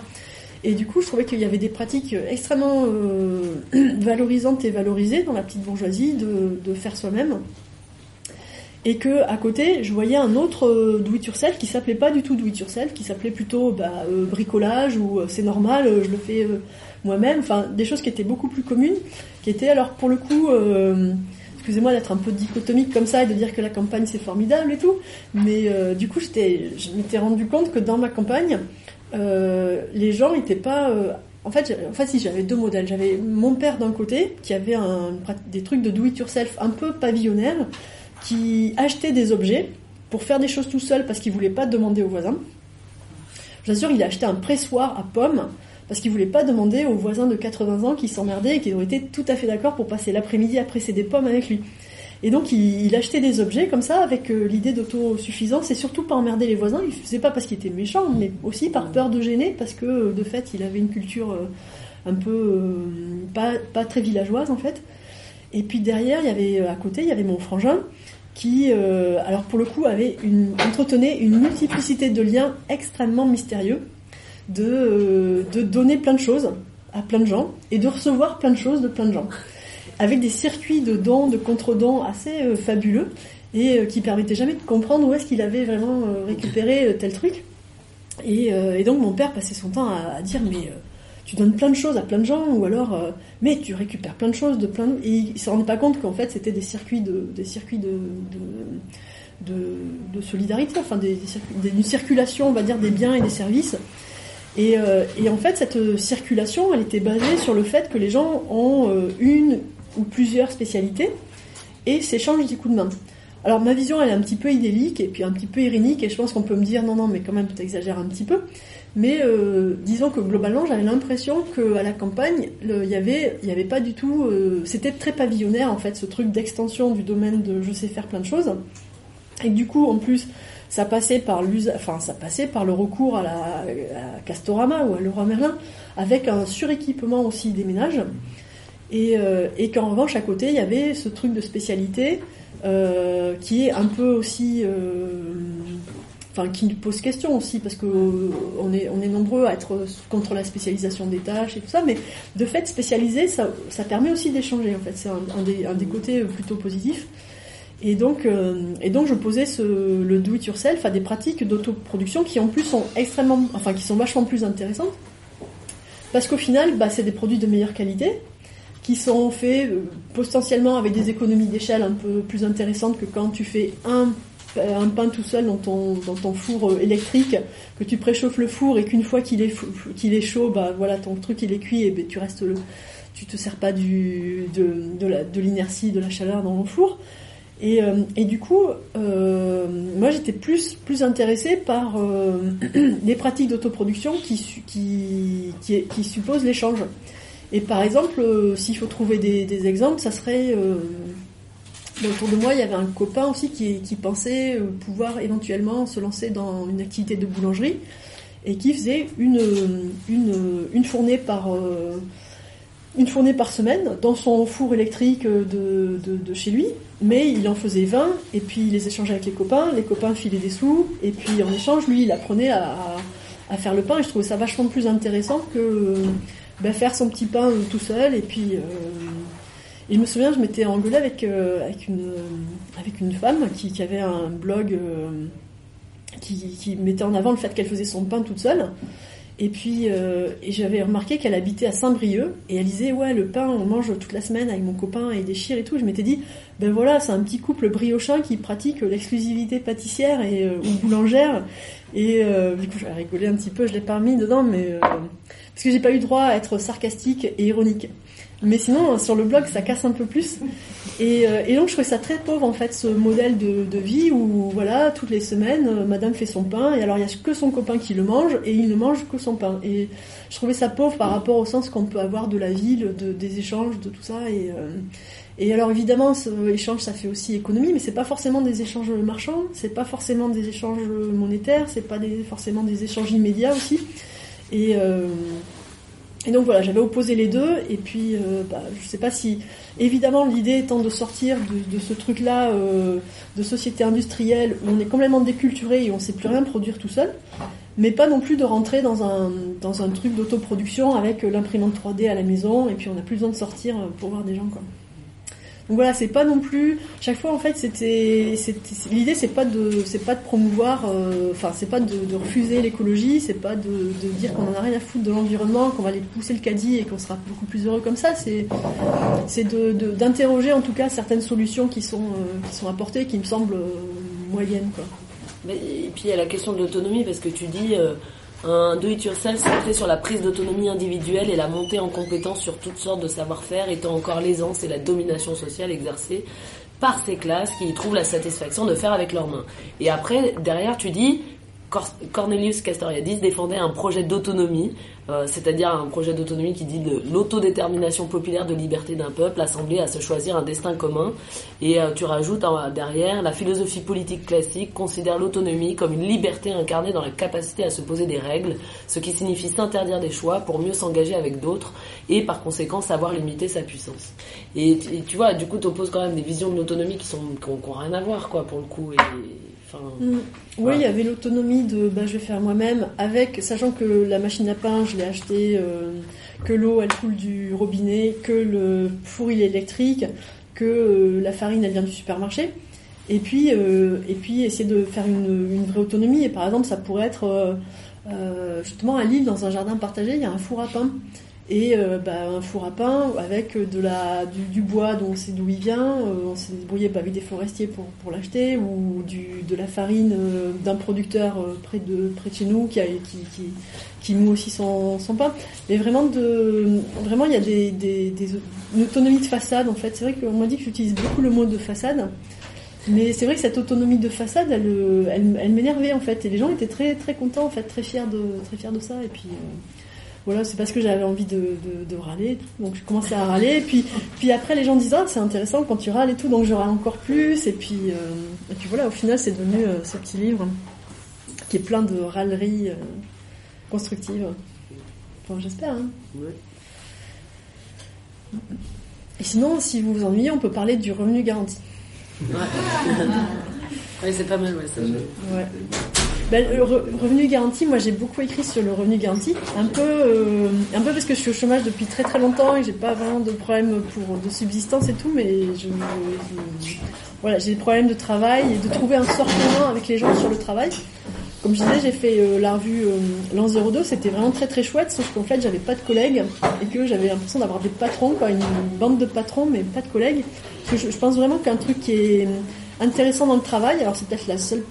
et du coup, je trouvais qu'il y avait des pratiques extrêmement euh, valorisantes et valorisées dans la petite bourgeoisie de, faire soi-même. Et que à côté, je voyais un autre euh, do it yourself qui s'appelait pas du tout do it yourself, qui s'appelait plutôt bah, euh, bricolage ou euh, c'est normal, euh, je le fais euh, moi-même. Enfin, des choses qui étaient beaucoup plus communes, qui étaient alors pour le coup. euh, Excusez-moi d'être un peu dichotomique comme ça et de dire que la campagne c'est formidable et tout, mais euh, du coup je m'étais rendu compte que dans ma campagne, euh, les gens n'étaient pas. euh, en fait, si j'avais deux modèles, j'avais mon père d'un côté qui avait des trucs de do it yourself un peu pavillonnaire, qui achetait des objets pour faire des choses tout seul parce qu'il voulait pas demander aux voisins. Je vous assure, il a acheté un pressoir à pommes parce qu'il voulait pas demander aux voisins de 80 ans qui s'emmerdaient et qui ont été tout à fait d'accord pour passer l'après-midi à presser des pommes avec lui. Et donc il, achetait des objets comme ça avec euh, l'idée d'autosuffisance et surtout pas emmerder les voisins. Il faisait pas parce qu'il était méchant, mais aussi par peur de gêner parce que euh, de fait il avait une culture euh, un peu pas, très villageoise en fait. Et puis derrière il y avait à côté il y avait mon frangin qui alors pour le coup avait entretenait une multiplicité de liens extrêmement mystérieux de, de donner plein de choses à plein de gens et de recevoir plein de choses de plein de gens avec des circuits de dons, de contre-dons assez euh, fabuleux et euh, qui permettaient jamais de comprendre où est-ce qu'il avait vraiment euh, récupéré tel truc. Et, donc mon père passait son temps à, dire mais tu donnes plein de choses à plein de gens ou alors mais tu récupères plein de choses de plein de... et il se rendait pas compte qu'en fait c'était des circuits de des circuits de, solidarité enfin des, une circulation on va dire des biens et des services et, en fait, cette circulation, elle était basée sur le fait que les gens ont une ou plusieurs spécialités et s'échangent des coups de main. Alors ma vision, elle est un petit peu idyllique et puis un petit peu irénique et je pense qu'on peut me dire non, non, mais quand même, tu exagères un petit peu. Mais euh, disons que globalement, j'avais l'impression qu'à la campagne, il y avait, il y avait pas du tout, euh, c'était très pavillonnaire en fait, ce truc d'extension du domaine de je sais faire plein de choses. Et du coup, en plus, ça passait par enfin, ça passait par le recours à la Castorama ou à Leroy Merlin, avec un suréquipement aussi des ménages. Et, euh, et qu'en revanche, à côté, il y avait ce truc de spécialité euh, qui est un peu aussi, euh, enfin, qui nous pose question aussi parce que euh, on est on est nombreux à être contre la spécialisation des tâches et tout ça, mais de fait, spécialiser, ça, ça permet aussi d'échanger. En fait, c'est un, des, un des côtés plutôt positifs. Et donc, et donc je posais ce, le do it yourself à des pratiques d'autoproduction qui en plus sont extrêmement, enfin qui sont vachement plus intéressantes, parce qu'au final, bah, c'est des produits de meilleure qualité qui sont faits euh, potentiellement avec des économies d'échelle un peu plus intéressantes que quand tu fais un un pain tout seul dans ton dans ton four euh, électrique que tu préchauffes le four et qu'une fois qu'il est qu'il est chaud bah voilà ton truc il est cuit et ben, tu restes le tu te sers pas du de de la- de l'inertie de la chaleur dans le four et, euh, et du coup, euh, moi j'étais plus, plus intéressée par euh, des pratiques d'autoproduction qui, qui, qui, qui supposent l'échange. Et par exemple, euh, s'il faut trouver des, exemples, ça serait... Euh, autour de moi, il y avait un copain aussi qui, pensait euh, pouvoir éventuellement se lancer dans une activité de boulangerie et qui faisait une, une, une fournée par... une fournée par semaine dans son four électrique de, de, chez lui, mais il en faisait 20 et puis il les échangeait avec les copains, les copains filaient des sous et puis en échange lui il apprenait à, à faire le pain. Et je trouvais ça vachement plus intéressant que ben, faire son petit pain euh, tout seul et puis euh, et je me souviens je m'étais engueulée avec euh, avec une avec une femme qui, qui avait un blog qui, qui mettait en avant le fait qu'elle faisait son pain toute seule. Et puis euh, j'avais remarqué qu'elle habitait à Saint-Brieuc et elle disait ouais le pain on mange toute la semaine avec mon copain et des chires et tout. Je m'étais dit ben voilà c'est un petit couple briochin qui pratique l'exclusivité pâtissière et euh, ou boulangère. Et euh, du coup j'ai rigolé un petit peu je l'ai pas mis dedans mais parce que j'ai pas eu droit à être sarcastique et ironique. Mais sinon sur le blog ça casse un peu plus. Et, euh, donc je trouvais ça très pauvre en fait ce modèle de, vie où voilà toutes les semaines euh, madame fait son pain et alors il y a que son copain qui le mange et il ne mange que son pain. Et je trouvais ça pauvre par rapport au sens qu'on peut avoir de la ville de, des échanges de tout ça. Et euh, et alors évidemment ce échange ça fait aussi économie mais c'est pas forcément des échanges marchands c'est pas forcément des échanges monétaires c'est pas forcément des échanges immédiats aussi et euh, et donc voilà, j'avais opposé les deux, et puis euh, bah, je sais pas si, évidemment, l'idée étant de sortir de, ce truc-là euh, de société industrielle où on est complètement déculturé et on sait plus rien produire tout seul, mais pas non plus de rentrer dans un, dans un truc d'autoproduction avec l'imprimante 3D à la maison, et puis on n'a plus besoin de sortir pour voir des gens quoi. Donc voilà, c'est pas non plus. Chaque fois, en fait, c'était, l'idée, c'est pas de, c'est pas de promouvoir, euh, enfin, c'est pas de, refuser l'écologie, c'est pas de, dire qu'on en a rien à foutre de l'environnement, qu'on va aller pousser le caddie et qu'on sera beaucoup plus heureux comme ça. C'est, c'est de, d'interroger en tout cas certaines solutions qui sont, euh, qui sont apportées, qui me semblent euh, moyennes. Mais- et puis il y a la question de l'autonomie, parce que tu dis un do-it-yourself centré sur la prise d'autonomie individuelle et la montée en compétence sur toutes sortes de savoir-faire étant encore l'aisance et la domination sociale exercée par ces classes qui y trouvent la satisfaction de faire avec leurs mains. Et après, derrière, tu dis, Cornelius Castoriadis défendait un projet d'autonomie, euh, c'est-à-dire un projet d'autonomie qui dit de l'autodétermination populaire de liberté d'un peuple assemblé à se choisir un destin commun. Et euh, tu rajoutes hein, derrière, la philosophie politique classique considère l'autonomie comme une liberté incarnée dans la capacité à se poser des règles, ce qui signifie s'interdire des choix pour mieux s'engager avec d'autres et par conséquent savoir limiter sa puissance. Et, tu vois, du coup, tu opposes quand même des visions de l'autonomie qui sont qui rien à voir, quoi, pour le coup. Enfin, Mm. Oui, il y avait l'autonomie de bah, je vais faire moi-même, avec sachant que la machine à pain, je l'ai achetée, euh, que l'eau elle coule du robinet, que le four il est électrique, que euh, la farine elle vient du supermarché. Et puis, euh, et puis essayer de faire une, une vraie autonomie. Et par exemple, ça pourrait être justement à Lille, dans un jardin partagé, il y a un four à pain. Et euh, bah, un four à pain avec de la, du, bois dont on sait d'où il vient, euh, on s'est débrouillé avec des forestiers pour, pour l'acheter, ou du, de la farine euh, d'un producteur euh, près, de, près de chez nous qui, a, qui, qui, qui moue aussi son, son pain. Mais vraiment, de, vraiment il y a des, des, une autonomie de façade en fait. C'est vrai qu'on m'a dit que j'utilise beaucoup le mot de façade. Mais c'est vrai que cette autonomie de façade, elle, euh, elle, elle m'énervait en fait, et les gens étaient très très contents en fait, très fiers de très fiers de ça. Et puis euh, voilà, c'est parce que j'avais envie de, de, de râler, donc je commençais à râler. Et puis puis après les gens disaient ah, c'est intéressant quand tu râles et tout, donc je râle encore plus. Et puis euh, et puis voilà, au final c'est devenu euh, ce petit livre qui est plein de râleries euh, constructives. Enfin j'espère. Hein. Et sinon, si vous vous ennuyez, on peut parler du revenu garanti. Ouais, c'est pas mal, ouais, ça. Ouais. Ben, le re- revenu garanti, moi j'ai beaucoup écrit sur le revenu garanti, un peu, euh, un peu parce que je suis au chômage depuis très très longtemps et j'ai pas vraiment de problème pour de subsistance et tout, mais je, je- voilà, j'ai des problèmes de travail et de trouver un sort commun avec les gens sur le travail. Comme je disais, j'ai fait euh, la revue euh, L'an 02, c'était vraiment très très chouette, sauf qu'en fait j'avais pas de collègues et que j'avais l'impression d'avoir des patrons, quoi, une bande de patrons, mais pas de collègues. Parce que je, je pense vraiment qu'un truc qui est intéressant dans le travail, alors c'est peut-être la seule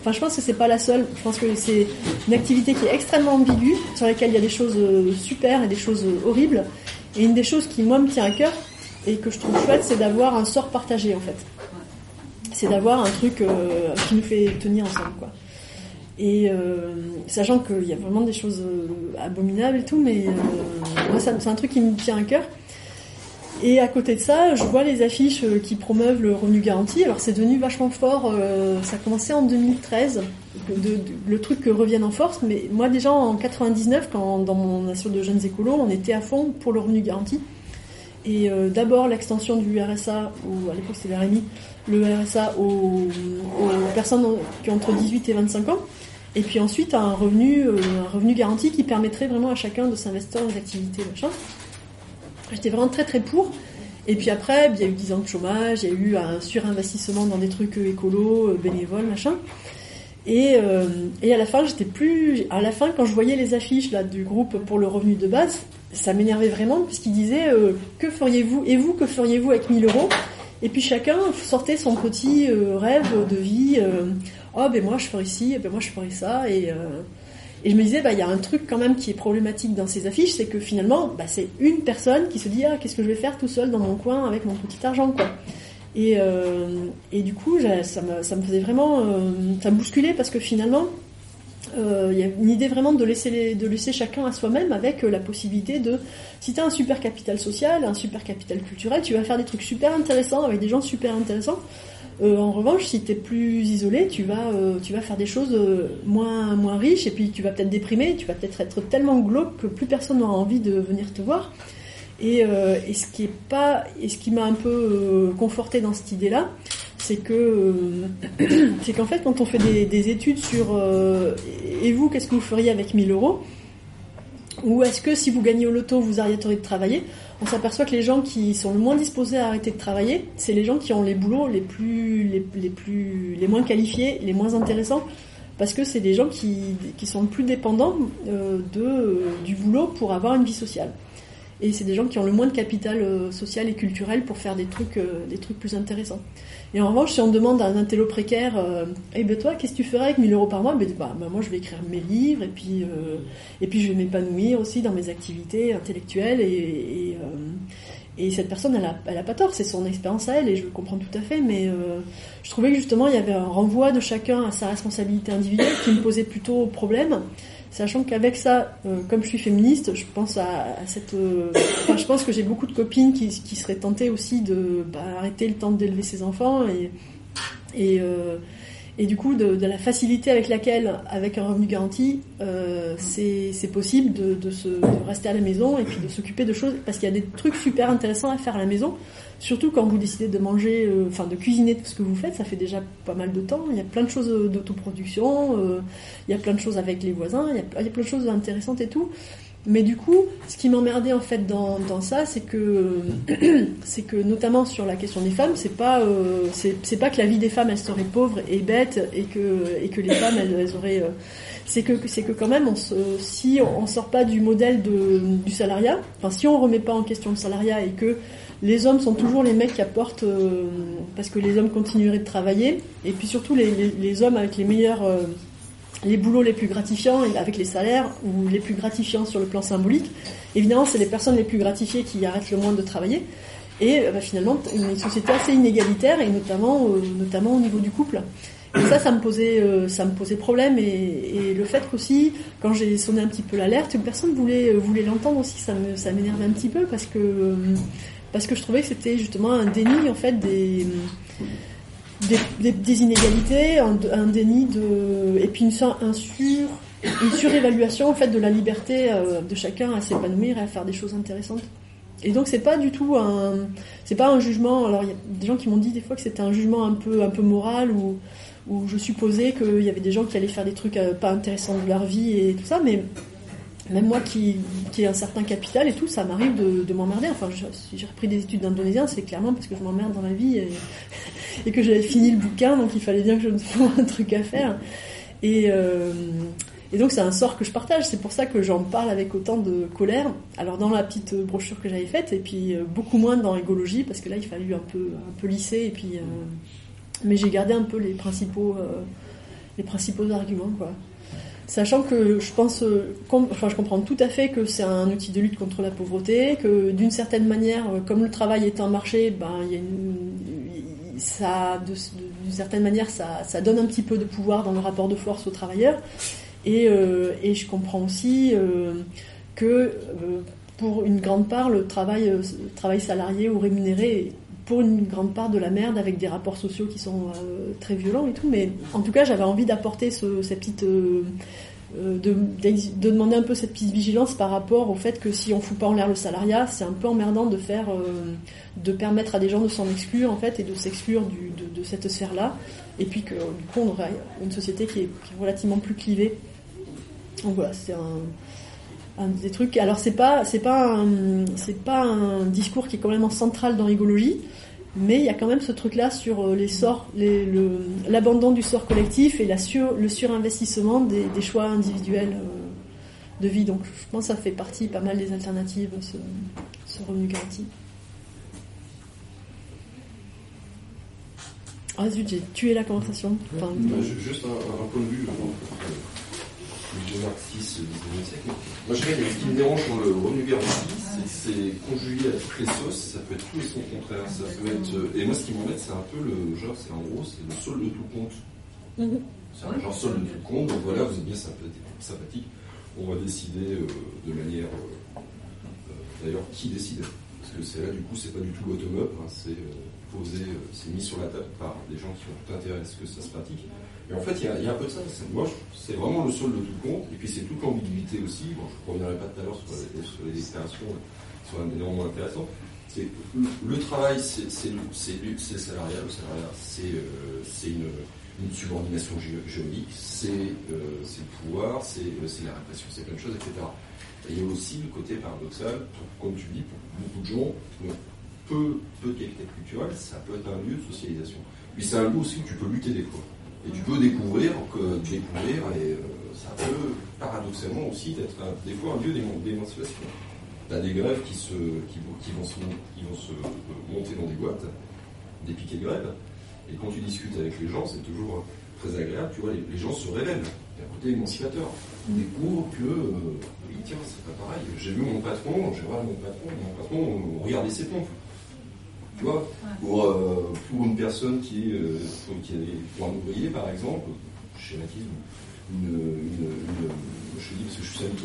enfin je pense que c'est pas la seule, je pense que c'est une activité qui est extrêmement ambiguë, sur laquelle il y a des choses euh, super et des choses euh, horribles. Et une des choses qui moi me tient à cœur et que je trouve chouette, c'est d'avoir un sort partagé en fait. C'est d'avoir un truc euh, qui nous fait tenir ensemble quoi. Et euh, sachant qu'il y a vraiment des choses abominables et tout, mais euh, moi c'est un truc qui me tient à cœur. Et à côté de ça, je vois les affiches euh, qui promeuvent le revenu garanti. Alors c'est devenu vachement fort. euh, ça a commencé en 2013, de- de- le truc que revienne en force. Mais moi déjà en 99, quand dans mon nation de jeunes écolos, on était à fond pour le revenu garanti. Et euh, d'abord l'extension du RSA, ou à l'époque c'était le RMI, le RSA aux, personnes qui ont entre 18 et 25 ans. Et puis ensuite un revenu, un revenu garanti qui permettrait vraiment à chacun de s'investir dans des activités. J'étais vraiment très très pour. Et puis après, il y a eu 10 ans de chômage, il y a eu un surinvestissement dans des trucs euh, écolos, euh, bénévoles, machin. Et, euh, et à la fin, j'étais plus. À la fin, quand je voyais les affiches là du groupe pour le revenu de base, ça m'énervait vraiment puisqu'ils disaient euh, que feriez-vous et vous que feriez-vous avec 1000 euros? Et puis chacun sortait son petit rêve de vie. oh ben moi je ferais ci, ben moi je ferais ça et et je me disais, bah, il y a un truc quand même qui est problématique dans ces affiches, c'est que finalement, bah, c'est une personne qui se dit, ah, qu'est-ce que je vais faire tout seul dans mon coin avec mon petit argent, quoi. Et, euh, et du coup, ça me, faisait vraiment, euh, ça me bousculait parce que finalement, euh, il y a une idée vraiment de laisser, chacun à soi-même avec la possibilité de, si tu un super capital social, un super capital culturel, tu vas faire des trucs super intéressants avec des gens super intéressants. Euh, en revanche, si tu es plus isolé, tu vas, euh, tu vas faire des choses euh, moins, riches et puis tu vas peut-être déprimer, tu vas peut-être être tellement glauque que plus personne n'aura envie de venir te voir. Et, et ce qui est pas, et ce qui m'a un peu conforté dans cette idée-là, c'est que c'est qu'en fait, quand on fait des, des études sur et vous, qu'est-ce que vous feriez avec 1000 euros, ou est-ce que si vous gagnez au loto, vous arrêteriez de travailler? On s'aperçoit que les gens qui sont le moins disposés à arrêter de travailler, c'est les gens qui ont les boulots les plus, les, plus, les moins qualifiés, les moins intéressants, parce que c'est des gens qui, qui sont le plus dépendants euh, de, du boulot pour avoir une vie sociale. Et c'est des gens qui ont le moins de capital euh, social et culturel pour faire des trucs, euh, des trucs plus intéressants. Et en revanche, si on demande à un intello précaire, euh, eh ben toi, qu'est-ce que tu ferais avec 1000 euros par mois? Ben, bah, bah, moi, je vais écrire mes livres et puis, euh, et puis je vais m'épanouir aussi dans mes activités intellectuelles. Et, et, euh, et cette personne, elle a, elle a pas tort, c'est son expérience à elle et je le comprends tout à fait. Mais euh, je trouvais que justement, il y avait un renvoi de chacun à sa responsabilité individuelle qui me posait plutôt problème. Sachant qu'avec ça, euh, comme je suis féministe, je pense à, cette. euh, je pense que j'ai beaucoup de copines qui, seraient tentées aussi de bah, arrêter le temps d'élever ses enfants et euh, du coup de, la facilité avec laquelle, avec un revenu garanti, c'est possible de, de rester à la maison et puis de s'occuper de choses parce qu'il y a des trucs super intéressants à faire à la maison. Surtout quand vous décidez de manger, euh, enfin de cuisiner tout ce que vous faites, ça fait déjà pas mal de temps. Il y a plein de choses euh, d'autoproduction, euh, il y a plein de choses avec les voisins, il y a, plein de choses intéressantes et tout. Mais du coup, ce qui m'emmerdait en fait dans, ça, c'est que c'est que notamment sur la question des femmes, c'est pas euh, c'est pas que la vie des femmes elle serait pauvre et bête et que et que les femmes elles, auraient c'est que c'est que quand même si on, sort pas du modèle du salariat, enfin si on remet pas en question le salariat et que les hommes sont toujours les mecs qui apportent euh, parce que les hommes continueraient de travailler et puis surtout les, les, hommes avec les meilleurs euh, les boulots les plus gratifiants avec les salaires ou les plus gratifiants sur le plan symbolique. Évidemment, c'est les personnes les plus gratifiées qui arrêtent le moins de travailler. Et euh, bah, finalement, une société assez inégalitaire et notamment, notamment au niveau du couple. Et ça, ça me posait, ça me posait problème. Et, le fait qu'aussi, quand j'ai sonné un petit peu l'alerte, une personne voulait, voulait l'entendre aussi, ça me, ça m'énervait un petit peu parce que, parce que je trouvais que c'était justement un déni en fait des des, inégalités, un, déni de et puis une, un sur, une surévaluation en fait de la liberté euh, de chacun à s'épanouir et à faire des choses intéressantes. Et donc c'est pas du tout un c'est pas un jugement. Alors il y a des gens qui m'ont dit des fois que c'était un jugement un peu un peu moral ou où je supposais qu'il y avait des gens qui allaient faire des trucs euh, pas intéressants de leur vie et tout ça, mais même moi qui, qui ai un certain capital et tout, ça m'arrive de, de m'emmerder. Enfin, je- si j'ai repris des études d'indonésien, c'est clairement parce que je m'emmerde dans la vie et, que j'avais fini le bouquin, donc il fallait bien que je me trouve un truc à faire. Et, euh, et donc c'est un sort que je partage. C'est pour ça que j'en parle avec autant de colère. Alors dans la petite brochure que j'avais faite, et puis euh, beaucoup moins dans écologie, parce que là il fallait un peu, un peu lisser. Et puis, euh, mais j'ai gardé un peu les principaux, les principaux arguments, quoi. Sachant que je pense, euh, enfin je comprends tout à fait que c'est un outil de lutte contre la pauvreté, que d'une certaine manière, euh, comme le travail est un marché, ben il y a une, ça, d'une certaine manière, ça, ça donne un petit peu de pouvoir dans le rapport de force aux travailleurs. Et, euh, et je comprends aussi que pour une grande part, le travail, travail salarié ou rémunéré pour une grande part de la merde avec des rapports sociaux qui sont euh, très violents et tout. Mais en tout cas, j'avais envie d'apporter ce, cette petite euh, euh, de, demander un peu cette petite vigilance par rapport au fait que si on fout pas en l'air le salariat, c'est un peu emmerdant de faire, de permettre à des gens de s'en exclure en fait et de s'exclure de, cette sphère-là. Et puis que du coup on aurait une société qui est, qui est relativement plus clivée. Donc voilà, c'est un, un des trucs. Alors c'est pas, c'est pas, un, c'est pas un discours qui est complètement central dans l'égologie, mais il y a quand même ce truc-là sur euh, les sorts, l'abandon du sort collectif et la sur, le surinvestissement des, des choix individuels euh, de vie. Donc je pense que ça fait partie pas mal des alternatives, ce, ce revenu garanti. Ah zut, j'ai tué la conversation. Enfin, Bah, ju- juste un, un point de vue, marxiste du XIXe siècle. Moi, je dirais que ce qui me dérange dans le revenu garanti, c'est que c'est conjugué à toutes les sauces, ça peut être tout et son contraire. Ça peut être, euh, et moi, ce qui m'embête, c'est un peu le genre, c'est en gros, c'est le solde de tout compte. C'est un genre solde de tout compte, donc voilà, vous êtes bien sympathique, on va décider euh, de manière. euh, D'ailleurs, qui décide? Parce que c'est là, du coup, c'est pas du tout bottom-up, hein, c'est posé, c'est mis sur la table par des gens qui ont tout intérêt à ce que ça se pratique. Et en fait, il y a, un peu de ça. Moi, c'est vraiment le sol de tout compte, et puis c'est toute l'ambiguïté aussi. Bon, je ne reviendrai pas tout à l'heure sur les, déclarations qui sont énormément intéressantes. C'est le, travail, c'est c'est c'est le- salariat. C'est euh, une, subordination c'est euh, c'est le pouvoir, c'est euh, c'est la répression, c'est plein de choses, etc. Et il y a aussi le côté paradoxal, comme tu dis, pour beaucoup de gens, peu, de qualité culturelle, ça peut être un lieu de socialisation. Puis c'est un lieu aussi où tu peux lutter des fois. Et tu peux découvrir, que, découvrir, et euh, ça peut paradoxalement aussi être un- des fois un lieu d'éman- d'émancipation. Tu as des grèves qui, se, qui, vont, qui vont se, qui vont se euh, monter dans des boîtes, des piquets de grève, et quand tu discutes avec les gens, c'est toujours très agréable, tu vois, les, les gens se révèlent. Il y a un côté émancipateur. Ils découvrent que, euh, tiens, c'est pas pareil. J'ai vu mon patron, j'ai vu mon patron, mon patron, on regardait ses pompes. Tu vois, pour, euh, pour une personne qui est, euh, pour, qui est pour un ouvrier, par exemple, je schématise, une, une, une- je dis parce que je suis syndiqué,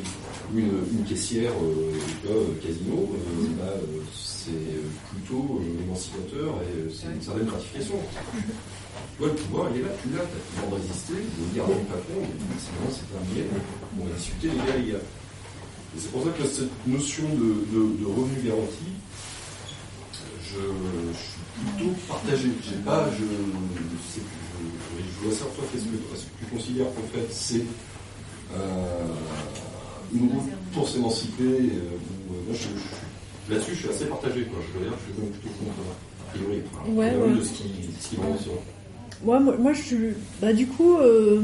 ou une, une caissière euh, casino, euh, bah, euh, c'est plutôt émancipateur et c'est une certaine gratification. Tu vois, le pouvoir, il est là, tu l'as, t'as le pouvoir de résister, de dire à mon patron, mais sinon c'est un billet, on va discuter les gars, les gars. Et c'est pour ça que cette notion de, de, de revenu garanti, je, je suis plutôt partagé. J'ai pas, je, je, je vois ça toi, qu'est-ce que, est-ce que tu considères qu'en fait c'est euh, une route pour s'émanciper euh, euh, moi, je, là-dessus, je suis assez partagé. Quoi. Je veux dire, je suis même plutôt contre, a priori, Ouais, ouais. de ce qui, ce qui. Ouais, moi, moi, je suis. Bah, du coup, euh,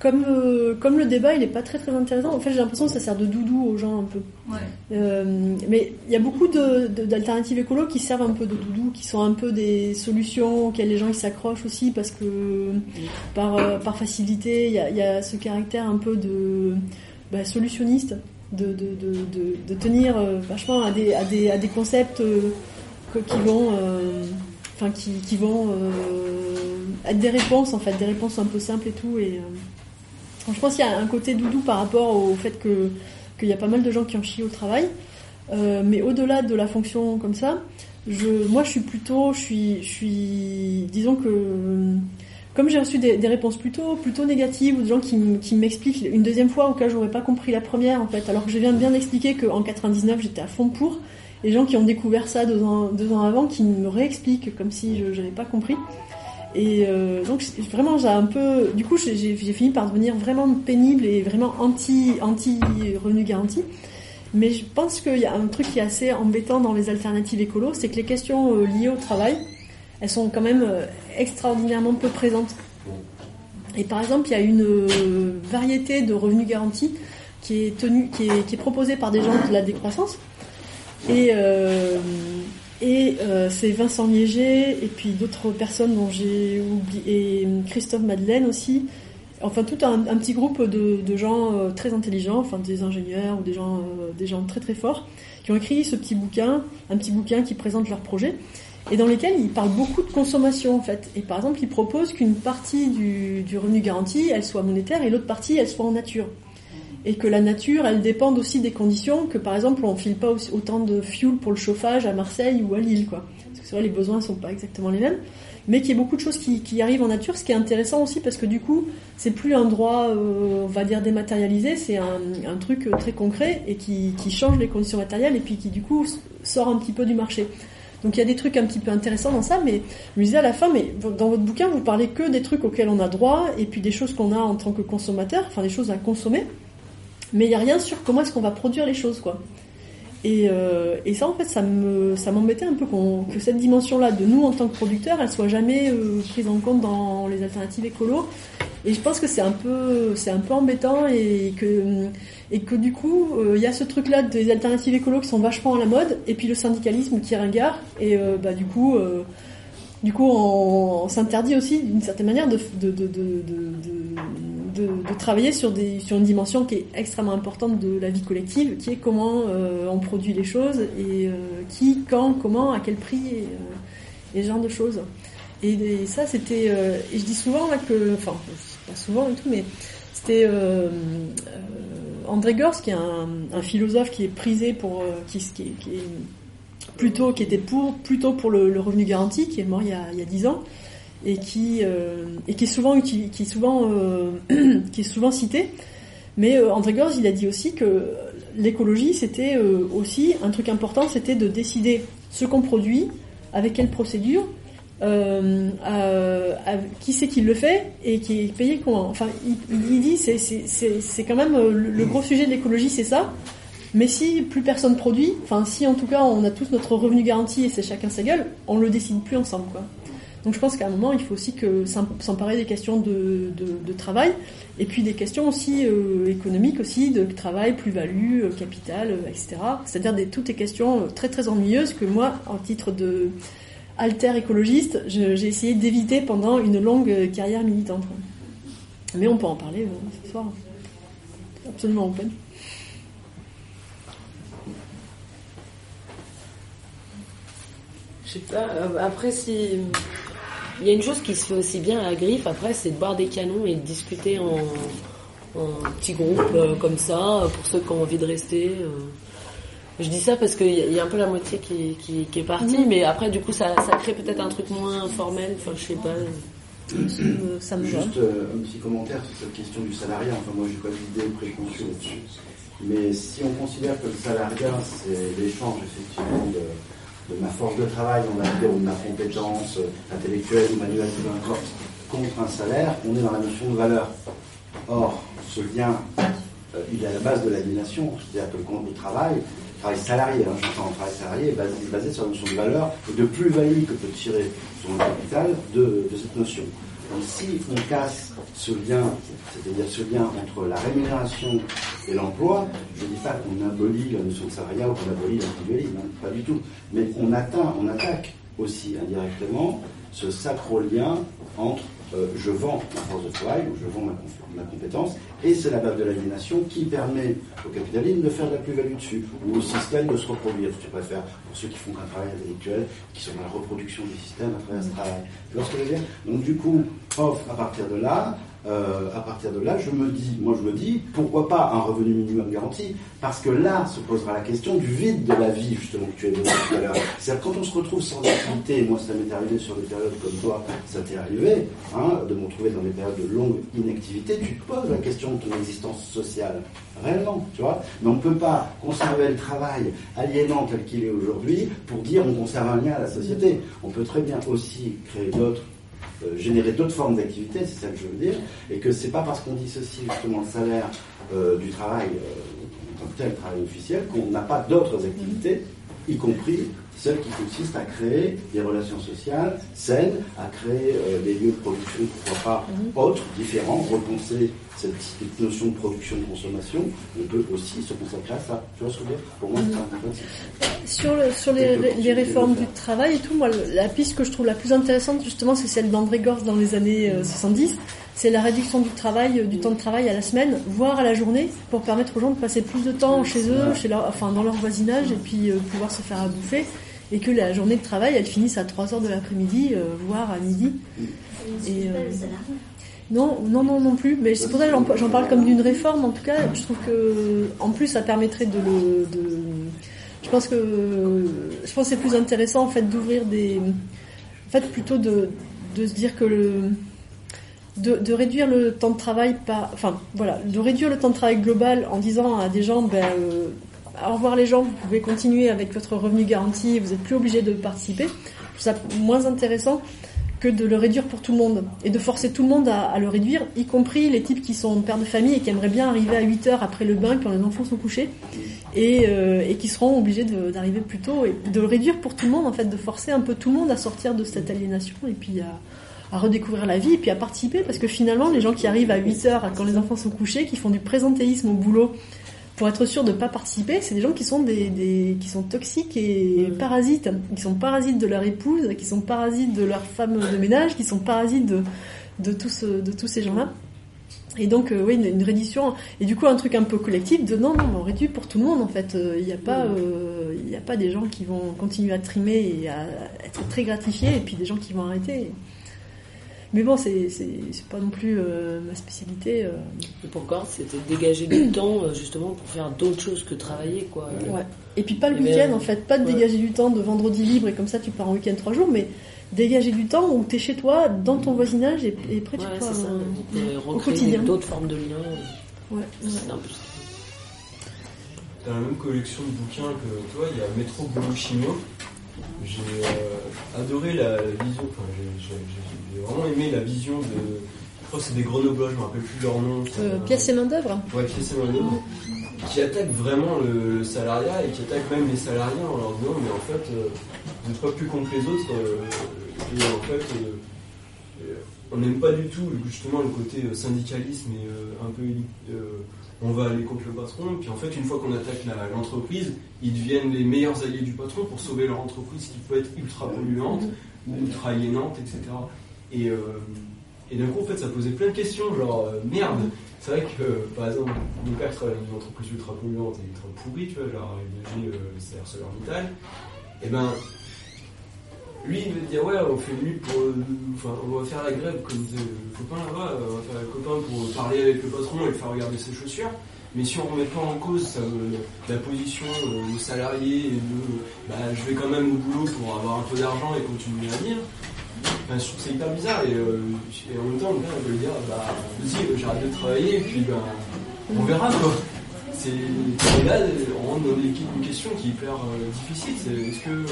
comme, euh, comme le débat il est pas très très intéressant, en fait, j'ai l'impression que ça sert de doudou aux gens un peu. Ouais. Euh, mais il y a beaucoup de- de- d'alternatives écolo qui servent un peu de doudou, qui sont un peu des solutions auxquelles les gens ils s'accrochent aussi parce que par, euh, par facilité, il y a, y a ce caractère un peu de bah, solutionniste, de, de, de, tenir euh, vachement à des, à des, à des concepts qui vont, enfin qui, qui vont être des réponses en fait, des réponses un peu simples et tout. Et je pense qu'il y a un côté doudou par rapport au fait que qu'il y a pas mal de gens qui en chient au travail. Euh, mais au-delà de la fonction comme ça, je, moi je suis plutôt, je suis, je suis, disons que comme j'ai reçu des, des réponses plutôt, plutôt négatives ou de gens qui, m'expliquent une deuxième fois au cas où j'aurais pas compris la première en fait, alors que je viens de bien expliquer qu'en 99 j'étais à fond pour, et gens qui ont découvert ça deux ans, deux ans avant qui me réexpliquent comme si je n'avais pas compris. Et euh, donc vraiment j'ai un peu, du coup j'ai fini par devenir vraiment pénible et vraiment anti anti revenu garanti. Mais je pense qu'il y a un truc qui est assez embêtant dans les alternatives écolo, c'est que les questions euh, liées au travail, elles sont quand même euh, extraordinairement peu présentes. Et par exemple, il y a une variété de revenus garantis qui est proposée par des gens de la décroissance. Et, et euh, c'est Vincent Liéger et puis d'autres personnes dont j'ai oublié, et Christophe Madeleine aussi. Enfin, tout un, petit groupe de, gens euh, très intelligents, enfin des ingénieurs ou des gens, euh, des gens très très forts, qui ont écrit ce petit bouquin, un petit bouquin qui présente leur projet et dans lesquels ils parlent beaucoup de consommation en fait. Et par exemple, ils proposent qu'une partie du, du revenu garanti, elle soit monétaire et l'autre partie, elle soit en nature. Et que la nature, elle dépende aussi des conditions, que par exemple, on file pas autant de fuel pour le chauffage à Marseille ou à Lille, quoi. Parce que c'est vrai, les besoins sont pas exactement les mêmes, mais qu'il y ait beaucoup de choses qui, arrivent en nature, ce qui est intéressant aussi parce que du coup, c'est plus un droit, euh, on va dire dématérialisé, c'est un, truc très concret et qui, qui change les conditions matérielles et puis qui du coup sort un petit peu du marché. Donc il y a des trucs un petit peu intéressants dans ça, mais je me disais à la fin, mais dans votre bouquin, vous parlez que des trucs auxquels on a droit, et puis des choses qu'on a en tant que consommateur, enfin des choses à consommer, mais il n'y a rien sur comment est-ce qu'on va produire les choses, quoi. Et, euh, ça, en fait, ça me, ça m'embêtait un peu que cette dimension-là de nous en tant que producteurs, elle soit jamais euh, prise en compte dans les alternatives écolo. Et je pense que c'est un peu, c'est un peu embêtant et que, et que du coup, euh, il y a ce truc-là des alternatives écolo qui sont vachement à la mode, et puis le syndicalisme qui ringard, et euh, bah du coup, euh, du coup, on, s'interdit aussi d'une certaine manière de, de, travailler sur, des, sur une dimension qui est extrêmement importante de la vie collective, qui est comment euh, on produit les choses et euh, qui, quand, comment, à quel prix et, euh, ce genre de choses. Et, ça, c'était. et je dis souvent que. Enfin, pas souvent et tout, mais c'était André Gorz, qui est un, philosophe qui est prisé pour. qui, est- plutôt qui était pour plutôt pour le, le revenu garanti, qui est mort il y a, il y a 10 ans et qui euh, et qui est souvent qui est souvent euh, qui est souvent cité. Mais euh, André Gorz, il a dit aussi que l'écologie, c'était aussi un truc important, c'était de décider ce qu'on produit, avec quelle procédure, qui c'est qui le fait et qui est payé comment. Enfin, il, dit c'est c'est quand même le, le gros sujet de l'écologie, c'est ça. Mais si plus personne produit, enfin si en tout cas on a tous notre revenu garanti et c'est chacun sa gueule, on le décide plus ensemble quoi. Donc je pense qu'à un moment il faut aussi s'emparer des questions de, travail et puis des questions aussi euh, économiques aussi de travail, plus-value, euh, capital, euh, etc. C'est-à-dire toutes les questions très très ennuyeuses que moi, en titre de alter écologiste, j'ai essayé d'éviter pendant une longue carrière militante. Mais on peut en parler ce soir. Absolument open. Je sais pas, après si... Il y a une chose qui se fait aussi bien à la griffe, après, c'est de boire des canons et de discuter en, en petits groupes euh, comme ça, pour ceux qui ont envie de rester. euh. Je dis ça parce qu'il y, a- il y a un peu la moitié qui, qui, qui est partie, Mhm. mais après, du coup, ça, ça crée peut-être un truc moins formel, enfin, je sais pas. Ça me va. Juste euh, un petit commentaire sur cette question du salariat. Enfin, moi, j'ai pas d'idée préconçue là-dessus. Mais si on considère que le salariat, c'est l'échange, effectivement, de, de ma force de travail, ou de ma compétence euh, intellectuelle ou manuelle, peu importe, contre un salaire, on est dans la notion de valeur. Or, ce lien, euh, il est à la base de l'aliénation. C'est-à-dire que le compte de travail, travail salarié, hein, j'entends travail salarié, est basé, sur la notion de valeur et de plus-value que peut tirer son capital de, de cette notion. Donc si on casse ce lien, c'est-à-dire ce lien entre la rémunération et l'emploi, je ne dis pas qu'on abolit la notion de salariat ou qu'on abolit l'individualisme, hein, pas du tout, mais on atteint, on attaque aussi indirectement ce sacro lien entre euh, je vends ma force de travail ou je vends ma, ma compétence, et c'est la base de l'aliénation qui permet au capitalisme de faire de la plus-value dessus, ou au système de se reproduire, si tu préfères, pour ceux qui font un travail intellectuel, qui sont dans la reproduction du système à travers ce travail. Tu vois ce que je veux dire? Donc du coup, off, à partir de là, euh, à partir de là, je me dis, moi je me dis, pourquoi pas un revenu minimum garanti? Parce que là se posera la question du vide de la vie, justement, que tu évoquais tout à l'heure. C'est-à-dire quand on se retrouve sans activité, moi ça m'est arrivé sur des périodes comme toi, ça t'est arrivé, hein, de me retrouver dans des périodes de longue inactivité, tu te poses la question de ton existence sociale. Réellement, tu vois? Mais on ne peut pas conserver le travail aliénant tel qu'il est aujourd'hui pour dire on conserve un lien à la société. On peut très bien aussi créer d'autres euh, générer d'autres formes d'activité, c'est ça que je veux dire, et que c'est pas parce qu'on dissocie justement le salaire euh, du travail euh, en tel travail officiel qu'on n'a pas d'autres activités, y compris celles qui consistent à créer des relations sociales saines, à créer euh, des lieux de production, pourquoi pas autres, différents, repenser cette, notion de production de consommation, on peut aussi se consacrer à ça. Tu vois ce que je veux dire? Pour moi, c'est important. Sur, le- sur les, ré- les réformes du travail et tout, moi, la piste que je trouve la plus intéressante, justement, c'est celle d'André Gorz dans les années euh, 70. C'est la réduction du travail, euh, du temps de travail à la semaine, voire à la journée, pour permettre aux gens de passer plus de temps chez eux, chez leur, enfin, dans leur voisinage, et puis euh, pouvoir se faire à bouffer, et que la journée de travail, elle finisse à 3 heures de l'après-midi, euh, voire à midi. Et, euh, non, non, non, non plus. Mais c'est pour ça que j'en- parle comme d'une réforme. En tout cas, je trouve que, en plus, ça permettrait de le, de, je pense que je pense c'est plus intéressant en fait d'ouvrir des, en fait plutôt de, de se dire que le de, de réduire le temps de travail par, enfin voilà, de réduire le temps de travail global en disant à des gens, ben euh, au revoir les gens, vous pouvez continuer avec votre revenu garanti, vous n'êtes plus obligé de participer. Je ça moins intéressant que de le réduire pour tout le monde et de forcer tout le monde à, le réduire, y compris les types qui sont pères de famille et qui aimeraient bien arriver à 8 heures après le bain quand les enfants sont couchés et, euh, qui seront obligés d'arriver plus tôt et de le réduire pour tout le monde en fait, de forcer un peu tout le monde à sortir de cette aliénation et puis à, à redécouvrir la vie et puis à participer parce que finalement les gens qui arrivent à 8 heures quand les enfants sont couchés, qui font du présentéisme au boulot pour être sûr de ne pas participer, c'est des gens qui sont des, des- qui sont toxiques et parasites, qui sont parasites de leur épouse, qui sont parasites de leur femme de ménage, qui sont parasites de de tous de tous ces gens-là. Et donc euh, oui, une, une reddition et du coup un truc un peu collectif de non non, on réduit pour tout le monde en fait. Euh, Il n'y a pas euh, il a pas des gens qui vont continuer à trimer et à être très gratifiés et puis des gens qui vont arrêter. Mais bon, c'est pas non plus euh, ma spécialité. euh. Et pourquoi C'était dégager du temps euh, justement pour faire d'autres choses que travailler quoi. Ouais. Et puis pas le week-end en fait, pas de ouais. dégager du temps de vendredi libre et comme ça tu pars en week-end trois jours, mais dégager du temps où t'es chez toi, dans ton voisinage et, et près de Ouais, toi ça. euh, Euh, au quotidien. d'autres formes de liens. Ouais, C'est un peu ça. Dans la même collection de bouquins que toi, il y a Métro Boulot. J'ai euh, adoré la, vision, enfin, j'ai vraiment aimé la vision de. Je crois que c'est des Grenoblois, je me rappelle plus leur nom. Euh, un- pièces et main d'œuvre. Ouais, pièces et main d'œuvre. Qui attaque vraiment le, le salariat et qui attaque même les salariés en leur disant mais en fait euh, vous n'êtes pas plus con que les autres euh, et en fait euh, euh, on n'aime pas du tout justement le côté euh, syndicalisme et euh, un peu euh, on va aller contre le patron puis en fait une fois qu'on attaque l'entreprise ils deviennent les meilleurs alliés du patron pour sauver leur entreprise qui peut être ultra polluante ou ultra aliénante etc et, euh, et d'un coup en fait ça posait plein de questions genre euh, merde c'est vrai que, euh, par exemple, mon père travaille dans une entreprise ultra polluante et ultra pourrie, tu vois, genre EDG, euh, c'est ArcelorMittal. Et ben, lui, il veut dire, ouais, on fait lutte pour. Enfin, on va faire la grève, comme disait le copain là-bas, on va faire le copain pour parler avec le patron et le faire regarder ses chaussures. Mais si on remet pas en cause la position euh, des salariés et de bah, je vais quand même au boulot pour avoir un peu d'argent et continuer à vivre, Enfin, hyper bizarre et, euh, et en même temps, il veut dire bah vas-y, euh, j'arrête de travailler et puis ben, on verra quoi. C'est et là, on rentre dans une question qui est hyper euh, difficile. C'est est-ce que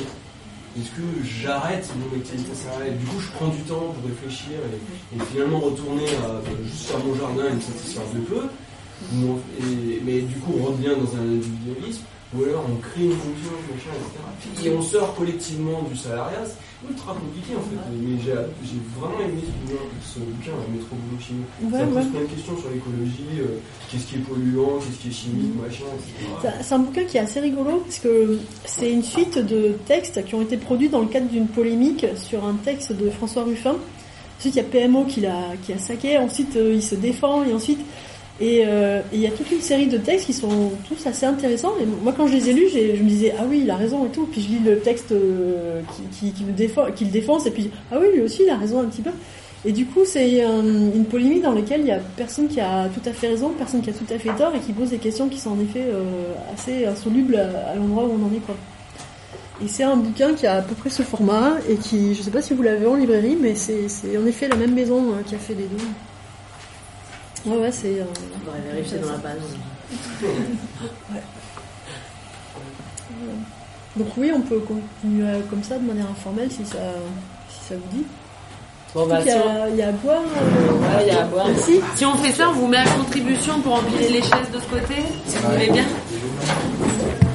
est-ce que j'arrête mon activité salariale? Du coup, je prends du temps pour réfléchir et, finalement retourner à bah, juste faire mon jardin et me satisfaire de peu. On- mais du coup, on revient dans un individualisme. Ou alors on crée une fonction, machin, etc. Et on sort collectivement du salariat. C'est ultra compliqué en fait. Mais j'ai j'ai vraiment aimé ce bouquin, la métro boulot chimie. Ouais, Ça pose ouais. plein de questions sur l'écologie, euh, qu'est-ce qui est polluant, qu'est-ce qui est chimique, machin, etc. C'est- C'est un bouquin qui est assez rigolo parce que c'est une suite de textes qui ont été produits dans le cadre d'une polémique sur un texte de François Ruffin. Ensuite, il y a PMO qui l'a qui a saqué. Ensuite, euh, il se défend et ensuite et euh, et il y a toute une série de textes qui sont tous assez intéressants. Et moi, quand je les ai lus, je me disais ah oui, il a raison et tout. Puis je lis le texte euh, qui, défend, qui le défonce et puis ah oui, lui aussi, il a raison un petit peu. Et du coup, c'est un- une polémique dans laquelle il y a personne qui a tout à fait raison, personne qui a tout à fait tort et qui pose des questions qui sont en effet euh, assez insolubles à, l'endroit où on en est quoi. Et c'est un bouquin qui a à peu près ce format et qui, je sais pas si vous l'avez en librairie, mais c'est en effet la même maison euh, qui a fait les deux. Ouais, ouais, c'est. euh, On va vérifier dans la base. Ouais. Donc oui, on peut continuer euh, comme ça de manière informelle si ça, si ça vous dit. Bon, bah, il, y si a, il y a à boire. euh, Ouais, il y a à boire. Merci. Si on fait ça, on vous met à contribution pour empiler les chaises de ce côté, si vous voulez bien.